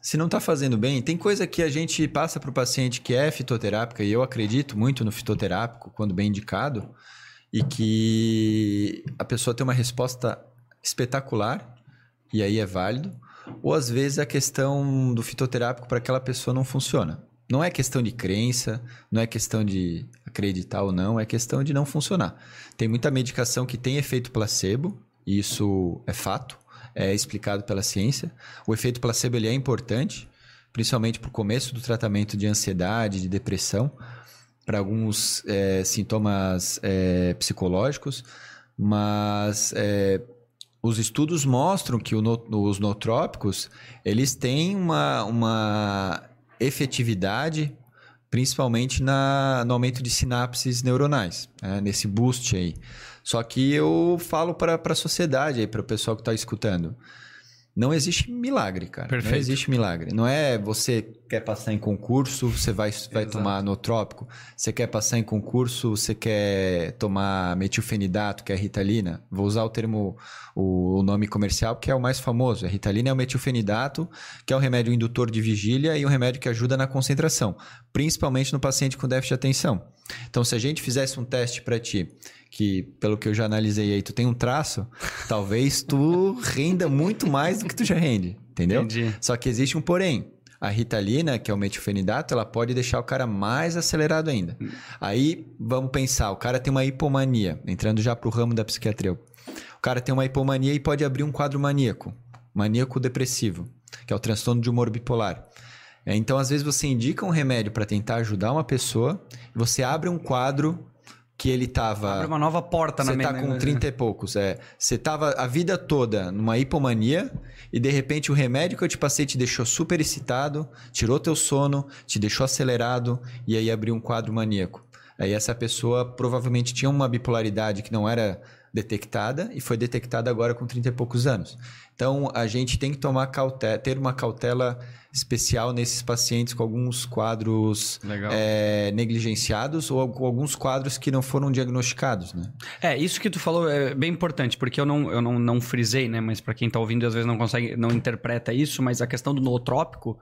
Se não está fazendo bem, tem coisa que a gente passa para o paciente que é fitoterápica, e eu acredito muito no fitoterápico, quando bem indicado, e que a pessoa tem uma resposta espetacular, e aí é válido, ou às vezes a questão do fitoterápico para aquela pessoa não funciona. Não é questão de crença, não é questão de acreditar ou não, é questão de não funcionar. Tem muita medicação que tem efeito placebo, e isso é fato é explicado pela ciência. O efeito placebo ele é importante, principalmente para o começo do tratamento de ansiedade, de depressão, para alguns é, sintomas é, psicológicos, mas é, os estudos mostram que no, os nootrópicos eles têm uma, uma efetividade principalmente na, no aumento de sinapses neuronais, né? nesse boost aí. Só que eu falo para a sociedade aí, para o pessoal que está escutando. Não existe milagre, cara. Perfeito. Não existe milagre. Não é você quer passar em concurso, você vai, vai tomar trópico. Você quer passar em concurso, você quer tomar metilfenidato, que é ritalina. Vou usar o termo, o, o nome comercial, que é o mais famoso. A ritalina é o metilfenidato, que é um remédio indutor de vigília e um remédio que ajuda na concentração, principalmente no paciente com déficit de atenção. Então, se a gente fizesse um teste para ti que, pelo que eu já analisei aí, tu tem um traço, <laughs> talvez tu renda muito mais do que tu já rende, entendeu? Entendi. Só que existe um porém. A ritalina, que é o metilfenidato, ela pode deixar o cara mais acelerado ainda. Aí, vamos pensar, o cara tem uma hipomania, entrando já pro ramo da psiquiatria. O cara tem uma hipomania e pode abrir um quadro maníaco, maníaco depressivo, que é o transtorno de humor bipolar. É, então, às vezes, você indica um remédio para tentar ajudar uma pessoa, você abre um quadro que ele tava. Abre uma nova porta na Você tá com 30 e poucos, é. Você tava a vida toda numa hipomania e de repente o remédio que eu te passei te deixou super excitado, tirou teu sono, te deixou acelerado e aí abriu um quadro maníaco. Aí essa pessoa provavelmente tinha uma bipolaridade que não era detectada e foi detectada agora com 30 e poucos anos. Então a gente tem que tomar cautela, ter uma cautela especial nesses pacientes com alguns quadros é, negligenciados ou com alguns quadros que não foram diagnosticados, né? É, isso que tu falou é bem importante, porque eu não, eu não, não frisei, né? Mas para quem está ouvindo às vezes não consegue, não interpreta isso, mas a questão do nootrópico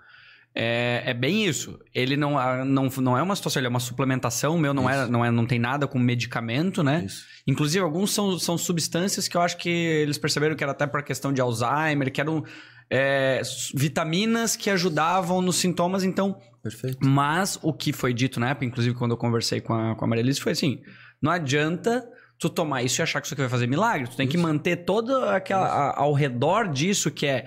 é, é bem isso. Ele não, não, não é uma situação, ele é uma suplementação. O meu não, é, não, é, não tem nada com medicamento, né? Isso. Inclusive, alguns são, são substâncias que eu acho que eles perceberam que era até por questão de Alzheimer, que eram é, vitaminas que ajudavam nos sintomas, então. Perfeito. Mas o que foi dito na época, inclusive quando eu conversei com a, com a Maria Elise, foi assim: não adianta tu tomar isso e achar que isso aqui vai fazer milagre. Tu tem isso. que manter toda aquela. A, ao redor disso, que é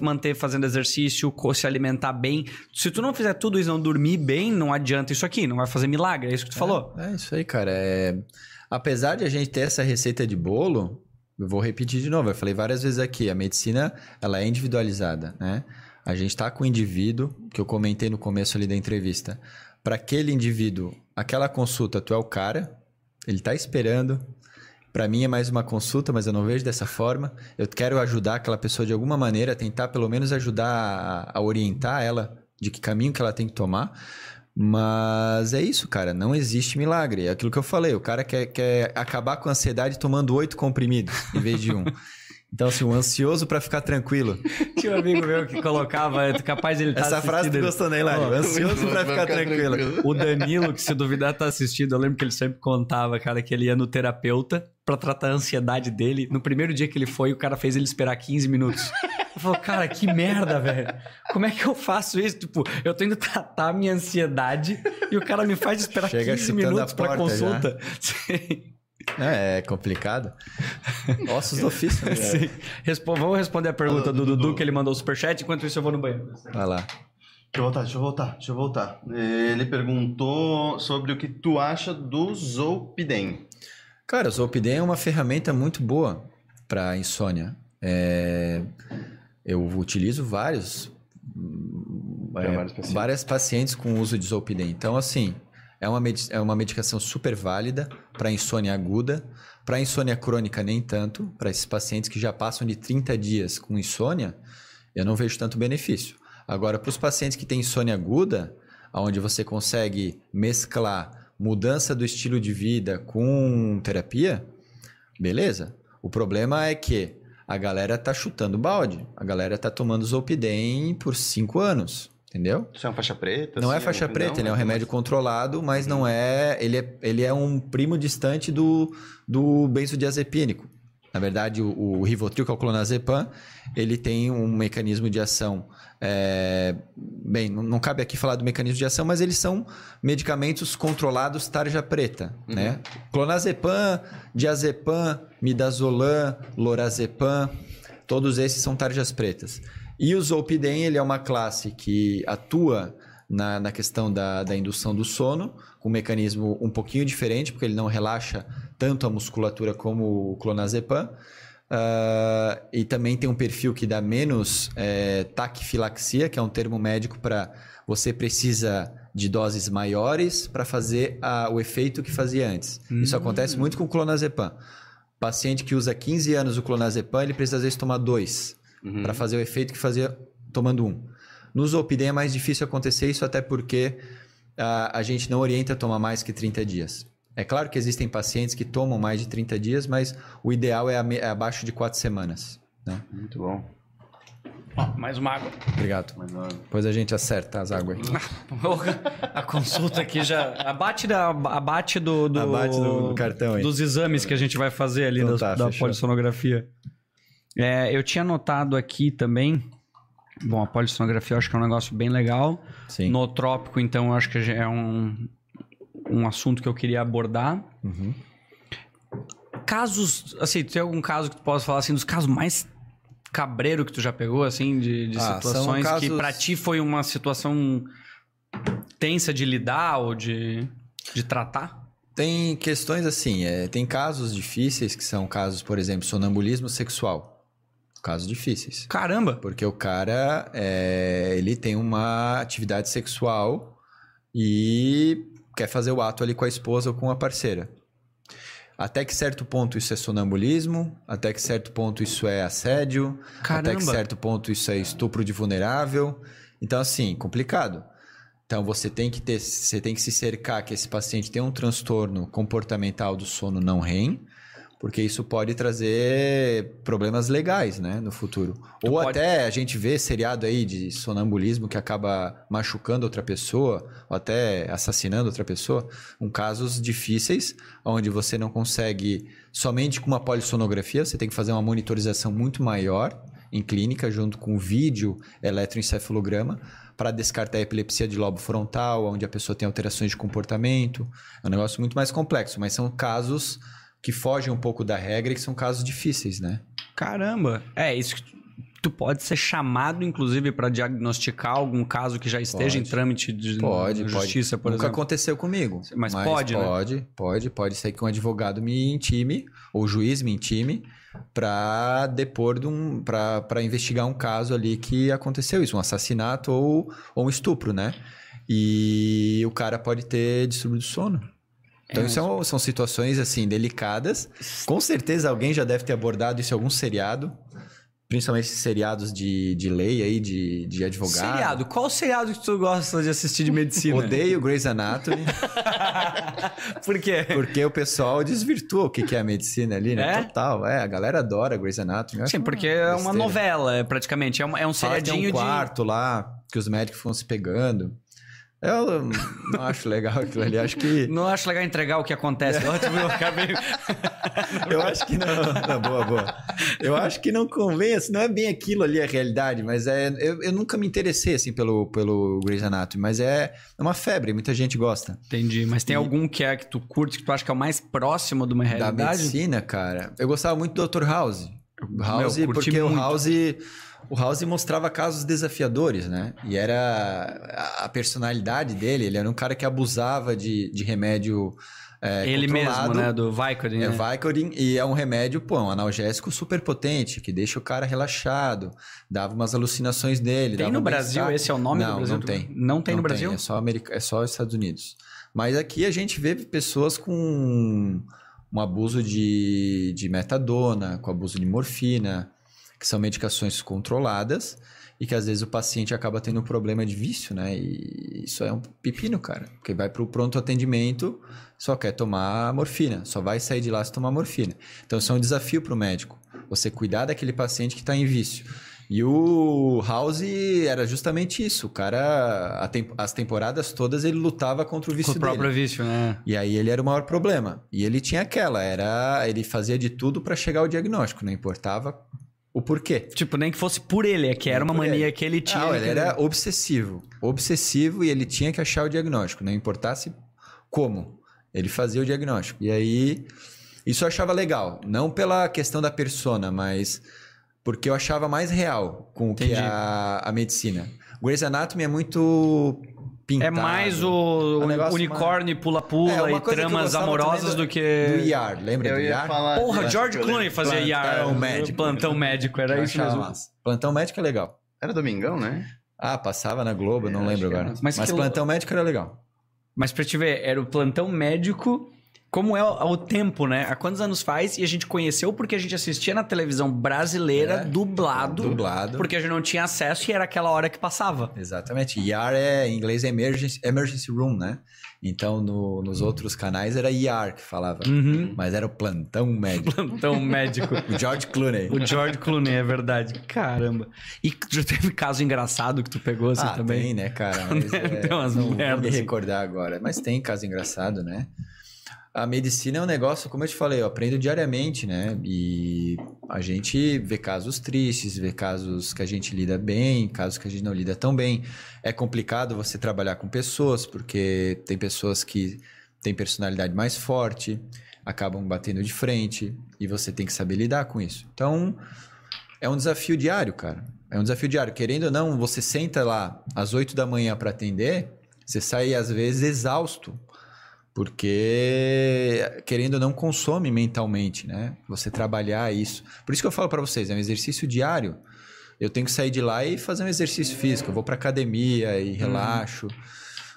manter fazendo exercício, se alimentar bem. Se tu não fizer tudo isso, não dormir bem, não adianta isso aqui, não vai fazer milagre. É isso que tu é, falou? É isso aí, cara. É... Apesar de a gente ter essa receita de bolo, eu vou repetir de novo, eu falei várias vezes aqui, a medicina ela é individualizada, né? A gente está com o indivíduo, que eu comentei no começo ali da entrevista. Para aquele indivíduo, aquela consulta, tu é o cara, ele está esperando. Para mim é mais uma consulta, mas eu não vejo dessa forma. Eu quero ajudar aquela pessoa de alguma maneira, tentar pelo menos ajudar a, a orientar ela de que caminho que ela tem que tomar. Mas é isso, cara. Não existe milagre. É aquilo que eu falei. O cara quer, quer acabar com a ansiedade tomando oito comprimidos em vez de um. <laughs> Então, assim, um ansioso para ficar tranquilo. <laughs> Tinha um amigo meu que colocava, é capaz ele tá Essa frase tu gostou, né, Hilário? Oh, ansioso para ficar, ficar tranquilo. tranquilo. O Danilo, que se duvidar tá assistindo, eu lembro que ele sempre contava, cara, que ele ia no terapeuta para tratar a ansiedade dele. No primeiro dia que ele foi, o cara fez ele esperar 15 minutos. Eu falo, cara, que merda, velho. Como é que eu faço isso? Tipo, eu tô indo tratar a minha ansiedade e o cara me faz esperar Chega 15 minutos pra consulta. <laughs> Sim. É, é complicado. Ossos do ofício, né? <laughs> Sim. Respo vamos responder a pergunta do Dudu, que ele mandou o superchat, enquanto isso eu vou no banheiro. Vai lá. Deixa eu voltar, deixa eu voltar, deixa eu voltar. Ele perguntou sobre o que tu acha do Zolpidem. Cara, o Zolpidem é uma ferramenta muito boa para insônia. É... Eu utilizo vários, é, vários pacientes. várias pacientes com uso de Zolpidem. Então, assim, é uma, é uma medicação super válida para insônia aguda. Para insônia crônica, nem tanto. Para esses pacientes que já passam de 30 dias com insônia, eu não vejo tanto benefício. Agora, para os pacientes que têm insônia aguda, onde você consegue mesclar mudança do estilo de vida com terapia, beleza. O problema é que a galera tá chutando balde. A galera tá tomando Zolpidem por cinco anos, entendeu? Isso é uma faixa preta? Não é assim, faixa alguma- preta, não, ele é um né? remédio controlado, mas não é ele, é. ele é um primo distante do, do benzodiazepínico. Na verdade, o, o Rivotril, que é o clonazepam, ele tem um mecanismo de ação. é, bem, não, não cabe aqui falar do mecanismo de ação, mas eles são medicamentos controlados tarja preta, né? Clonazepam, diazepam, midazolam, lorazepam, todos esses são tarjas pretas. E o Zolpidem, ele é uma classe que atua na, na questão da, da indução do sono, com um mecanismo um pouquinho diferente, porque ele não relaxa tanto a musculatura como o clonazepam. Ah, e também tem um perfil que dá menos é, taquifilaxia, que é um termo médico para você precisa de doses maiores para fazer a- o efeito que fazia antes. Isso acontece muito com o clonazepam. Paciente que usa 15 anos o clonazepam, ele precisa às vezes tomar dois Uhum. para fazer o efeito que fazia tomando um. No Zolpidem é mais difícil acontecer isso, até porque a, a gente não orienta a tomar mais que 30 dias. É claro que existem pacientes que tomam mais de 30 dias, mas o ideal é, é abaixo de 4 semanas. Né? Muito bom. Mais uma água. Obrigado. Mas, ó, Depois a gente acerta as águas <laughs> a consulta aqui já. Abate, da, abate do, do, Abate do- do cartão aí. Dos exames que a gente vai fazer ali Então das- tá, da fechou. polissonografia. É, eu tinha notado aqui também. Bom, a polissonografia eu acho que é um negócio bem legal. Sim. Nootrópico, então, eu acho que é um, um assunto que eu queria abordar. Uhum. Casos, assim, tem algum caso que tu possa falar assim, dos casos mais cabreiro que tu já pegou, assim, de, de Ah, situações que casos- pra ti foi uma situação tensa de lidar ou de, de tratar? Tem questões assim, é, tem casos difíceis que são casos, por exemplo, sonambulismo sexual. Casos difíceis. Caramba! Porque o cara, é, ele tem uma atividade sexual e quer fazer o ato ali com a esposa ou com a parceira. Até que certo ponto isso é sonambulismo, até que certo ponto isso é assédio, até que Caramba! certo ponto isso é estupro de vulnerável. Então, assim, complicado. Então, você tem que ter, você tem que se cercar que esse paciente tem um transtorno comportamental do sono não REM, porque isso pode trazer problemas legais, né, no futuro. Tu Ou pode- até a gente vê seriado aí de sonambulismo que acaba machucando outra pessoa, ou até assassinando outra pessoa, um casos difíceis, onde você não consegue somente com uma polissonografia, você tem que fazer uma monitorização muito maior em clínica, junto com vídeo, eletroencefalograma, para descartar a epilepsia de lobo frontal, onde a pessoa tem alterações de comportamento. É um negócio muito mais complexo, mas são casos que fogem um pouco da regra e que são casos difíceis, né? Caramba! É, isso que tu- pode ser chamado, inclusive, pra diagnosticar algum caso que já esteja Pode. em trâmite de Pode, na pode. justiça, por Nunca exemplo. aconteceu comigo. Mas pode, né? Pode, pode. Pode ser que um advogado me intime, ou o juiz me intime, para depor de um. para investigar um caso ali que aconteceu isso, um assassinato ou, ou um estupro, né? E o cara pode ter distúrbio do sono. Então, É, isso é um- são situações, assim, delicadas. Com certeza alguém já deve ter abordado isso em algum seriado. Principalmente seriados de, de lei aí, de, de advogado. Seriado. Qual seriado que tu gosta de assistir de <laughs> medicina? Odeio Grey's Anatomy. <laughs> Por quê? Porque o pessoal desvirtua o que é a medicina ali, né? É? Total, é. A galera adora Grey's Anatomy. Sim, porque é uma besteira. novela, praticamente. É, uma- é um tem seriadinho um de... quarto lá, que os médicos ficam se pegando. Eu não acho legal aquilo ali. Acho que... Não acho legal entregar o que acontece. <laughs> Eu acabei... Eu acho que não... não, boa, boa. Eu acho que não convém, assim, não é bem aquilo ali a realidade, mas é... Eu, eu nunca me interessei, assim, pelo, pelo Grey's Anatomy, mas é, é uma febre, muita gente gosta. Entendi. Mas tem algum que é que tu curte, que tu acha que é o mais próximo de uma Da realidade? medicina, cara. Eu gostava muito do Dr. House. House, Meu, porque o muito. House. O House mostrava casos desafiadores, né? E era a- personalidade dele. Ele era um cara que abusava de, de remédio. é, Ele mesmo, né? Do Vicodin, É né? Vicodin e é um remédio, pô, um analgésico super potente, que deixa o cara relaxado, dava umas alucinações dele. Tem no um Brasil? bem-estar. Esse é o nome não, do Brasil? Não tem. Não tem no Brasil? é só America, é só os Estados Unidos. Mas aqui a gente vê pessoas com um abuso de, de metadona, com abuso de morfina, que são medicações controladas e que às vezes o paciente acaba tendo um problema de vício, né? E isso é um pepino, cara. Porque vai para o pronto atendimento, só quer tomar morfina, só vai sair de lá se tomar morfina. Então isso é um desafio para o médico. Você cuidar daquele paciente que está em vício. E o House era justamente isso. O cara, a tem- as temporadas todas, ele lutava contra o Com vício o próprio vício, né? E aí ele era o maior problema. E ele tinha aquela, era ele fazia de tudo para chegar ao diagnóstico, não importava o porquê. Tipo, nem que fosse por ele, é que era uma mania ele. que ele tinha. Ah, ele que- era obsessivo. Obsessivo e ele tinha que achar o diagnóstico, não importasse como. Ele fazia o diagnóstico. E aí, isso eu achava legal. Não pela questão da persona, mas porque eu achava mais real com o que Entendi. a, a medicina. Grey's Anatomy é muito pintado. É mais o um negócio unicórnio pula-pula É, e tramas amorosas do que. Do IAR, lembra Eu do ia IAR? Porra, George Clooney fazia Plantão IAR. médico. Plantão médico, era Eu isso mesmo. massa. Plantão médico é legal. Era Domingão, né? Ah, passava na Globo, É, não lembro agora. Mas Mas, que- plantão médico era legal. Mas pra te ver, era o plantão médico. Como é o, o tempo, né? Há quantos anos faz? E a gente conheceu porque a gente assistia na televisão brasileira, É. dublado. Dublado. Porque a gente não tinha acesso e era aquela hora que passava. Exatamente. ER é, em inglês é emergency, emergency room, né? Então, no- nos outros canais era ER que falava. Uhum. Mas era o plantão médico. <laughs> Plantão médico. o George Clooney. O George Clooney, é verdade. Caramba. E já teve caso engraçado que tu pegou assim ah, também? tem, né, cara? <laughs> Mas, é, Tem umas não vou merdas, me assim. recordar agora. Mas tem caso engraçado, né? A medicina é um negócio, como eu te falei, eu aprendo diariamente, né? E a gente vê casos tristes, vê casos que a gente lida bem, casos que a gente não lida tão bem. É complicado você trabalhar com pessoas, porque tem pessoas que têm personalidade mais forte, acabam batendo de frente, e você tem que saber lidar com isso. Então, é um desafio diário, cara. É um desafio diário. Querendo ou não, você senta lá às 8 da manhã para atender, você sai às vezes exausto. Porque, querendo ou não, consome mentalmente, né? Você trabalhar isso. Por isso que eu falo para vocês, é um exercício diário. Eu tenho que sair de lá e fazer um exercício físico. Eu vou para academia e relaxo.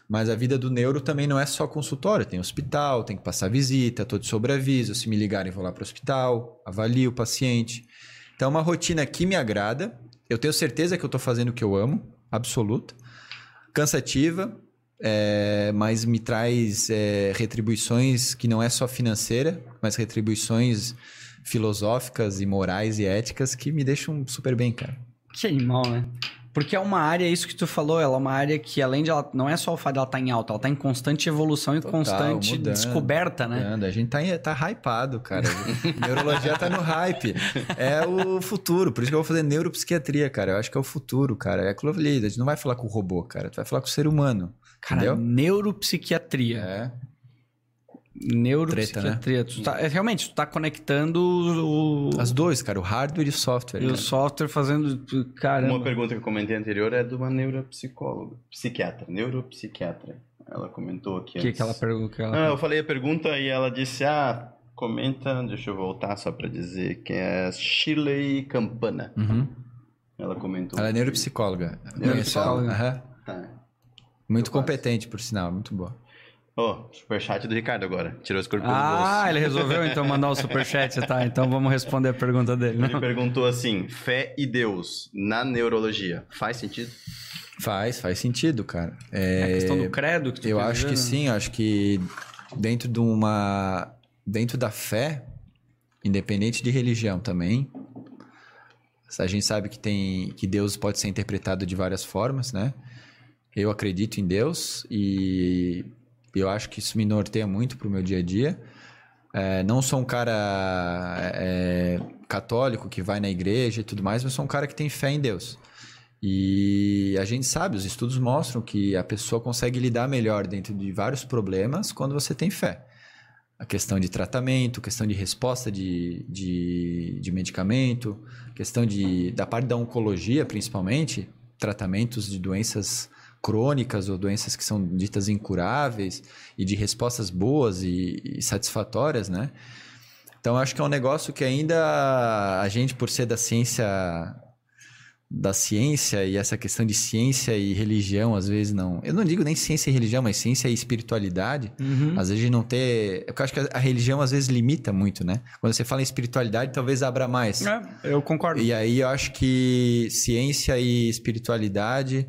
Mas a vida do neuro também não é só consultório. Tem hospital, tem que passar visita, tô de sobreaviso. Se me ligarem, vou lá para o hospital, avalio o paciente. Então, é uma rotina que me agrada. Eu tenho certeza que eu estou fazendo o que eu amo, absoluta. Cansativa, é, mas me traz é, retribuições que não é só financeira, mas retribuições filosóficas e morais e éticas que me deixam super bem, cara. Que animal, né? Porque é uma área, isso que tu falou, ela é uma área que, além de ela. Não é só o fato dela estar em alta, ela está em constante evolução e Total, constante mudando, descoberta, né? Anda, A gente tá, em- tá hypado, cara. <laughs> Neurologia tá no hype. É o futuro. Por isso que eu vou fazer neuropsiquiatria, cara. Eu acho que é o futuro, cara. É aquilo ali. A gente não vai falar com o robô, cara. Tu vai falar com o ser humano. Cara, entendeu? neuropsiquiatria. É. Neuropsiquiatria. Tu tá, é, realmente, tu tá conectando o, As duas, cara. O hardware e o software. e o cara. software fazendo. Caramba. Uma pergunta que eu comentei anterior é de uma neuropsicóloga. Psiquiatra, neuropsiquiatra. Ela comentou aqui O que, antes. que ela pergunta? que ela Não, eu falei a pergunta e ela disse, ah, comenta, deixa eu voltar só pra dizer, que é Shirley Campana. Uhum. Ela comentou. Ela é neuropsicóloga. Neuropsicóloga. Tá. Muito competente, por sinal. Muito boa. Ó, superchat do Ricardo agora. Tirou as corpos do Ah, bolso. ele resolveu então mandar o superchat, tá? <laughs> Então vamos responder a pergunta dele. Ele perguntou assim, fé e Deus na neurologia, faz sentido? Faz, faz sentido, cara. É a questão do credo que tu Eu acho dizer, que né? sim, eu acho que dentro de uma. Dentro da fé, independente de religião também, a gente sabe que tem. que Deus pode ser interpretado de várias formas, né? Eu acredito em Deus e eu acho que isso me norteia muito pro meu dia a dia. É, não sou um cara é, católico que vai na igreja e tudo mais, mas sou um cara que tem fé em Deus. E a gente sabe, os estudos mostram que a pessoa consegue lidar melhor dentro de vários problemas quando você tem fé. A questão de tratamento, questão de resposta de, de, de medicamento, questão de, da parte da oncologia, principalmente, tratamentos de doenças crônicas ou doenças que são ditas incuráveis e de respostas boas e, e satisfatórias, né? Então, acho que é um negócio que ainda a gente, por ser da ciência da ciência e essa questão de ciência e religião, às vezes não. Eu não digo nem ciência e religião, mas ciência e espiritualidade. Uhum. Às vezes não ter. Eu acho que a- a religião às vezes limita muito, né? Quando você fala em espiritualidade, talvez abra mais. É, eu concordo. E aí eu acho que ciência e espiritualidade,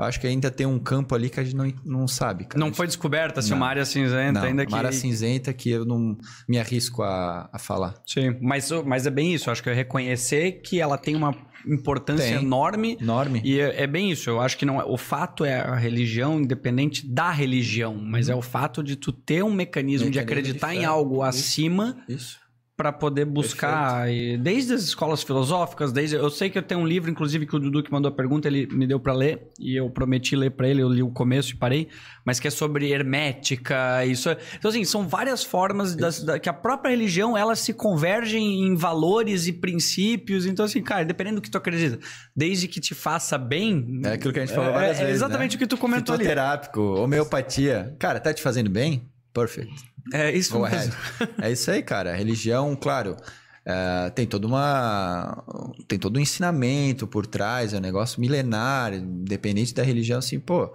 Eu acho que ainda tem um campo ali que a gente não, não sabe, cara. Não foi descoberta, assim, Não. uma área cinzenta Não, ainda uma que... área cinzenta que eu não me arrisco a, a falar. Sim, mas, mas é bem isso. Acho que é reconhecer que ela tem uma importância Tem. enorme. Enorme. E é, é bem isso. Eu acho que não é, o fato é a religião, independente da religião, mas é o fato de tu ter um mecanismo, de Mecanismo de acreditar em fé. algo Isso. acima Isso. Para poder buscar, e desde as escolas filosóficas, desde eu sei que eu tenho um livro, inclusive que o Dudu que mandou a pergunta, ele me deu para ler e eu prometi ler para ele, eu li o começo e parei, mas que é sobre hermética, isso. é- Então assim, são várias formas das- da, que a própria religião ela se converge em valores e princípios. Então assim, cara, dependendo do que tu acredita, desde que te faça bem, É aquilo que a gente falou é- várias é vezes. exatamente né? o que tu comentou ali. Fitoterápico, homeopatia. Cara, tá te fazendo bem? Perfect. É isso Go mesmo. é isso aí, cara. A religião, claro, é, tem toda uma. Tem todo um ensinamento por trás, é um negócio milenar, independente da religião, assim, pô.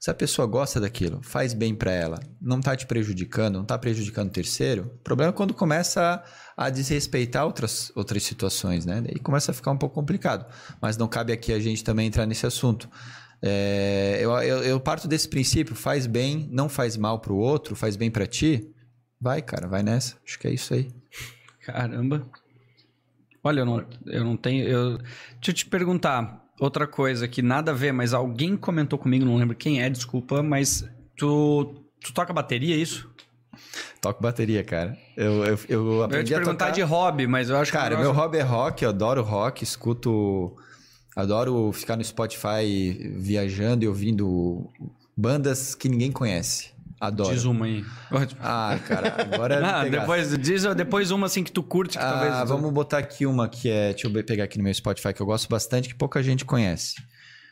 Se a pessoa gosta daquilo, faz bem pra ela, não tá te prejudicando, não tá prejudicando o terceiro, o problema é quando começa a, a desrespeitar outras, outras situações, né? Daí começa a ficar um pouco complicado. Mas não cabe aqui a gente também entrar nesse assunto. É, eu, eu, eu parto desse princípio, faz bem, não faz mal pro outro, faz bem pra ti, vai, cara, vai nessa. Acho que é isso aí. Caramba. Olha, eu não, eu não tenho. Eu... Deixa eu te perguntar outra coisa que nada a ver, mas alguém comentou comigo, não lembro quem é, desculpa, mas tu, tu toca bateria, é isso? Toco bateria, cara. Eu, eu, eu Eu ia aprendi te perguntar tocar... de hobby, mas eu acho Cara, que. meu hobby é rock, eu adoro rock, escuto... Adoro ficar no Spotify viajando e ouvindo bandas que ninguém conhece. Adoro. Diz uma aí. Ah, cara, agora... <laughs> Ah, me pegasse. depois, diz depois uma assim que tu curte, que Ah, talvez. vamos botar aqui uma que é... Deixa eu pegar aqui no meu Spotify, que eu gosto bastante, que pouca gente conhece.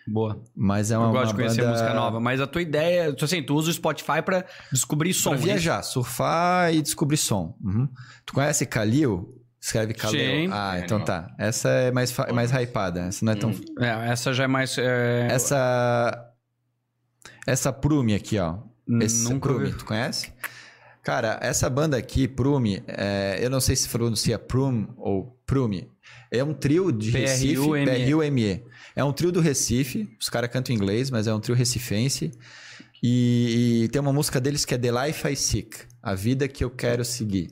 Boa. Mas é uma, eu gosto uma de conhecer banda... música nova, mas a tua ideia, tu, assim, tu usa o Spotify pra descobrir som. Pra é viajar, surfar e descobrir som. Uhum. Tu conhece Kalil? Escreve Kalil. Sim. Ah, então tá. Essa é mais, fa- mais hypada. Essa não é tão... É, essa já é mais. é, Essa... Essa Prume aqui, ó. Esse Nunca Prume, ouvi. tu conhece? Cara, essa banda aqui, Prume, é, eu não sei se pronuncia Prum ou Prume. É um trio de Recife, P-R-U-M-E. P-R-U-M-E. É um trio do Recife, os caras cantam em inglês, mas é um trio recifense. E, e tem uma música deles que é The Life I Seek, a vida que eu quero seguir.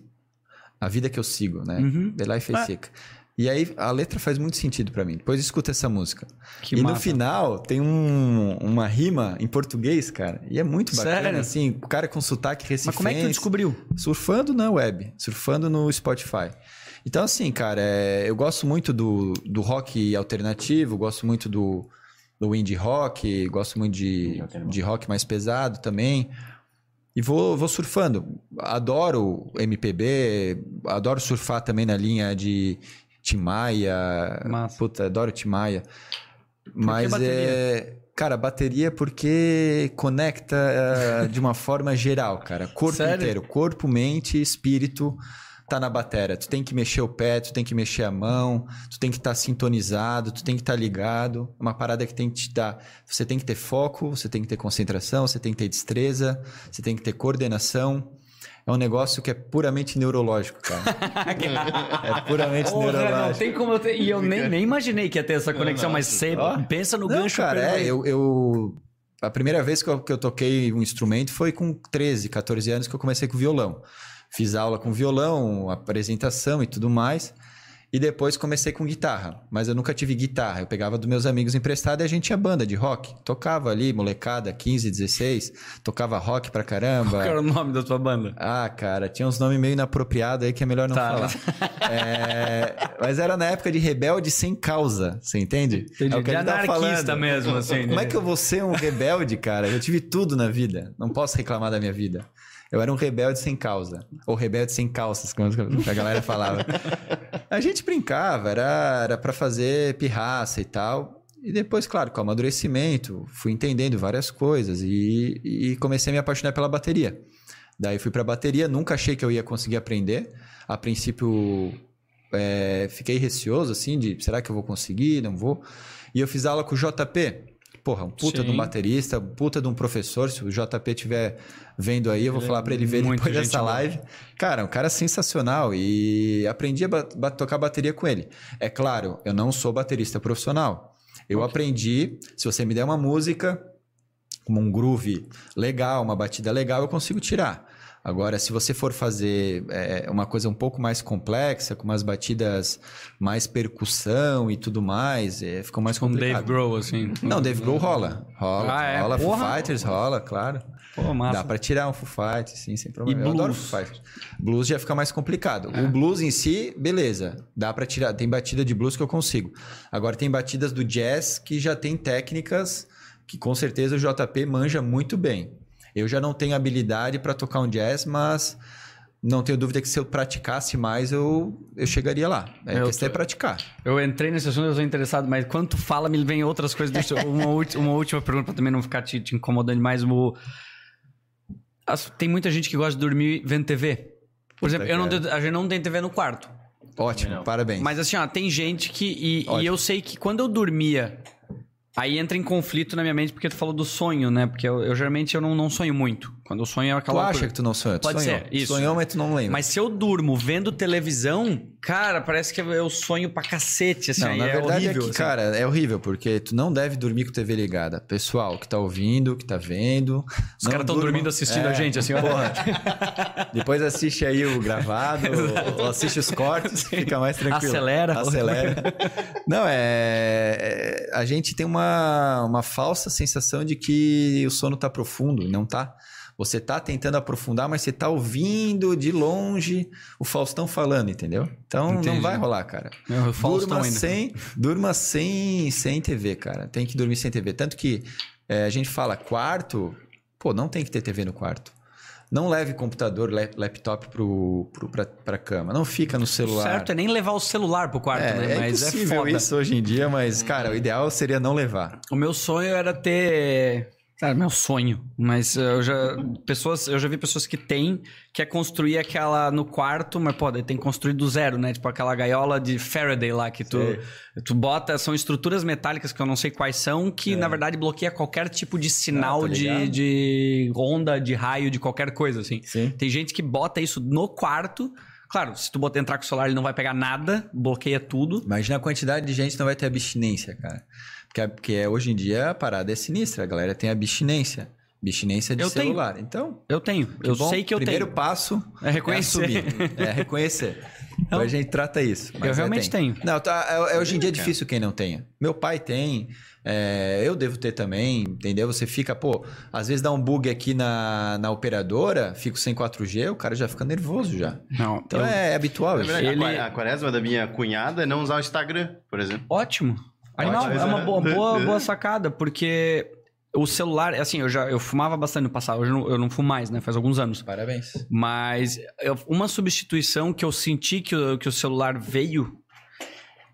A vida que eu sigo, né? Uhum. The Life I Ah. Seek. E aí a letra faz muito sentido pra mim. Depois escuta essa música. Que e no massa. final tem um- uma rima em português, cara. E é muito bacana, Sério? assim. O cara com sotaque recifense. Mas como é que tu descobriu? Surfando na web, surfando no Spotify. Então, assim, cara, é, eu gosto muito do, do rock alternativo, gosto muito do, do indie rock, gosto muito de, de rock mais pesado também. E vou, vou surfando. Adoro MPB, adoro surfar também na linha de Tim Maia. Massa. Puta, adoro Tim Maia. Mas é. Cara, bateria porque conecta eh, de uma forma geral, cara. Corpo Sério? inteiro. Corpo, mente, espírito tá na bateria. Tu tem que mexer o pé, tu tem que mexer a mão, tu tem que estar sintonizado, tu tem que estar ligado. É uma parada que tem que te dar. Você tem que ter foco, você tem que ter concentração, você tem que ter destreza, você tem que ter coordenação. É um negócio que é puramente neurológico, cara. <laughs> é puramente Porra, não neurológico. tem como eu ter... E eu nem, nem imaginei que ia ter essa conexão, mas você pensa no Não, gancho cara, é, eu, eu- A primeira vez que eu, que eu toquei um instrumento foi com 13, 14 anos que eu comecei com violão. Fiz aula com violão, apresentação e tudo mais. E depois comecei com guitarra. Mas eu nunca tive guitarra. Eu pegava dos meus amigos emprestado e a gente tinha banda de rock. Tocava ali, molecada, 15, 16. Tocava rock pra caramba. Qual era o nome da tua banda? Ah, cara, tinha uns nomes meio inapropriados aí que é melhor não Tá. falar. <laughs> É, mas era na época de rebelde sem causa, você entende? Entendi. É o que De tá anarquista falando. mesmo, assim. Como é né? que eu vou ser um rebelde, cara? Eu tive tudo na vida. Não posso reclamar da minha vida. Eu era um rebelde sem causa. Ou rebelde sem calças, como <laughs> a galera falava. A gente brincava, era, para fazer pirraça e tal. E depois, claro, com o amadurecimento, fui entendendo várias coisas e, e comecei a me apaixonar pela bateria. Daí fui pra bateria, nunca achei que eu ia conseguir aprender. A princípio, é, fiquei receoso, assim, de será que eu vou conseguir, não vou? E eu fiz aula com o JP. Porra, um puta de Sim. um baterista, um puta de um professor. Se o JP estiver vendo aí, eu vou Ele falar é pra ele ver depois dessa boa. live. Cara, um cara sensacional e aprendi a ba- tocar bateria com ele. É claro, eu não sou baterista profissional. Eu aprendi, se você me der uma música, como um groove legal, uma batida legal, eu consigo tirar. Agora, se você for fazer é, uma coisa um pouco mais complexa, com umas batidas mais percussão e tudo mais, é, ficou mais Com complicado. Dave Grohl, assim. Não, Dave Grohl rola. Rola, Ah, é? rola. Foo. Fighters rola, claro. Pô, massa. Dá pra tirar um Foo Fighters, sim, sem problema. E Eu adoro blues? Foo Fighters. Blues já fica mais complicado. É. O blues em si, beleza. Dá pra tirar. Tem batida de blues que eu consigo. Agora tem batidas do jazz que já tem técnicas que com certeza o JP manja muito bem. Eu já não tenho habilidade pra tocar um jazz, mas não tenho dúvida que se eu praticasse mais, eu, eu chegaria lá. É, Eu questão tô- é praticar. Eu entrei nesse assunto, eu sou interessado, mas quando tu fala, me vem outras coisas. Deixa eu- uma, ulti- uma última pergunta pra também não ficar te, te incomodando mais. O... As- tem muita gente que gosta de dormir vendo TV. Por exemplo, eu não a gente não tem TV no quarto. Ótimo, parabéns. Mas assim, ó, tem gente que. E, e eu sei que quando eu dormia. Aí entra em conflito na minha mente porque tu falou do sonho, né? Porque eu, eu, geralmente eu não, não sonho muito. Quando eu sonho é tu aquela acha loucura. que tu não sonhou? Tu Pode sonhou. ser, isso. Sonhou, mas tu não lembra. Mas se eu durmo vendo televisão, cara, parece que eu sonho pra cacete, assim. Não, na é verdade horrível, é que, assim. cara, é horrível, porque tu não deve dormir com TV ligada. Pessoal que tá ouvindo, que tá vendo. Os caras estão dormindo assistindo a gente, assim, ó. Porra. Depois assiste aí o gravado, <laughs> ou, ou assiste os cortes, fica mais tranquilo. Acelera. Acelera. Não, é, é- A gente tem uma, uma falsa sensação de que o sono tá profundo, e não tá. Você tá tentando aprofundar, mas você tá ouvindo de longe o Faustão falando, entendeu? Então Entendi. não vai rolar, cara. É, Durma ainda. sem, durma sem, sem TV, cara. Tem que dormir sem TV. Tanto que é, a gente fala quarto, pô, não tem que ter TV no quarto. Não leve computador, lap- laptop pro, pro, pra, pra cama. Não fica no celular. certo é nem levar o celular pro quarto, é, né? é Mas é impossível foda. isso hoje em dia, mas, cara, o ideal seria não levar. O meu sonho era ter. Cara, meu sonho. Mas eu já. Pessoas, eu já vi pessoas que têm, que é construir aquela no quarto, mas pô, tem que construir do zero, né? Tipo aquela gaiola de Faraday lá que tu, tu bota. São estruturas metálicas que eu não sei quais são, que na verdade bloqueia qualquer tipo de sinal tô de, ligado. de onda, de raio, de qualquer coisa, assim. Sim. Tem gente que bota isso no quarto. Claro, se tu botar entrar com o celular, ele não vai pegar nada, bloqueia tudo. Imagina a quantidade de gente que não vai ter abstinência, cara. Porque, porque hoje em dia a parada é sinistra. A galera tem abstinência. Abstinência de Eu tenho. celular. Então, Eu tenho. Que eu bom. sei que eu Primeiro tenho. passo É reconhecer. assumir. É reconhecer. Então, a gente trata isso. mas Eu é, realmente tenho. Não, tá, é, é hoje em dia é difícil quem não tenha. Meu pai tem, é, eu devo ter também, entendeu? Você fica, pô, às vezes dá um bug aqui na, na operadora, fico sem 4G, o cara já fica nervoso já. Não, Então eu- é, habitual Na isso. verdade, Ele- a quaresma da minha cunhada é não usar o Instagram, por exemplo. Ótimo. Animal, Ótimo. é uma boa, <laughs> boa, boa sacada, porque o celular, assim, eu já eu fumava bastante no passado, hoje eu não, eu não fumo mais, né? Faz alguns anos. Parabéns. Mas eu- uma substituição que eu senti que o, que o celular veio.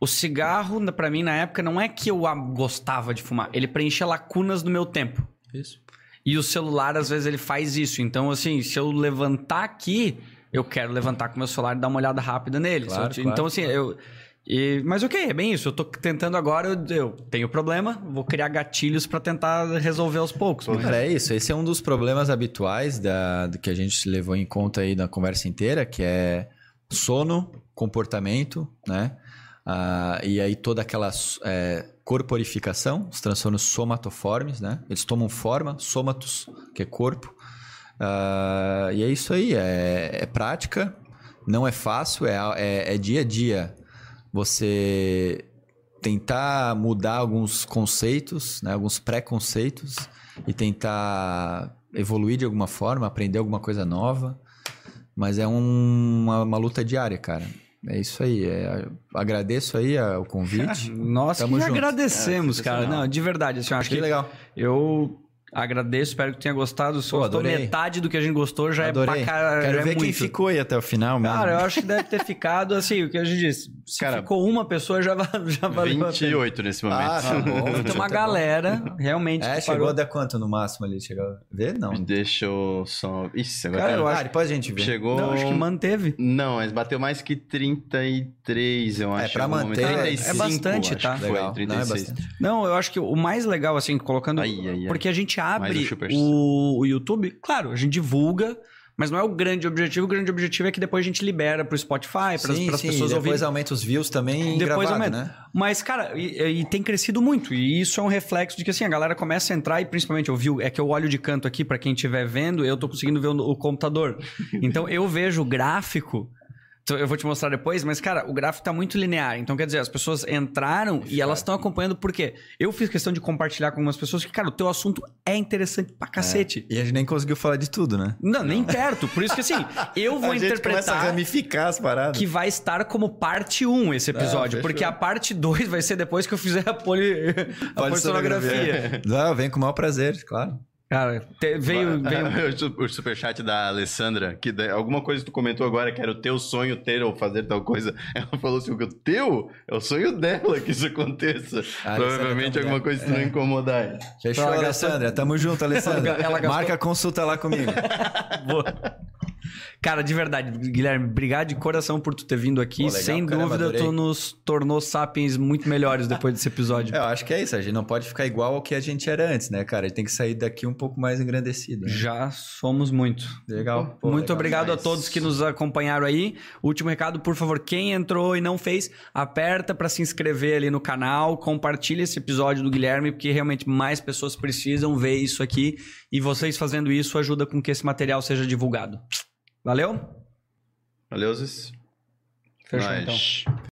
O cigarro, pra mim, na época, não é que eu gostava de fumar. Ele preenchia lacunas do meu tempo. Isso. E o celular, às vezes, ele faz isso. Então, assim, se eu levantar aqui, eu quero levantar com o meu celular e dar uma olhada rápida nele. Claro, eu claro. Então, assim, eu. E- mas ok, é bem isso. Eu tô tentando agora, eu, eu tenho problema, vou criar gatilhos pra tentar resolver aos poucos. mas- Cara, é isso. Esse é um dos problemas habituais da, do que a gente levou em conta aí na conversa inteira, que é sono, comportamento, né? Ah, e aí toda aquela é, corporificação, os transtornos somatoformes, né? Eles tomam forma, somatos, que é corpo. Ah, e é isso aí, é, é prática, não é fácil, é, é, é dia a dia você tentar mudar alguns conceitos, né, alguns preconceitos e tentar evoluir de alguma forma, aprender alguma coisa nova. Mas é um- uma, uma luta diária, cara. É isso aí. é- agradeço aí a- o convite. Nós Tamo que agradecemos, É, cara. Não, de verdade, assim, eu acho que que legal. eu agradeço, espero que tenha gostado. Se Pô, gostou adorei. metade do que a gente gostou, já Adorei. é pra caralho. Quero já ver é quem muito. ficou aí até o final, mesmo. Cara, eu acho que deve ter ficado assim, o que a gente disse. Se Cara, ficou uma pessoa, já, <laughs> já valeu a pena. 28 nesse momento. Ah, tá bom. Tem uma Tá bom. galera, realmente, É, chegou parou. a dar quanto no máximo ali? Chegou a ver? Não. Deixa eu só. Ixi, agora. Cara, eu ah, acho- depois a gente vê. Chegou. Não, acho que manteve. Não, mas bateu mais que 33, eu acho. pra em algum manter, momento. é 35, bastante, tá? Foi, Legal. Não, é 36. bastante. Não, eu acho que o mais legal, assim, colocando. Ai, ai, ai. Porque a gente abre o o, o YouTube, claro, a gente divulga, Mas não é o grande objetivo. O grande objetivo é que depois a gente libera pro Spotify, para as pessoas depois ouvirem. aumenta os views também Depois gravado, aumenta. né? Mas, cara, e, e tem crescido muito. E isso é um reflexo de que, assim, a galera começa a entrar e, principalmente, eu vi, é que eu olho de canto aqui, pra quem estiver vendo, eu tô conseguindo ver o, o computador. <laughs> Então, eu vejo o gráfico. Então, Eu vou te mostrar depois, mas, cara, o gráfico tá muito linear. Então, quer dizer, as pessoas entraram e elas estão acompanhando por quê? Eu fiz questão de compartilhar com algumas pessoas que, cara, o teu assunto é interessante pra cacete. E a gente nem conseguiu falar de tudo, né? Não, nem <laughs> perto. Por isso que, assim, eu vou a gente começa a interpretar ramificar as paradas. que vai estar como parte 1 esse episódio, fechou. porque a parte 2 vai ser depois que eu fizer a, poli... a polissonografia. <laughs> Não, vem com o maior prazer, claro. Cara, te- veio, veio... <laughs> o su- o superchat da Alessandra, que da- alguma coisa que tu comentou agora que era o teu sonho ter ou fazer tal coisa. <laughs> Ela falou assim: o teu é o sonho dela que isso aconteça. A Provavelmente Alessandra alguma coisa que tu não incomodar. Fechou, Ela Alessandra. Tamo junto, Alessandra. Ela gastou- Marca a consulta lá comigo. <laughs> Boa. Cara, de verdade, Guilherme, obrigado de coração por tu ter vindo aqui. Pô, legal, Sem caramba, dúvida, tu nos tornou sapiens muito melhores depois desse episódio. É, Eu acho que é isso. A gente não pode ficar igual ao que a gente era antes, né, cara? A gente tem que sair daqui um pouco mais engrandecido. né? Já somos muito. Legal. Pô, Muito legal obrigado demais. a todos que nos acompanharam aí. Último recado, por favor, quem entrou e não fez, aperta para se inscrever ali no canal, compartilha esse episódio do Guilherme, porque realmente mais pessoas precisam ver isso aqui e vocês fazendo isso ajuda com que esse material seja divulgado. Valeu? Valeu, Zis. Fechou Nós. então.